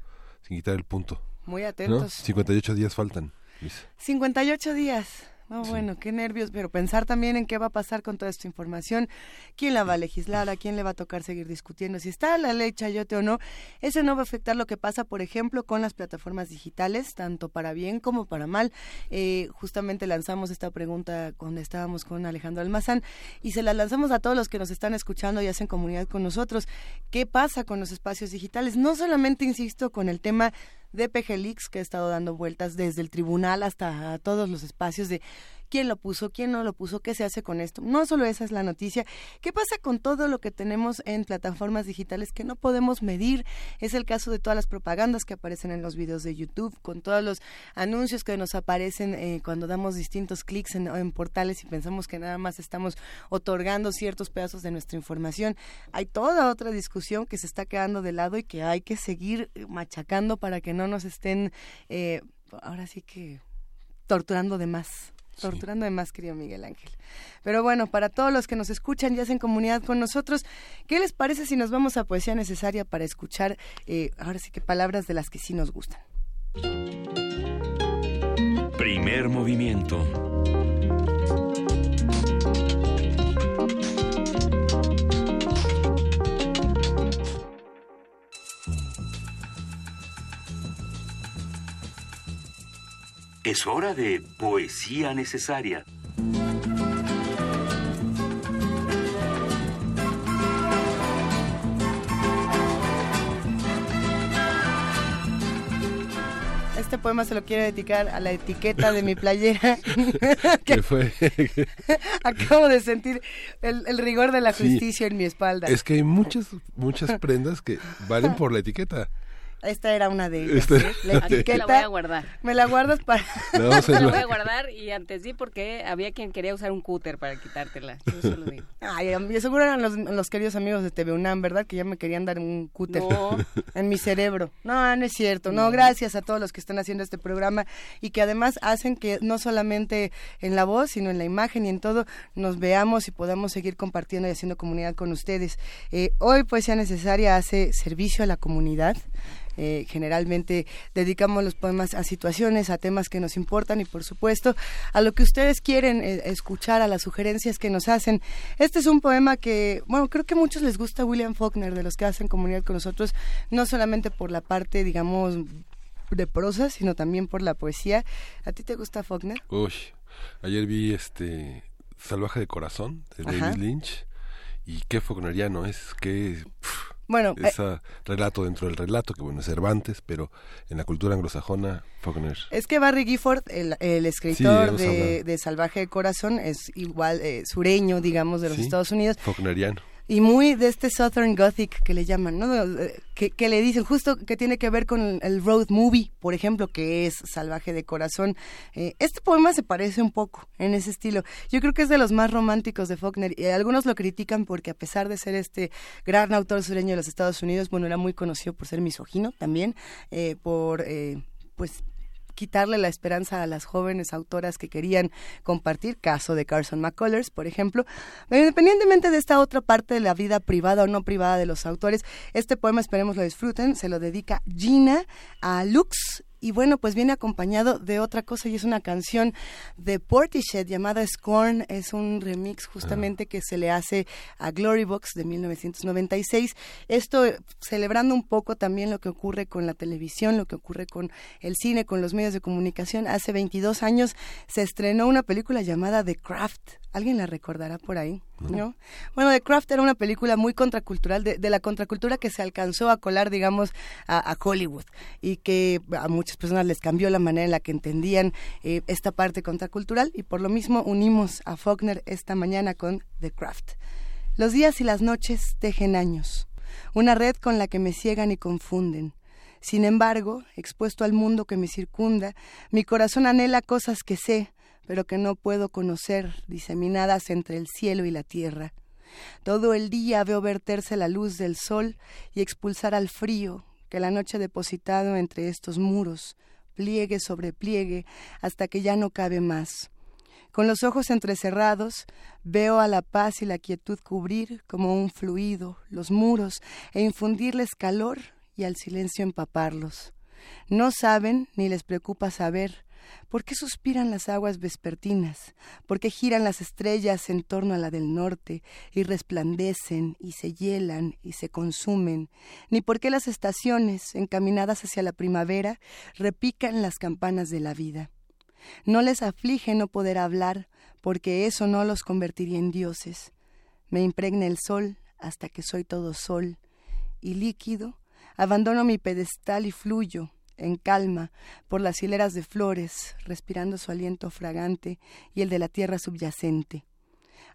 Speaker 1: sin quitar el punto.
Speaker 2: Muy atentos.
Speaker 1: ¿no? 58 días faltan. Luis.
Speaker 2: 58 días. No, sí. bueno, qué nervios, pero pensar también en qué va a pasar con toda esta información, quién la va a legislar, a quién le va a tocar seguir discutiendo, si está la ley chayote o no, eso no va a afectar lo que pasa, por ejemplo, con las plataformas digitales, tanto para bien como para mal. Eh, justamente lanzamos esta pregunta cuando estábamos con Alejandro Almazán y se la lanzamos a todos los que nos están escuchando y hacen comunidad con nosotros. ¿Qué pasa con los espacios digitales? No solamente, insisto, con el tema de PGLix que ha estado dando vueltas desde el tribunal hasta todos los espacios de quién lo puso, quién no lo puso, qué se hace con esto. No solo esa es la noticia, ¿qué pasa con todo lo que tenemos en plataformas digitales que no podemos medir? Es el caso de todas las propagandas que aparecen en los videos de YouTube, con todos los anuncios que nos aparecen eh, cuando damos distintos clics en, en, portales y pensamos que nada más estamos otorgando ciertos pedazos de nuestra información. Hay toda otra discusión que se está quedando de lado y que hay que seguir machacando para que no nos estén, eh, ahora sí que torturando de más. Torturando de más, querido Miguel Ángel. Pero bueno, para todos los que nos escuchan y hacen comunidad con nosotros, ¿qué les parece si nos vamos a Poesía Necesaria para escuchar, eh, ahora sí que palabras de las que sí nos gustan?
Speaker 37: Primer movimiento. Es hora de poesía necesaria.
Speaker 2: Este poema se lo quiero dedicar a la etiqueta de mi playera. <laughs>
Speaker 1: ¿Qué fue? <laughs>
Speaker 2: Acabo de sentir el, rigor de la justicia en mi espalda.
Speaker 1: Es que hay muchas, muchas prendas que valen por la etiqueta.
Speaker 2: Esta era una de ellas. ¿eh? La <laughs> etiqueta.
Speaker 38: la voy a guardar.
Speaker 2: Me la guardas para.
Speaker 38: No, <laughs> la voy a guardar y antes sí, porque había quien quería usar un cúter para quitártela. Yo se lo digo. <laughs>
Speaker 2: Ay, seguro eran los, queridos amigos de TV UNAM, ¿verdad? Que ya me querían dar un cúter en mi cerebro. No, no es cierto. No, gracias a todos los que están haciendo este programa y que además hacen que no solamente en la voz, sino en la imagen y en todo nos veamos y podamos seguir compartiendo y haciendo comunidad con ustedes. Eh, hoy, pues, sea necesaria, hace servicio a la comunidad. Eh, generalmente dedicamos los poemas a situaciones, a temas que nos importan y por supuesto a lo que ustedes quieren eh, escuchar, a las sugerencias que nos hacen. Este es un poema que, bueno, creo que a muchos les gusta William Faulkner, de los que hacen comunidad con nosotros, no solamente por la parte, digamos, de prosa, sino también por la poesía. ¿A ti te gusta Faulkner?
Speaker 1: Uy, ayer vi este Salvaje de Corazón de David Lynch y qué Faulkneriano es, qué...
Speaker 2: Bueno,
Speaker 1: ese eh, relato dentro del relato, que bueno, es Cervantes, pero en la cultura anglosajona, Faulkner.
Speaker 2: Es que Barry Gifford, el, escritor de, Salvaje de Corazón, es igual eh, sureño, digamos, de los Estados Unidos.
Speaker 1: Faulkneriano
Speaker 2: y muy de este Southern Gothic que le llaman, ¿no? Eh, que, le dicen justo que tiene que ver con el road movie, por ejemplo, que es Salvaje de Corazón. Eh, este poema se parece un poco en ese estilo. Yo creo que es de los más románticos de Faulkner y algunos lo critican porque a pesar de ser este gran autor sureño de los Estados Unidos, bueno, era muy conocido por ser misógino también, eh, por pues quitarle la esperanza a las jóvenes autoras que querían compartir, caso de Carson McCullers, por ejemplo. Independientemente de esta otra parte de la vida privada o no privada de los autores, este poema esperemos lo disfruten, se lo dedica Gina a Lux y bueno, pues viene acompañado de otra cosa y es una canción de Portishead llamada Scorn. Es un remix justamente que se le hace a Glory Box de 1996. Esto eh, celebrando un poco también lo que ocurre con la televisión, lo que ocurre con el cine, con los medios de comunicación. Hace 22 años se estrenó una película llamada The Craft ¿Alguien la recordará por ahí? ¿no? Bueno, The Craft era una película muy contracultural, de, de la contracultura que se alcanzó a colar, digamos, a, Hollywood y que a muchas personas les cambió la manera en la que entendían eh, esta parte contracultural y por lo mismo unimos a Faulkner esta mañana con The Craft. Los días y las noches tejen años, una red con la que me ciegan y confunden. Sin embargo, expuesto al mundo que me circunda, mi corazón anhela cosas que sé, pero que no puedo conocer, diseminadas entre el cielo y la tierra. Todo el día veo verterse la luz del sol y expulsar al frío que la noche ha depositado entre estos muros, pliegue sobre pliegue, hasta que ya no cabe más. Con los ojos entrecerrados, veo a la paz y la quietud cubrir como un fluido los muros e infundirles calor y al silencio empaparlos. No saben ni les preocupa saber, ¿Por qué suspiran las aguas vespertinas? ¿Por qué giran las estrellas en torno a la del norte y resplandecen y se hielan y se consumen? Ni por qué las estaciones, encaminadas hacia la primavera, repican las campanas de la vida. No les aflige no poder hablar, porque eso no los convertiría en dioses. Me impregna el sol hasta que soy todo sol, y líquido, abandono mi pedestal y fluyo, en calma por las hileras de flores, respirando su aliento fragante y el de la tierra subyacente.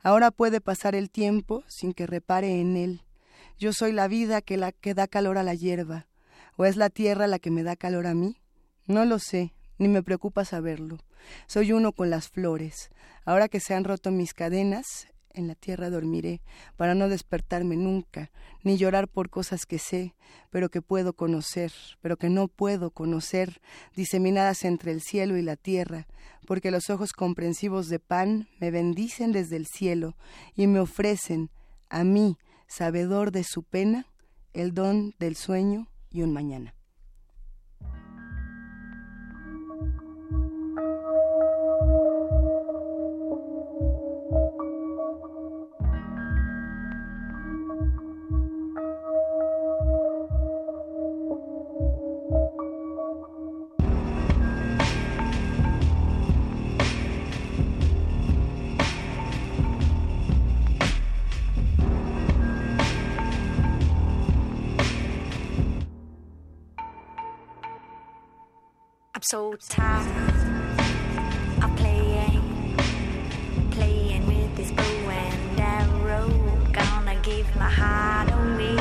Speaker 2: Ahora puede pasar el tiempo sin que repare en él. Yo soy la vida que, la, que da calor a la hierba. ¿O es la tierra la que me da calor a mí? No lo sé, ni me preocupa saberlo. Soy uno con las flores. Ahora que se han roto mis cadenas, en la tierra dormiré, para no despertarme nunca, ni llorar por cosas que sé, pero que puedo conocer, pero que no puedo conocer, diseminadas entre el cielo y la tierra, porque los ojos comprensivos de pan me bendicen desde el cielo y me ofrecen, a mí, sabedor de su pena, el don del sueño y un mañana.
Speaker 5: So tired of playing, playing with this bow and arrow. Gonna give my heart away,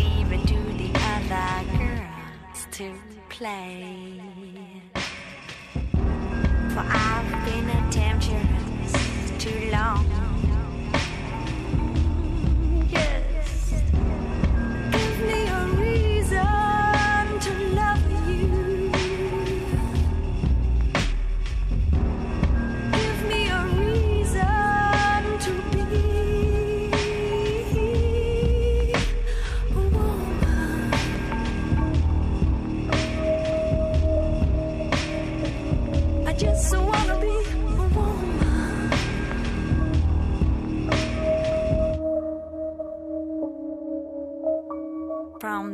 Speaker 5: leave it to the other girls to play. For I've been a temptress too long.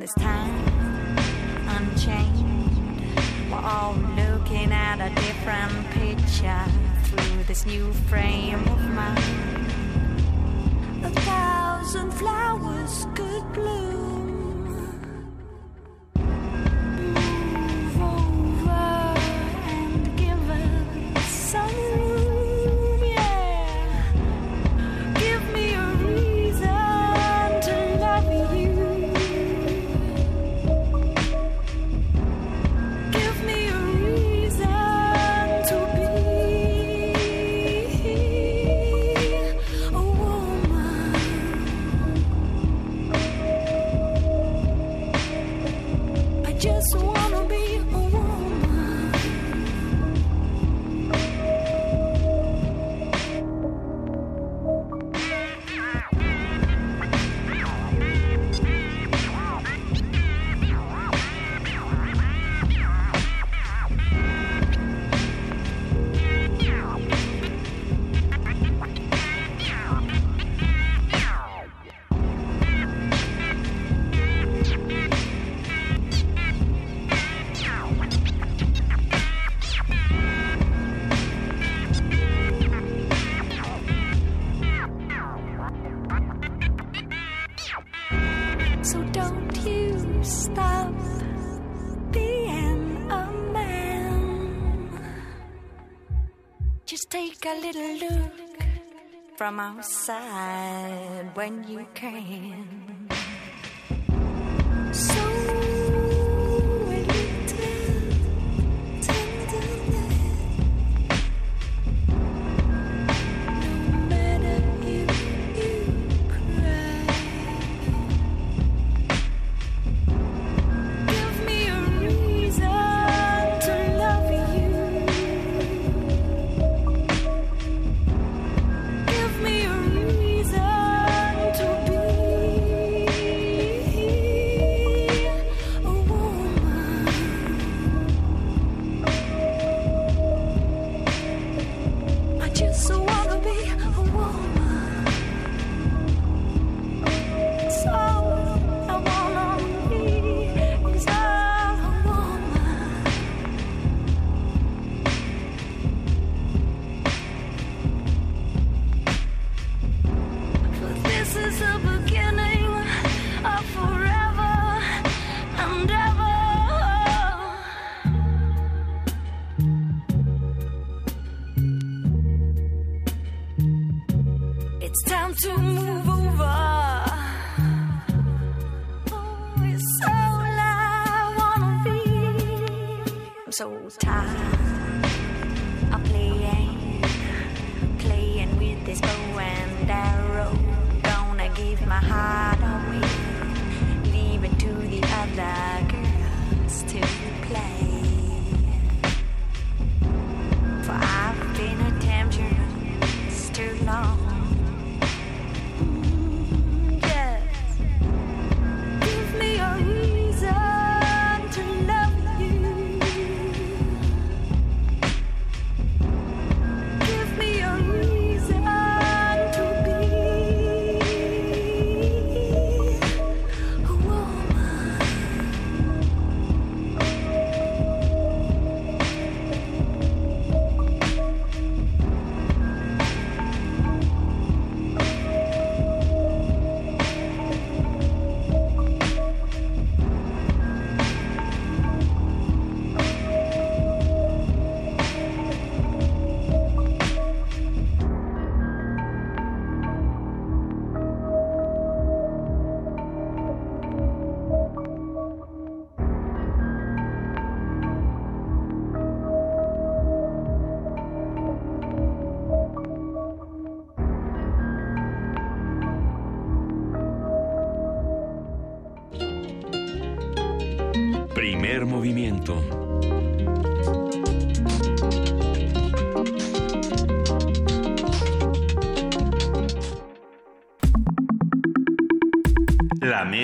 Speaker 5: This time unchanged. We're all looking at a different picture through this new frame of mind. A thousand flowers could bloom. Outside when you can.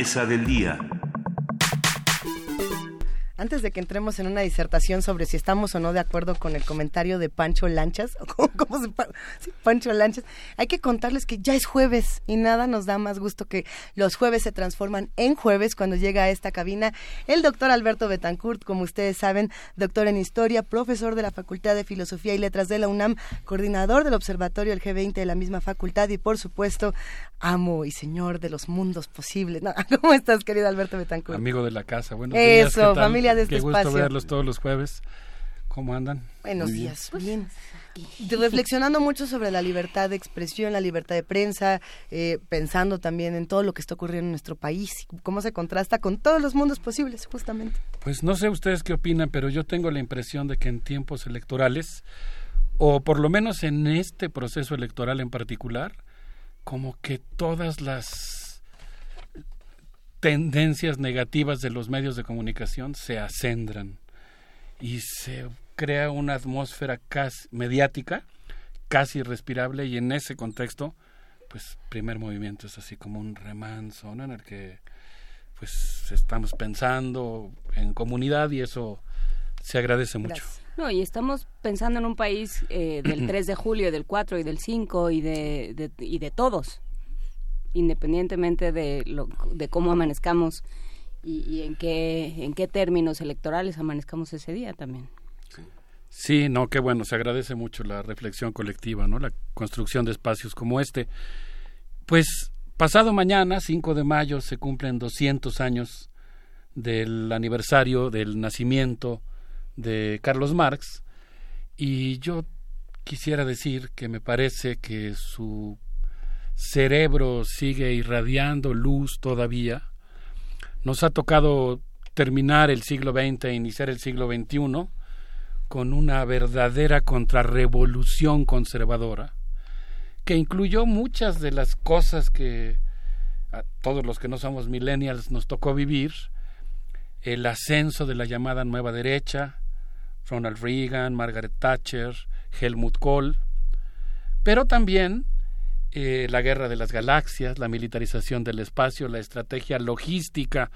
Speaker 37: Del día.
Speaker 2: Antes de que entremos en una disertación sobre si estamos o no de acuerdo con el comentario de Pancho Lanchas, <laughs> <laughs> cómo se Pancho Lanchas, hay que contarles que ya es jueves y nada nos da más gusto que los jueves se transforman en jueves cuando llega a esta cabina el doctor Alberto Betancourt, como ustedes saben, doctor en historia, profesor de la Facultad de Filosofía y Letras de la UNAM, coordinador del Observatorio el G20 de la misma facultad y por supuesto amo y señor de los mundos posibles. No, <laughs> ¿Cómo estás, querido Alberto Betancourt?
Speaker 39: Amigo de la casa, buenos días.
Speaker 2: Eso,
Speaker 39: ¿qué tal?
Speaker 2: familia de este
Speaker 39: Qué gusto
Speaker 2: espacio.
Speaker 39: verlos todos los jueves. ¿Cómo andan?
Speaker 2: Buenos
Speaker 39: Muy bien.
Speaker 2: días, bien. Reflexionando mucho sobre la libertad de expresión, la libertad de prensa, eh, pensando también en todo lo que está ocurriendo en nuestro país, cómo se contrasta con todos los mundos posibles, justamente.
Speaker 39: Pues no sé ustedes qué opinan, pero yo tengo la impresión de que en tiempos electorales, o por lo menos en este proceso electoral en particular, como que todas las tendencias negativas de los medios de comunicación se acendran y se crea una atmósfera casi mediática, casi irrespirable, y en ese contexto, pues primer movimiento es así como un remanso, ¿no? En el que pues estamos pensando en comunidad y eso se agradece mucho.
Speaker 38: No, y estamos pensando en un país eh, del <clears throat> 3 de julio, del 4 y del 5 y de, de- y de todos, independientemente de, lo, de cómo amanezcamos y, y en, qué, en qué términos electorales amanezcamos ese día también.
Speaker 39: Sí, no, qué bueno, se agradece mucho la reflexión colectiva, ¿no? La construcción de espacios como este. Pues pasado mañana, 5 de mayo, se cumplen 200 años del aniversario del nacimiento de Carlos Marx y yo quisiera decir que me parece que su cerebro sigue irradiando luz todavía. Nos ha tocado terminar el siglo XX e iniciar el siglo XXI con una verdadera contrarrevolución conservadora que incluyó muchas de las cosas que a todos los que no somos millennials nos tocó vivir, el ascenso de la llamada nueva derecha, Ronald Reagan, Margaret Thatcher, Helmut Kohl, pero también eh, la guerra de las galaxias, la militarización del espacio, la estrategia logística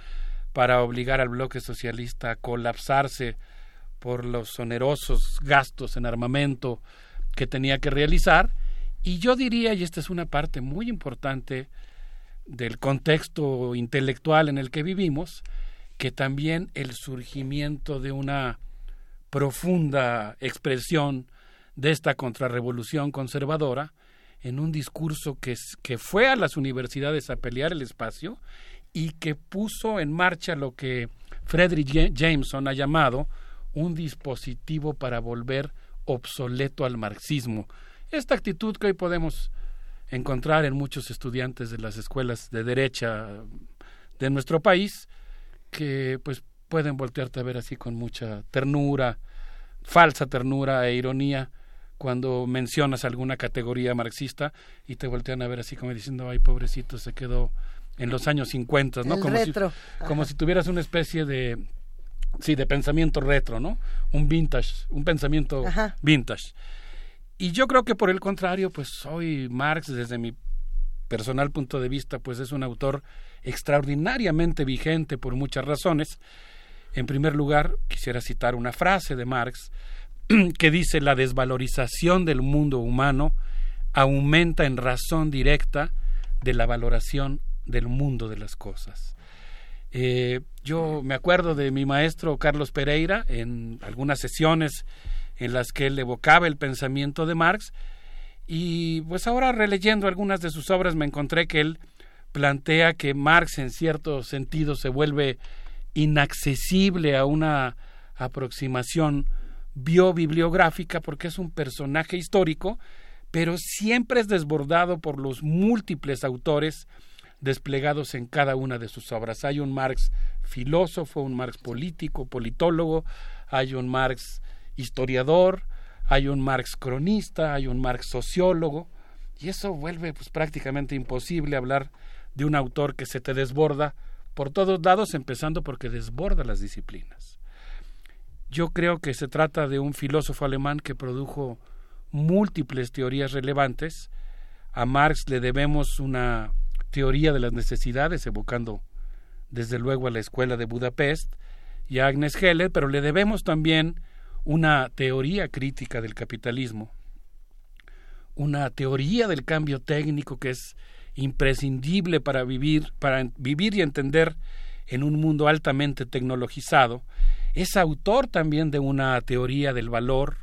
Speaker 39: para obligar al bloque socialista a colapsarse por los onerosos gastos en armamento que tenía que realizar. Y yo diría, y esta es una parte muy importante del contexto intelectual en el que vivimos, que también el surgimiento de una profunda expresión de esta contrarrevolución conservadora en un discurso que, que fue a las universidades a pelear el espacio y que puso en marcha lo que Frederick Ja- Jameson ha llamado un dispositivo para volver obsoleto al marxismo. Esta actitud que hoy podemos encontrar en muchos estudiantes de las escuelas de derecha de nuestro país, que pues pueden voltearte a ver así con mucha ternura, falsa ternura e ironía, cuando mencionas alguna categoría marxista y te voltean a ver así como diciendo, ay, pobrecito, se quedó en los años 50, ¿no? como, Si, como si tuvieras una especie de, sí, de pensamiento retro, ¿no? Un vintage, un pensamiento vintage. Y yo creo que por el contrario, pues hoy Marx, desde mi personal punto de vista, pues es un autor extraordinariamente vigente por muchas razones. En primer lugar, quisiera citar una frase de Marx <clears throat> que dice la desvalorización del mundo humano aumenta en razón directa de la valoración del mundo de las cosas. Eh, yo me acuerdo de mi maestro Carlos Pereira en algunas sesiones en las que él evocaba el pensamiento de Marx y pues ahora releyendo algunas de sus obras me encontré que él plantea que Marx en cierto sentido se vuelve inaccesible a una aproximación biobibliográfica porque es un personaje histórico, pero siempre es desbordado por los múltiples autores desplegados en cada una de sus obras. Hay un Marx filósofo, un Marx político, politólogo, hay un Marx historiador, hay un Marx cronista, hay un Marx sociólogo, y eso vuelve pues prácticamente imposible hablar de un autor que se te desborda por todos lados, empezando porque desborda las disciplinas. Yo creo que se trata de un filósofo alemán que produjo múltiples teorías relevantes. A Marx le debemos una teoría de las necesidades, evocando desde luego a la escuela de Budapest y a Agnes Heller, pero le debemos también una teoría crítica del capitalismo, una teoría del cambio técnico que es imprescindible para vivir, para vivir y entender en un mundo altamente tecnologizado. Es autor también de una teoría del valor,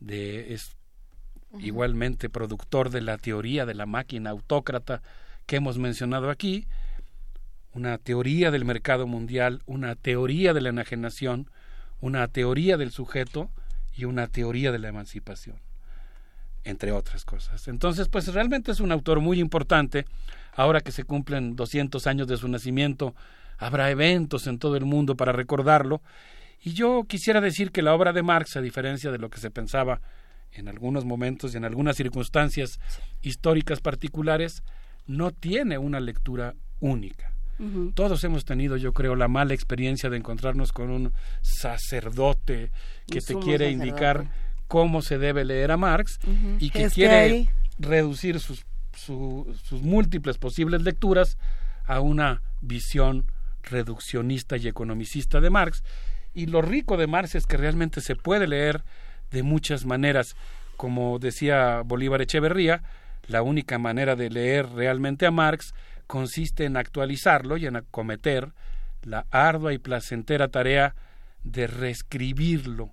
Speaker 39: de, es igualmente productor de la teoría de la máquina autócrata que hemos mencionado aquí, una teoría del mercado mundial, una teoría de la enajenación, una teoría del sujeto y una teoría de la emancipación, entre otras cosas. Entonces, pues realmente es un autor muy importante. Ahora que se cumplen 200 años de su nacimiento, habrá eventos en todo el mundo para recordarlo. Y yo quisiera decir que la obra de Marx, a diferencia de lo que se pensaba en algunos momentos y en algunas circunstancias históricas particulares, no tiene una lectura única. Todos hemos tenido, yo creo, la mala experiencia de encontrarnos con un sacerdote que te quiere indicar cómo se debe leer a Marx y que quiere reducir sus, sus múltiples posibles lecturas a una visión reduccionista y economicista de Marx. Y lo rico de Marx es que realmente se puede leer de muchas maneras. Como decía Bolívar Echeverría, la única manera de leer realmente a Marx consiste en actualizarlo y en acometer la ardua y placentera tarea de reescribirlo.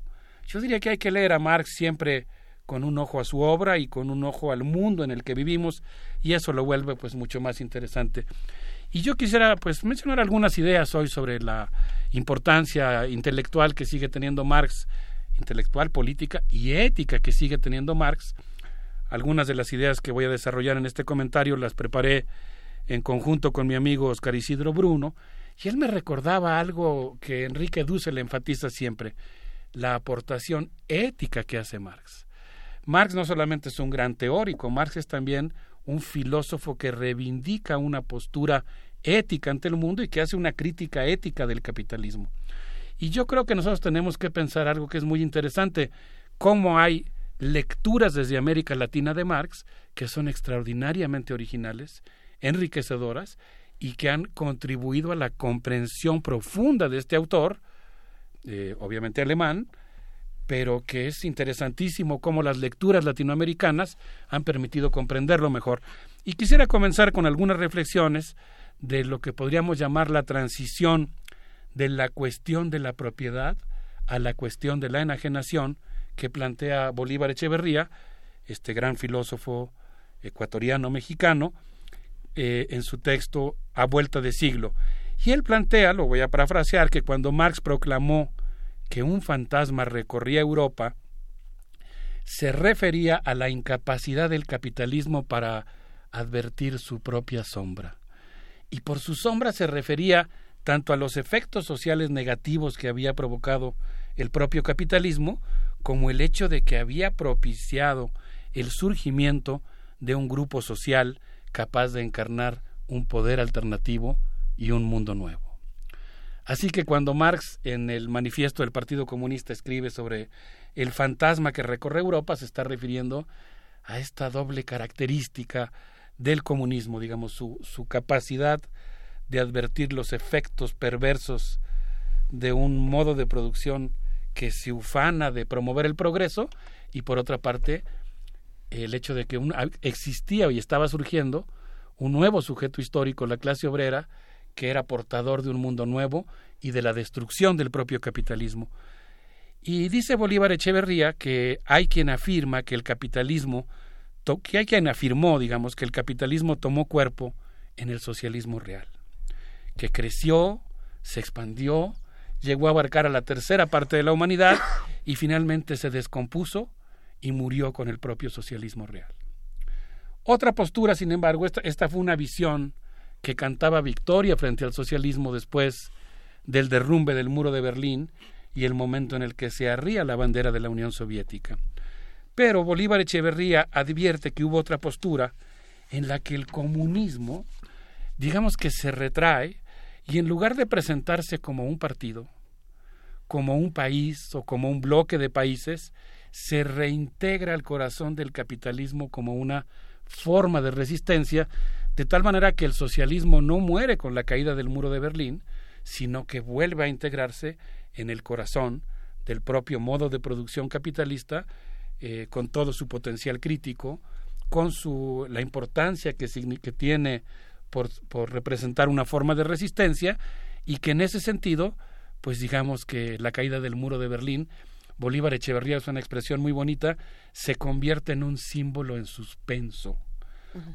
Speaker 39: Yo diría que hay que leer a Marx siempre con un ojo a su obra y con un ojo al mundo en el que vivimos y eso lo vuelve pues mucho más interesante. Y yo quisiera pues mencionar algunas ideas hoy sobre la importancia intelectual que sigue teniendo Marx, intelectual, política y ética que sigue teniendo Marx. Algunas de las ideas que voy a desarrollar en este comentario las preparé en conjunto con mi amigo Oscar Isidro Bruno, y él me recordaba algo que Enrique Dussel enfatiza siempre, la aportación ética que hace Marx. Marx no solamente es un gran teórico, Marx es también un filósofo que reivindica una postura ética ante el mundo y que hace una crítica ética del capitalismo. Y yo creo que nosotros tenemos que pensar algo que es muy interesante, cómo hay lecturas desde América Latina de Marx que son extraordinariamente originales enriquecedoras y que han contribuido a la comprensión profunda de este autor, eh, obviamente alemán, pero que es interesantísimo cómo las lecturas latinoamericanas han permitido comprenderlo mejor. Y quisiera comenzar con algunas reflexiones de lo que podríamos llamar la transición de la cuestión de la propiedad a la cuestión de la enajenación que plantea Bolívar Echeverría, este gran filósofo ecuatoriano mexicano, eh, en su texto A vuelta de siglo. Y él plantea, lo voy a parafrasear, que cuando Marx proclamó que un fantasma recorría Europa, se refería a la incapacidad del capitalismo para advertir su propia sombra. Y por su sombra se refería tanto a los efectos sociales negativos que había provocado el propio capitalismo, como el hecho de que había propiciado el surgimiento de un grupo social capaz de encarnar un poder alternativo y un mundo nuevo. Así que cuando Marx en el manifiesto del Partido Comunista escribe sobre el fantasma que recorre Europa, se está refiriendo a esta doble característica del comunismo, digamos, su, su capacidad de advertir los efectos perversos de un modo de producción que se ufana de promover el progreso y por otra parte el hecho de que existía y estaba surgiendo un nuevo sujeto histórico, la clase obrera, que era portador de un mundo nuevo y de la destrucción del propio capitalismo. Y dice Bolívar Echeverría que hay quien afirma que el capitalismo, que hay quien afirmó, digamos, que el capitalismo tomó cuerpo en el socialismo real, que creció, se expandió, llegó a abarcar a la tercera parte de la humanidad y finalmente se descompuso y murió con el propio socialismo real. Otra postura, sin embargo, esta, esta fue una visión que cantaba victoria frente al socialismo después del derrumbe del muro de Berlín y el momento en el que se arría la bandera de la Unión Soviética. Pero Bolívar Echeverría advierte que hubo otra postura en la que el comunismo, digamos que se retrae y en lugar de presentarse como un partido, como un país o como un bloque de países, se reintegra al corazón del capitalismo como una forma de resistencia, de tal manera que el socialismo no muere con la caída del muro de Berlín, sino que vuelve a integrarse en el corazón del propio modo de producción capitalista, eh, con todo su potencial crítico, con su, la importancia que, que tiene por, por representar una forma de resistencia y que en ese sentido, pues digamos que la caída del muro de Berlín, Bolívar Echeverría es una expresión muy bonita, se convierte en un símbolo en suspenso,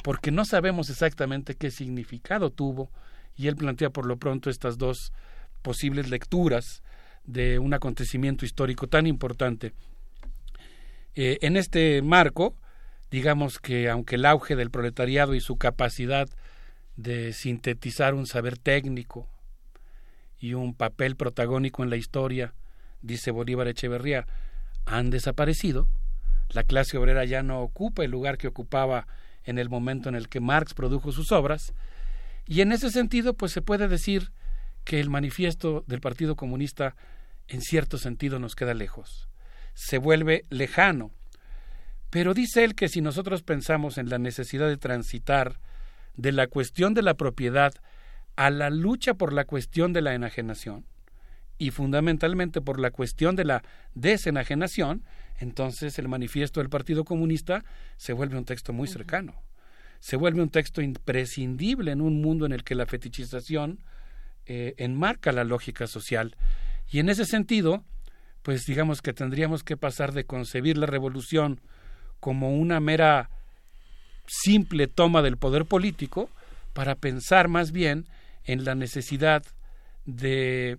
Speaker 39: porque no sabemos exactamente qué significado tuvo, y él plantea por lo pronto estas dos posibles lecturas de un acontecimiento histórico tan importante. Eh, en este marco, digamos que aunque el auge del proletariado y su capacidad de sintetizar un saber técnico y un papel protagónico en la historia, dice Bolívar Echeverría, han desaparecido, la clase obrera ya no ocupa el lugar que ocupaba en el momento en el que Marx produjo sus obras, y en ese sentido, pues se puede decir que el manifiesto del Partido Comunista en cierto sentido nos queda lejos, se vuelve lejano. Pero dice él que si nosotros pensamos en la necesidad de transitar de la cuestión de la propiedad a la lucha por la cuestión de la enajenación y fundamentalmente por la cuestión de la desenajenación, entonces el manifiesto del Partido Comunista se vuelve un texto muy cercano, se vuelve un texto imprescindible en un mundo en el que la fetichización eh, enmarca la lógica social. Y en ese sentido, pues digamos que tendríamos que pasar de concebir la revolución como una mera simple toma del poder político para pensar más bien en la necesidad de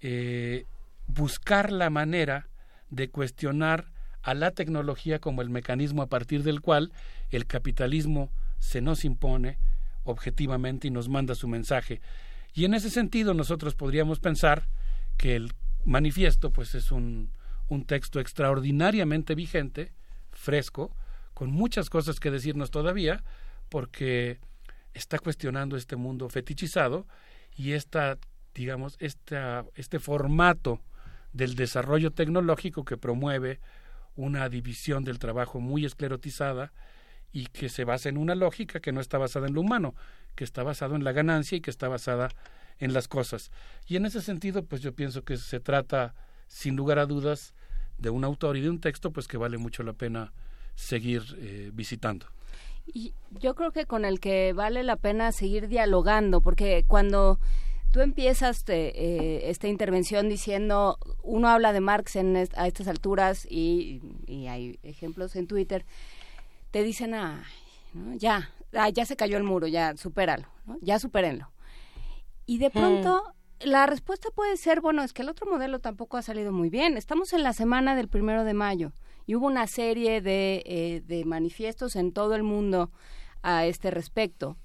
Speaker 39: eh, buscar la manera de cuestionar a la tecnología como el mecanismo a partir del cual el capitalismo se nos impone objetivamente y nos manda su mensaje. Y en ese sentido nosotros podríamos pensar que el manifiesto pues es un, un texto extraordinariamente vigente, fresco, con muchas cosas que decirnos todavía, porque está cuestionando este mundo fetichizado y esta, digamos, esta, este formato del desarrollo tecnológico que promueve una división del trabajo muy esclerotizada y que se basa en una lógica que no está basada en lo humano, que está basado en la ganancia y que está basada en las cosas. Y en ese sentido, pues yo pienso que se trata, sin lugar a dudas, de un autor y de un texto, pues que vale mucho la pena seguir eh, visitando.
Speaker 38: Y yo creo que con el que vale la pena seguir dialogando, porque cuando tú empiezas eh, esta intervención diciendo, uno habla de Marx en a estas alturas y, hay ejemplos en Twitter, te dicen, ah, ya, ya se cayó el muro, ya, supéralo, ya supérenlo. Y de pronto la respuesta puede ser, bueno, es que el otro modelo tampoco ha salido muy bien. Estamos en la semana del primero de mayo y hubo una serie de, eh, de manifiestos en todo el mundo a este respecto.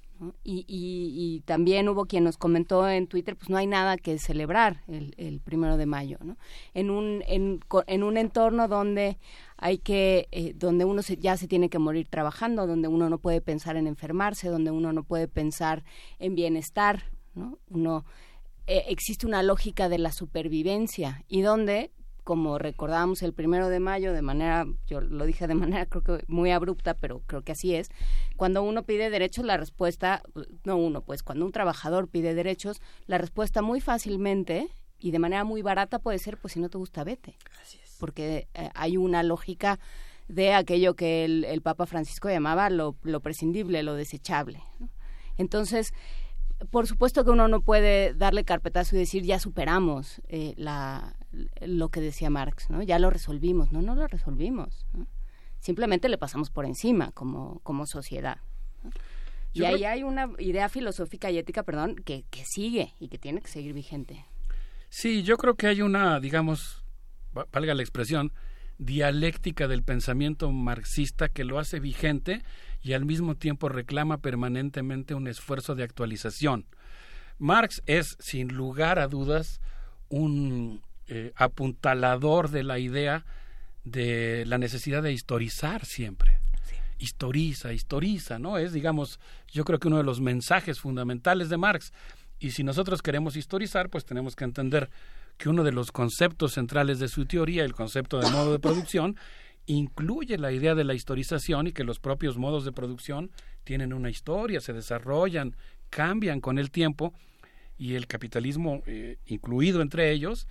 Speaker 3: Y, y, también hubo quien nos comentó en Twitter, pues no hay nada que celebrar el, el primero de mayo, ¿no? En un, en, en un entorno donde hay que, eh, donde uno ya se tiene que morir trabajando, donde uno no puede pensar en enfermarse, donde uno no puede pensar en bienestar, ¿no? Uno, eh, existe una lógica de la supervivencia y donde como recordábamos el primero de mayo de manera, yo lo dije de <laughs> manera creo que muy abrupta, pero creo que así es, cuando uno pide derechos, la respuesta, no uno, pues cuando un trabajador pide derechos, la respuesta muy fácilmente y de manera muy barata puede ser, pues si no te gusta, vete. Porque eh, hay una lógica de aquello que el, Papa Francisco llamaba lo, prescindible, lo desechable. Entonces, por supuesto que uno no puede darle carpetazo y decir ya superamos eh, la, lo que decía Marx, ¿no? Ya lo resolvimos. No, no lo resolvimos. Simplemente le pasamos por encima como, como sociedad. Y ahí hay una idea filosófica y ética, perdón, que, que sigue y que tiene que seguir vigente.
Speaker 39: Sí, yo creo que hay una, digamos, valga la expresión, dialéctica del pensamiento marxista que lo hace vigente y al mismo tiempo reclama permanentemente un esfuerzo de actualización. Marx es, sin lugar a dudas, un eh, apuntalador de la idea de la necesidad de historizar siempre. Historiza, historiza, ¿no? Es, digamos, yo creo que uno de los mensajes fundamentales de Marx. Y si nosotros queremos historizar, pues tenemos que entender que uno de los conceptos centrales de su teoría, el concepto de modo de producción, incluye la idea de la historización y que los propios modos de producción tienen una historia, se desarrollan, cambian con el tiempo y el capitalismo eh, incluido entre ellos.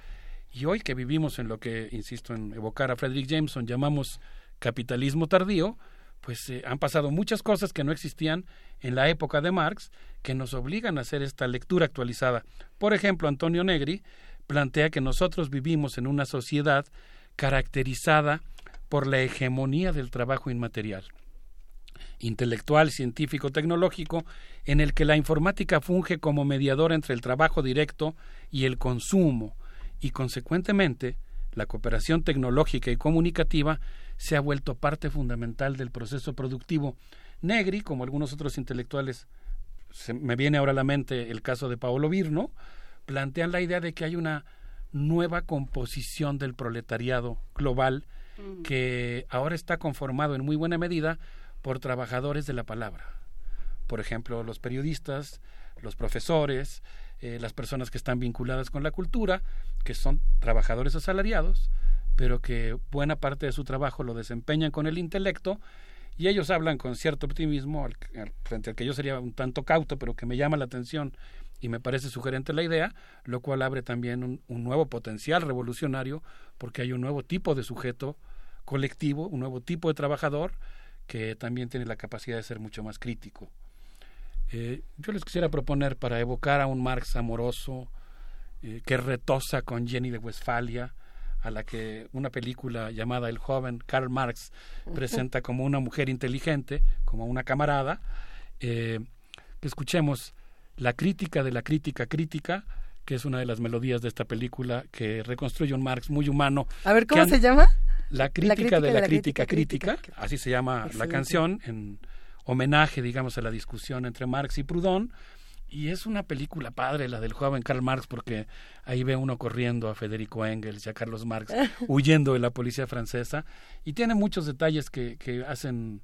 Speaker 39: Y hoy que vivimos en lo que, insisto en evocar a Frederick Jameson, llamamos capitalismo tardío, pues eh, han pasado muchas cosas que no existían en la época de Marx que nos obligan a hacer esta lectura actualizada. Por ejemplo, Antonio Negri plantea que nosotros vivimos en una sociedad caracterizada por la hegemonía del trabajo inmaterial, intelectual, científico, tecnológico, en el que la informática funge como mediador entre el trabajo directo y el consumo, y consecuentemente la cooperación tecnológica y comunicativa se ha vuelto parte fundamental del proceso productivo. Negri, como algunos otros intelectuales, se me viene ahora a la mente el caso de Paolo Virno, plantean la idea de que hay una nueva composición del proletariado global que ahora está conformado en muy buena medida por trabajadores de la palabra. Por ejemplo, los periodistas, los profesores, eh, las personas que están vinculadas con la cultura, que son trabajadores asalariados, pero que buena parte de su trabajo lo desempeñan con el intelecto y ellos hablan con cierto optimismo, frente al que yo sería un tanto cauto, pero que me llama la atención y me parece sugerente la idea, lo cual abre también un, un, nuevo potencial revolucionario, porque hay un nuevo tipo de sujeto colectivo, un nuevo tipo de trabajador que también tiene la capacidad de ser mucho más crítico. Eh, yo les quisiera proponer para evocar a un Marx amoroso eh, que retosa con Jenny de Westfalia, a la que una película llamada El joven Karl Marx presenta como una mujer inteligente, como una camarada, eh, que escuchemos la crítica de la crítica crítica, que es una de las melodías de esta película que reconstruye un Marx muy humano.
Speaker 2: A ver, ¿cómo se llama?
Speaker 39: La crítica, de, la, crítica, crítica, así se llama la canción, en homenaje, digamos, a la discusión entre Marx y Proudhon. Y es una película padre, la del joven Karl Marx, porque ahí ve uno corriendo a Federico Engels y a Carlos Marx <laughs> huyendo de la policía francesa. Y tiene muchos detalles que, que hacen,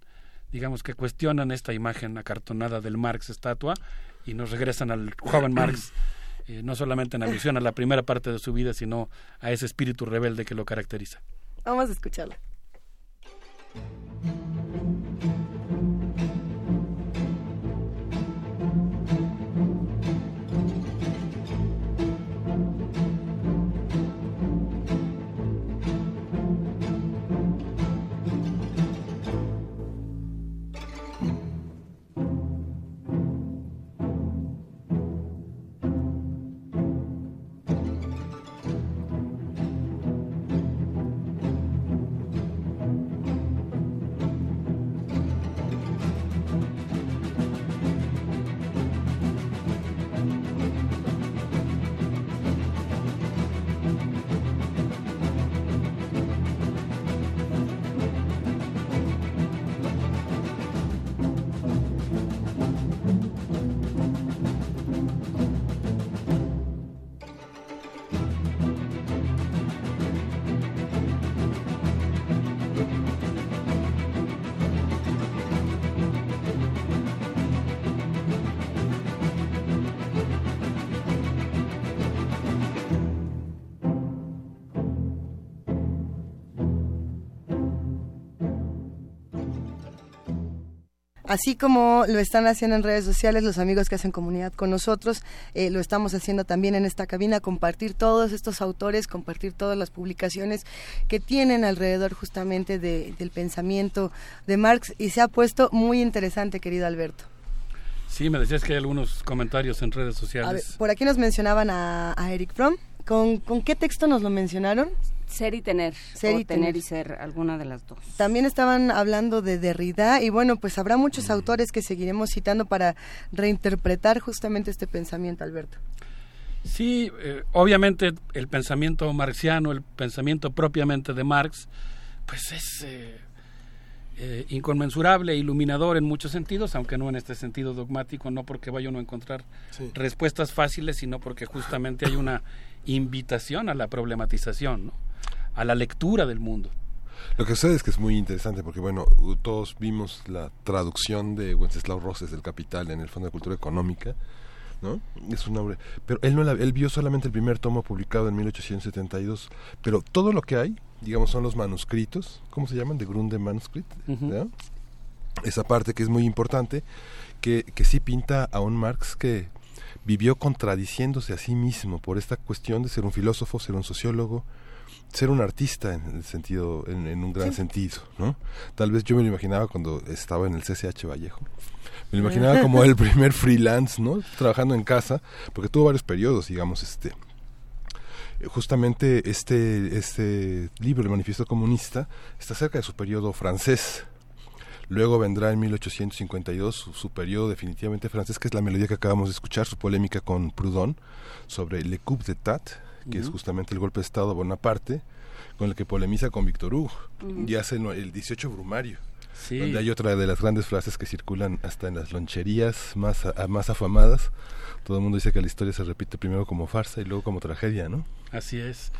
Speaker 39: digamos, que cuestionan esta imagen acartonada del Marx estatua y nos regresan al <coughs> joven Marx, eh, no solamente en alusión a la primera parte de su vida, sino a ese espíritu rebelde que lo caracteriza.
Speaker 2: Vamos a escucharla. Así como lo están haciendo en redes sociales los amigos que hacen comunidad con nosotros, eh, lo estamos haciendo también en esta cabina, compartir todos estos autores, compartir todas las publicaciones que tienen alrededor justamente del pensamiento de Marx y se ha puesto muy interesante, querido Alberto.
Speaker 39: Sí, me decías que hay algunos comentarios en redes sociales.
Speaker 2: por aquí nos mencionaban a, Eric Fromm. ¿Con, ¿Con qué texto nos lo mencionaron?
Speaker 38: Ser y tener. Ser y tener. y ser, alguna de las dos.
Speaker 2: También estaban hablando de Derrida y bueno, pues habrá muchos autores que seguiremos citando para reinterpretar justamente este pensamiento, Alberto.
Speaker 39: Sí, eh, obviamente el pensamiento marxiano, el pensamiento propiamente de Marx, pues es eh, eh, inconmensurable, iluminador en muchos sentidos, aunque no en este sentido dogmático, no porque vaya uno a encontrar respuestas fáciles, sino porque justamente hay una invitación a la problematización, a la lectura del mundo.
Speaker 1: Lo que sucede es que es muy interesante porque, bueno, todos vimos la traducción de Wenceslao Roses del Capital en el Fondo de Cultura Económica, ¿no? Es un nombre. Pero él, no él vio solamente el primer tomo publicado en 1872, pero todo lo que hay digamos, son los manuscritos, ¿cómo se llaman? De Grunde Manuscript, Esa parte que es muy importante, que, que sí pinta a un Marx que vivió contradiciéndose a sí mismo por esta cuestión de ser un filósofo, ser un sociólogo, ser un artista en el sentido, en, un gran sentido, ¿no? Tal vez yo me lo imaginaba cuando estaba en el CCH Vallejo. Me lo imaginaba <laughs> como el primer freelance, ¿no? Trabajando en casa, porque tuvo varios periodos, digamos, este, justamente este, este libro, el Manifiesto Comunista, está cerca de su periodo francés. Luego vendrá en 1852 su, periodo definitivamente francés, que es la melodía que acabamos de escuchar, su polémica con Proudhon sobre Le Coup d'État, que es justamente el golpe de Estado de Bonaparte, con el que polemiza con Víctor Hugo, y hace el 18 Brumario. Donde hay otra de las grandes frases que circulan hasta en las loncherías más, más afamadas, todo el mundo dice que la historia se repite primero como farsa y luego como tragedia, ¿no?
Speaker 39: Así es.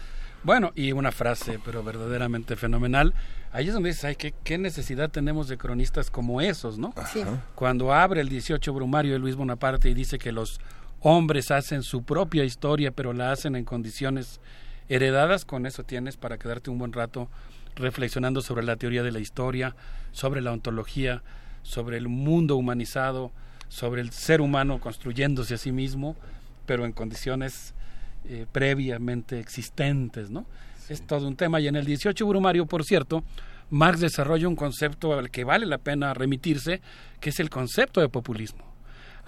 Speaker 39: Bueno, y una frase, pero verdaderamente fenomenal. Ahí es donde dices, ay, ¿qué, qué necesidad tenemos de cronistas como esos, ¿no? Sí. Cuando abre el 18 Brumario de Luis Bonaparte y dice que los hombres hacen su propia historia, pero la hacen en condiciones heredadas, con eso tienes para quedarte un buen rato reflexionando sobre la teoría de la historia, sobre la ontología, sobre el mundo humanizado, sobre el ser humano construyéndose a sí mismo, pero en condiciones eh, previamente existentes, ¿no? Es todo un tema. Y en el 18 Brumario, por cierto, Marx desarrolla un concepto al que vale la pena remitirse, que es el concepto de populismo.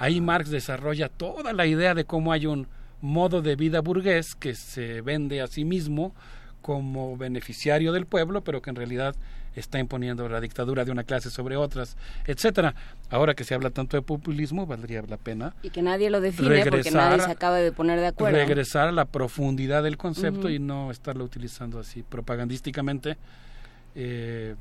Speaker 39: Ahí Marx desarrolla toda la idea de cómo hay un modo de vida burgués que se vende a sí mismo como beneficiario del pueblo, pero que en realidad está imponiendo la dictadura de una clase sobre otras, etcétera. Ahora que se habla tanto de populismo, valdría la pena.
Speaker 38: Y que nadie lo define porque nadie se acaba de poner de acuerdo.
Speaker 39: Regresar a la profundidad del concepto y no estarlo utilizando así propagandísticamente. Eh,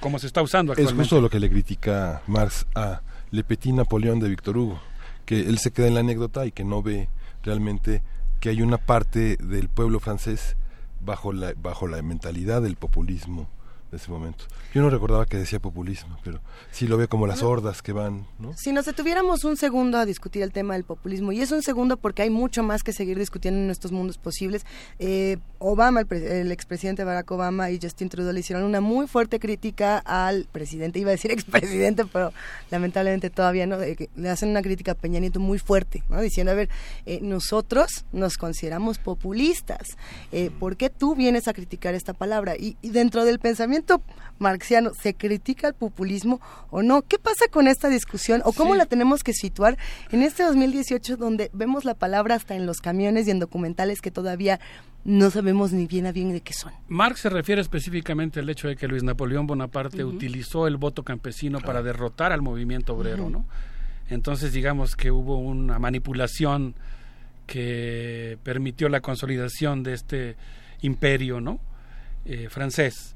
Speaker 39: como se está usando actualmente.
Speaker 1: Es justo lo que le critica Marx a Le Petit Napoleón de Víctor Hugo, que él se queda en la anécdota y que no ve realmente que hay una parte del pueblo francés bajo la, bajo la mentalidad del populismo ese momento. Yo no recordaba que decía populismo, pero sí lo ve como las hordas que van, ¿no?
Speaker 2: Si nos detuviéramos un segundo a discutir el tema del populismo, y es un segundo porque hay mucho más que seguir discutiendo en estos mundos posibles, eh, Obama, el, expresidente Barack Obama y Justin Trudeau le hicieron una muy fuerte crítica al presidente, iba a decir <laughs> expresidente, pero lamentablemente todavía no, le hacen una crítica a Peña Nieto muy fuerte, ¿no? Diciendo, a ver, eh, nosotros nos consideramos populistas, eh, ¿por qué tú vienes a criticar esta palabra? y dentro del pensamiento marxiano, ¿se critica el populismo o no? ¿Qué pasa con esta discusión o cómo la tenemos que situar en este 2018 donde vemos la palabra hasta en los camiones y en documentales que todavía no sabemos ni bien a bien de qué son?
Speaker 39: Marx se refiere específicamente al hecho de que Luis Napoleón Bonaparte utilizó el voto campesino para derrotar al movimiento obrero, ¿no? Entonces digamos que hubo una manipulación que permitió la consolidación de este imperio, ¿no? Eh, francés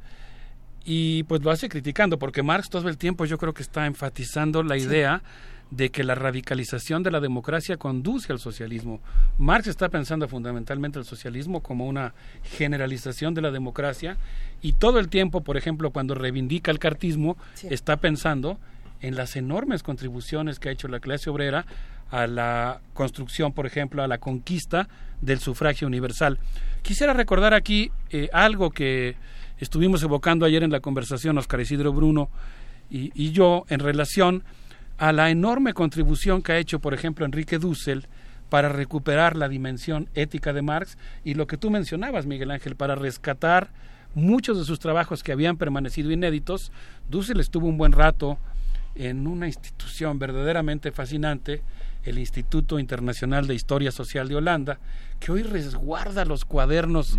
Speaker 39: y pues lo hace criticando, porque Marx todo el tiempo yo creo que está enfatizando la idea de que la radicalización de la democracia conduce al socialismo. Marx está pensando fundamentalmente el socialismo como una generalización de la democracia y todo el tiempo, por ejemplo, cuando reivindica el cartismo, está pensando en las enormes contribuciones que ha hecho la clase obrera a la construcción, por ejemplo, a la conquista del sufragio universal. Quisiera recordar aquí eh, algo que estuvimos evocando ayer en la conversación Oscar Isidro Bruno y, y yo en relación a la enorme contribución que ha hecho, por ejemplo, Enrique Dussel para recuperar la dimensión ética de Marx y lo que tú mencionabas, Miguel Ángel, para rescatar muchos de sus trabajos que habían permanecido inéditos. Dussel estuvo un buen rato en una institución verdaderamente fascinante, el Instituto Internacional de Historia Social de Holanda, que hoy resguarda los cuadernos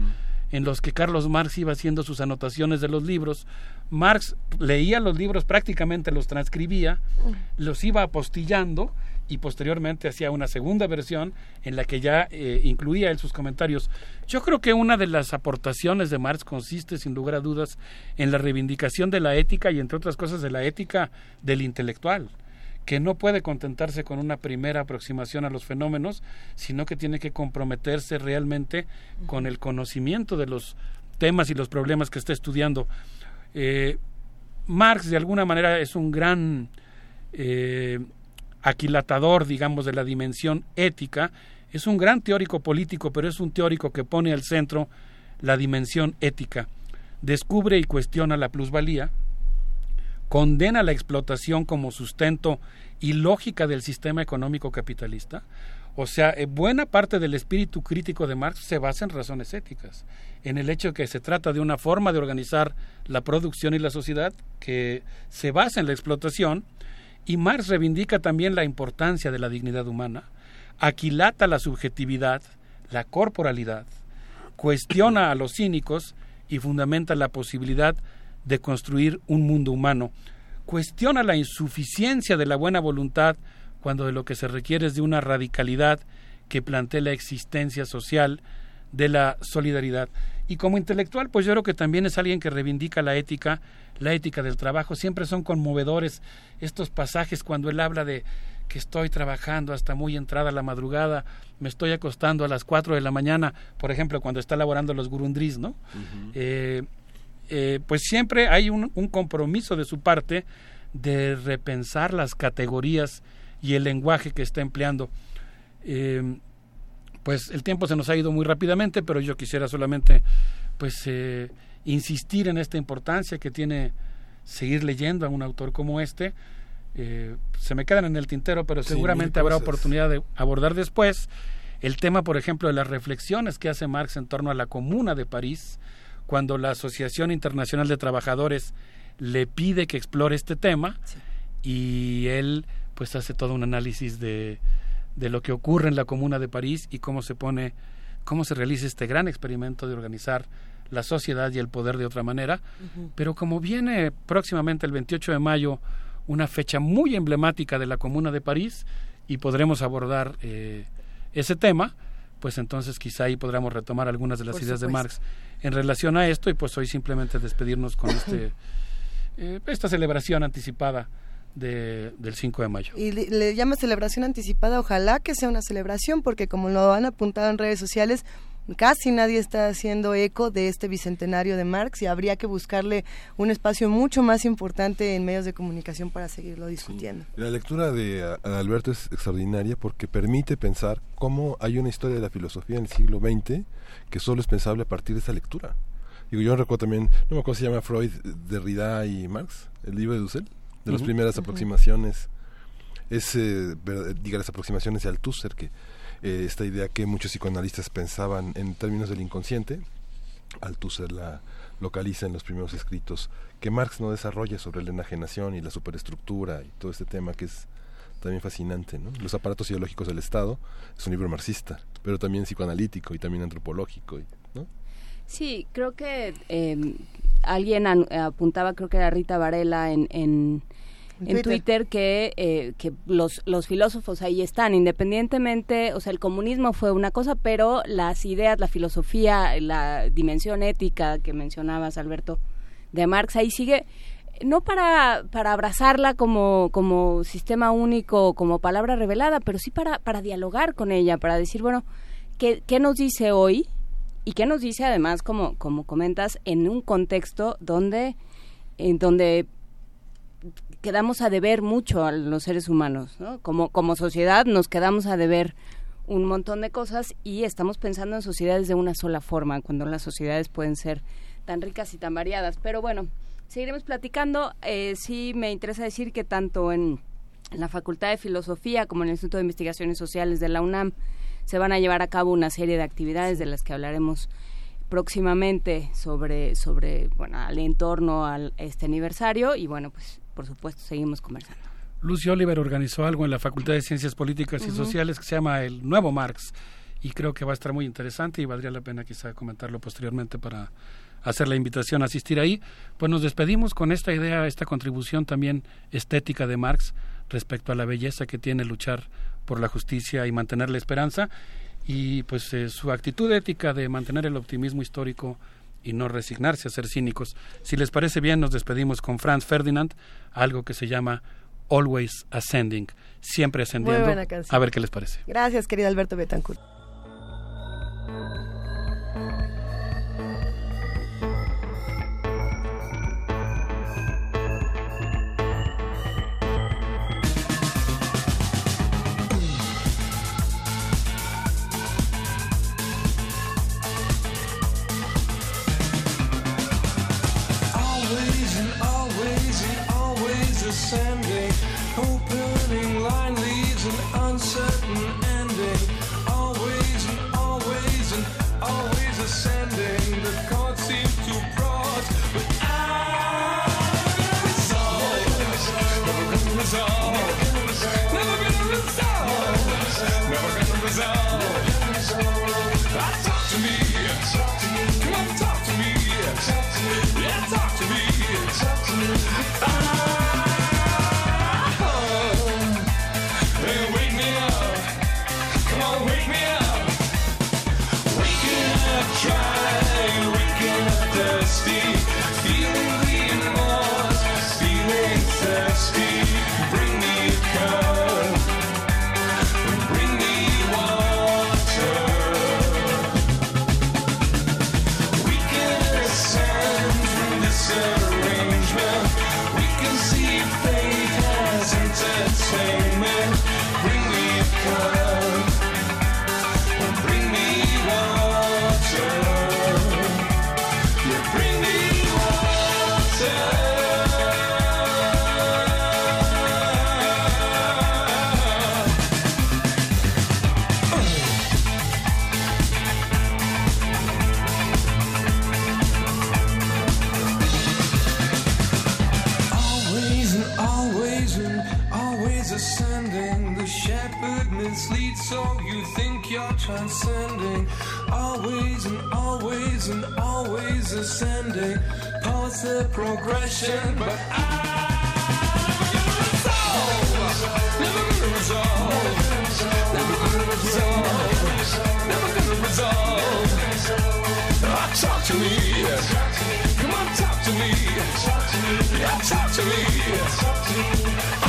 Speaker 39: en los que Carlos Marx iba haciendo sus anotaciones de los libros. Marx leía los libros, prácticamente los transcribía, los iba apostillando y posteriormente hacía una segunda versión en la que ya eh, incluía él sus comentarios. Yo creo que una de las aportaciones de Marx consiste, sin lugar a dudas, en la reivindicación de la ética y, entre otras cosas, de la ética del intelectual que no puede contentarse con una primera aproximación a los fenómenos, sino que tiene que comprometerse realmente con el conocimiento de los temas y los problemas que está estudiando. Eh, Marx, de alguna manera, es un gran eh, aquilatador, digamos, de la dimensión ética. Es un gran teórico político, pero es un teórico que pone al centro la dimensión ética. Descubre y cuestiona la plusvalía, condena la explotación como sustento y lógica del sistema económico capitalista. O sea, eh, buena parte del espíritu crítico de Marx se basa en razones éticas, en el hecho de que se trata de una forma de organizar la producción y la sociedad que se basa en la explotación, y Marx reivindica también la importancia de la dignidad humana, aquilata la subjetividad, la corporalidad, cuestiona a los cínicos y fundamenta la posibilidad de construir un mundo humano. Cuestiona la insuficiencia de la buena voluntad cuando de lo que se requiere es de una radicalidad que plantee la existencia social de la solidaridad. Y como intelectual, pues yo creo que también es alguien que reivindica la ética, la ética del trabajo. Siempre son conmovedores estos pasajes cuando él habla de que estoy trabajando hasta muy entrada la madrugada, me estoy acostando a las cuatro de la mañana, por ejemplo, cuando está elaborando los gurundris, ¿no? Eh, pues siempre hay un, compromiso de su parte de repensar las categorías y el lenguaje que está empleando. Eh, pues el tiempo se nos ha ido muy rápidamente, pero yo quisiera solamente pues eh, insistir en esta importancia que tiene seguir leyendo a un autor como este. se me quedan en el tintero, pero seguramente habrá oportunidad de abordar después el tema, por ejemplo, de las reflexiones que hace Marx en torno a la Comuna de París, cuando la Asociación Internacional de Trabajadores le pide que explore este tema y él pues hace todo un análisis de, de lo que ocurre en la Comuna de París y cómo se pone, cómo se realiza este gran experimento de organizar la sociedad y el poder de otra manera. Pero como viene próximamente el 28 de mayo una fecha muy emblemática de la Comuna de París y podremos abordar eh, ese tema, pues entonces quizá ahí podremos retomar algunas de las ideas de Marx en relación a esto y pues hoy simplemente despedirnos con <clears throat> este eh, esta celebración anticipada de, del 5 de mayo.
Speaker 2: Y le, llama celebración anticipada, ojalá que sea una celebración, porque como lo han apuntado en redes sociales, casi nadie está haciendo eco de este bicentenario de Marx y habría que buscarle un espacio mucho más importante en medios de comunicación para seguirlo discutiendo.
Speaker 1: La lectura de Alberto es extraordinaria porque permite pensar cómo hay una historia de la filosofía en el siglo XX que solo es pensable a partir de esa lectura. Digo, yo recuerdo también, no me acuerdo si se llama Freud, Derrida y Marx, el libro de Dussel, de las primeras aproximaciones, es, eh, diga, las aproximaciones de Althusser, que eh, esta idea que muchos psicoanalistas pensaban en términos del inconsciente, Althusser la localiza en los primeros escritos, que Marx no desarrolla sobre la enajenación y la superestructura y todo este tema que es también fascinante, ¿no? Los aparatos ideológicos del Estado es un libro marxista, pero también psicoanalítico y también antropológico, ¿no?
Speaker 38: Sí, creo que eh, alguien apuntaba, creo que era Rita Varela en, en, Twitter, que, eh, que los, los filósofos ahí están, independientemente, o sea, el comunismo fue una cosa, pero las ideas, la filosofía, la dimensión ética que mencionabas, Alberto, de Marx, ahí sigue no para, para abrazarla como, como sistema único, como palabra revelada, pero sí para, para dialogar con ella, para decir, bueno, ¿qué, qué nos dice hoy? Y qué nos dice además, como, como comentas, en un contexto donde, en donde quedamos a deber mucho a los seres humanos, ¿no? Como, como sociedad nos quedamos a deber un montón de cosas y estamos pensando en sociedades de una sola forma, cuando las sociedades pueden ser tan ricas y tan variadas. Pero bueno, Seguiremos platicando. Eh, sí, me interesa decir que tanto en la Facultad de Filosofía como en el Instituto de Investigaciones Sociales de la UNAM se van a llevar a cabo una serie de actividades de las que hablaremos próximamente sobre sobre bueno al entorno a este aniversario y bueno pues por supuesto seguimos conversando.
Speaker 39: Lucy Oliver organizó algo en la Facultad de Ciencias Políticas y Sociales que se llama el Nuevo Marx y creo que va a estar muy interesante y valdría la pena quizá comentarlo posteriormente para hacer la invitación a asistir ahí. Pues nos despedimos con esta idea, esta contribución también estética de Marx respecto a la belleza que tiene luchar por la justicia y mantener la esperanza y pues eh, su actitud ética de mantener el optimismo histórico y no resignarse a ser cínicos. Si les parece bien, nos despedimos con Franz Ferdinand, algo que se llama Always Ascending, siempre ascendiendo. A ver qué les parece.
Speaker 2: Gracias, querido Alberto Betancourt.
Speaker 40: descending, opening line leads an answer. The progression, but I never gonna resolve, never gonna resolve, never gonna resolve. Ah, talk to me, come on, talk to me, yeah, talk to me.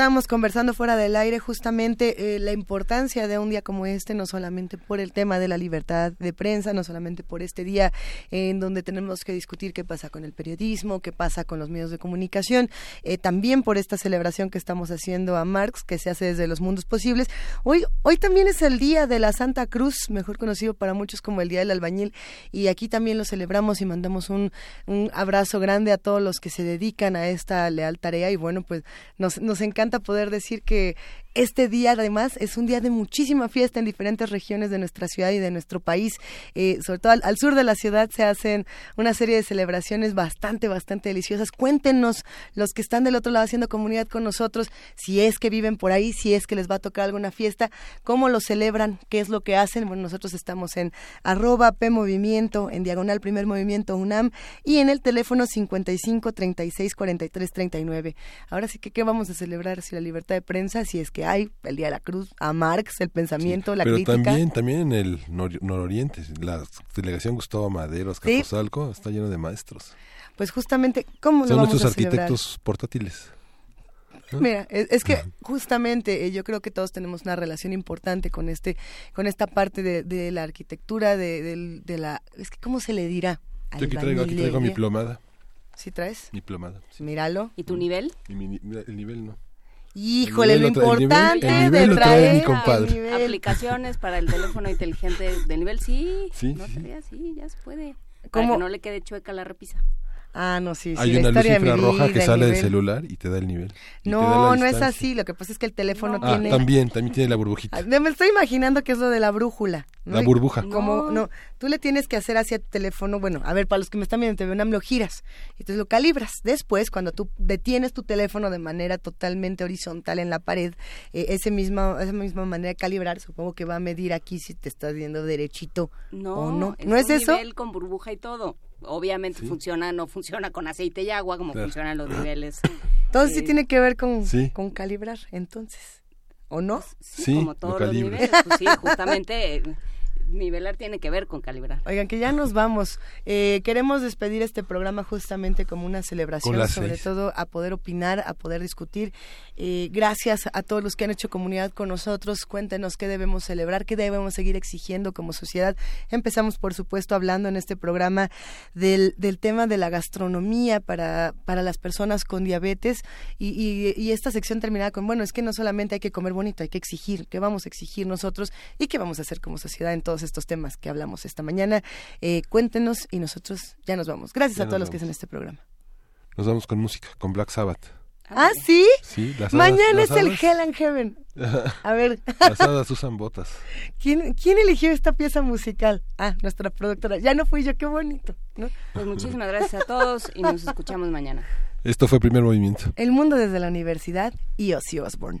Speaker 2: Estábamos conversando fuera del aire justamente eh, la importancia de un día como este, no solamente por el tema de la libertad de prensa, no solamente por este día en donde tenemos que discutir qué pasa con el periodismo, qué pasa con los medios de comunicación, eh, también por esta celebración que estamos haciendo a Marx, que se hace desde los mundos posibles. Hoy, hoy también es el día de la Santa Cruz, mejor conocido para muchos como el Día del Albañil, y aquí también lo celebramos y mandamos un, un abrazo grande a todos los que se dedican a esta leal tarea y bueno, pues nos, nos encanta poder decir que este día además es un día de muchísima fiesta en diferentes regiones de nuestra ciudad y de nuestro país. Eh, sobre todo al, sur de la ciudad se hacen una serie de celebraciones bastante, bastante deliciosas. Cuéntenos los que están del otro lado haciendo comunidad con nosotros, si es que viven por ahí, si es que les va a tocar alguna fiesta, cómo lo celebran, qué es lo que hacen. Bueno, nosotros estamos en arroba P Movimiento, en diagonal Primer Movimiento UNAM y en el teléfono 55 36 43 39. Ahora sí que, ¿qué vamos a celebrar? Si la libertad de prensa, si es que hay el Día de la Cruz, a Marx, el pensamiento,
Speaker 1: sí,
Speaker 2: la
Speaker 1: pero
Speaker 2: crítica.
Speaker 1: también, también en el nor nororiente, la delegación Gustavo Madero, Azcapotzalco, sí. está lleno de maestros.
Speaker 2: Pues justamente, ¿cómo
Speaker 1: Son
Speaker 2: lo vamos
Speaker 1: nuestros
Speaker 2: a celebrar?
Speaker 1: arquitectos portátiles.
Speaker 2: Mira, es, es, que justamente eh, yo creo que todos tenemos una relación importante con este, con esta parte de, de la arquitectura, de, de, de, la, es que cómo se le dirá.
Speaker 1: Yo aquí traigo, aquí traigo mi plomada.
Speaker 2: ¿Sí traes?
Speaker 1: Mi plomada.
Speaker 2: Sí. Míralo.
Speaker 38: ¿Y tu nivel?
Speaker 1: Y mi, el nivel no.
Speaker 2: Híjole, lo importante
Speaker 1: el nivel, el nivel
Speaker 2: de traer
Speaker 1: compadre.
Speaker 38: aplicaciones para el teléfono inteligente de nivel, sí.
Speaker 1: Sí,
Speaker 38: no
Speaker 1: sí.
Speaker 38: Te sí, ya se puede.
Speaker 2: ¿Cómo?
Speaker 38: Para que no le quede chueca la repisa.
Speaker 2: Ah, no, sí, sí.
Speaker 1: Hay
Speaker 2: la
Speaker 1: una luz infrarroja que sale del celular y te da el nivel.
Speaker 2: No, no es así. Lo que pasa es que el teléfono
Speaker 1: no.
Speaker 2: tiene.
Speaker 1: Ah, también, también tiene la burbujita.
Speaker 2: Ah, Me estoy imaginando que es lo de la brújula. ¿no?
Speaker 1: La burbuja.
Speaker 2: Como, no. no, tú le tienes que hacer hacia tu teléfono. Bueno, a ver, para los que me están viendo, te veo lo giras. Entonces lo calibras. Después, cuando tú detienes tu teléfono de manera totalmente horizontal en la pared, eh, ese misma, esa misma manera de calibrar, supongo que va a medir aquí si te estás viendo derechito
Speaker 38: no,
Speaker 2: o no.
Speaker 38: Es
Speaker 2: ¿No es
Speaker 38: un
Speaker 2: eso?
Speaker 38: nivel con burbuja y todo obviamente ¿Sí? funciona, no funciona con aceite y agua como claro. funcionan los niveles.
Speaker 2: Entonces eh, sí tiene que ver con,
Speaker 1: sí.
Speaker 2: con calibrar, entonces. ¿O no?
Speaker 38: Sí,
Speaker 1: sí
Speaker 38: como todos los niveles. Pues sí, justamente <laughs> nivelar tiene que ver con calibrar.
Speaker 2: Oigan, que ya nos vamos. Eh, queremos despedir este programa justamente como una celebración, sobre
Speaker 1: seis.
Speaker 2: todo a poder opinar, a poder discutir. Eh, gracias a todos los que han hecho comunidad con nosotros. Cuéntenos qué debemos celebrar, qué debemos seguir exigiendo como sociedad. Empezamos, por supuesto, hablando en este programa del, del tema de la gastronomía para, para las personas con diabetes y, y, y esta sección terminada con, bueno, es que no solamente hay que comer bonito, hay que exigir, qué vamos a exigir nosotros y qué vamos a hacer como sociedad en todos estos temas que hablamos esta mañana. Eh, cuéntenos y nosotros ya nos vamos. Gracias
Speaker 1: ya
Speaker 2: a todos los que hacen este programa.
Speaker 1: Nos vamos con música, con Black Sabbath.
Speaker 2: ¿Ah, sí?
Speaker 1: Sí, las
Speaker 2: Mañana es el. Hell and Heaven. <laughs> A ver.
Speaker 1: las hadas usan botas.
Speaker 2: ¿Quién, ¿Quién eligió esta pieza musical? Ah, nuestra productora. Ya no fui yo, qué bonito. ¿no?
Speaker 38: Pues muchísimas gracias a todos y nos escuchamos mañana.
Speaker 1: Esto fue Primer Movimiento.
Speaker 2: El mundo desde la universidad y Ozzy Osbourne.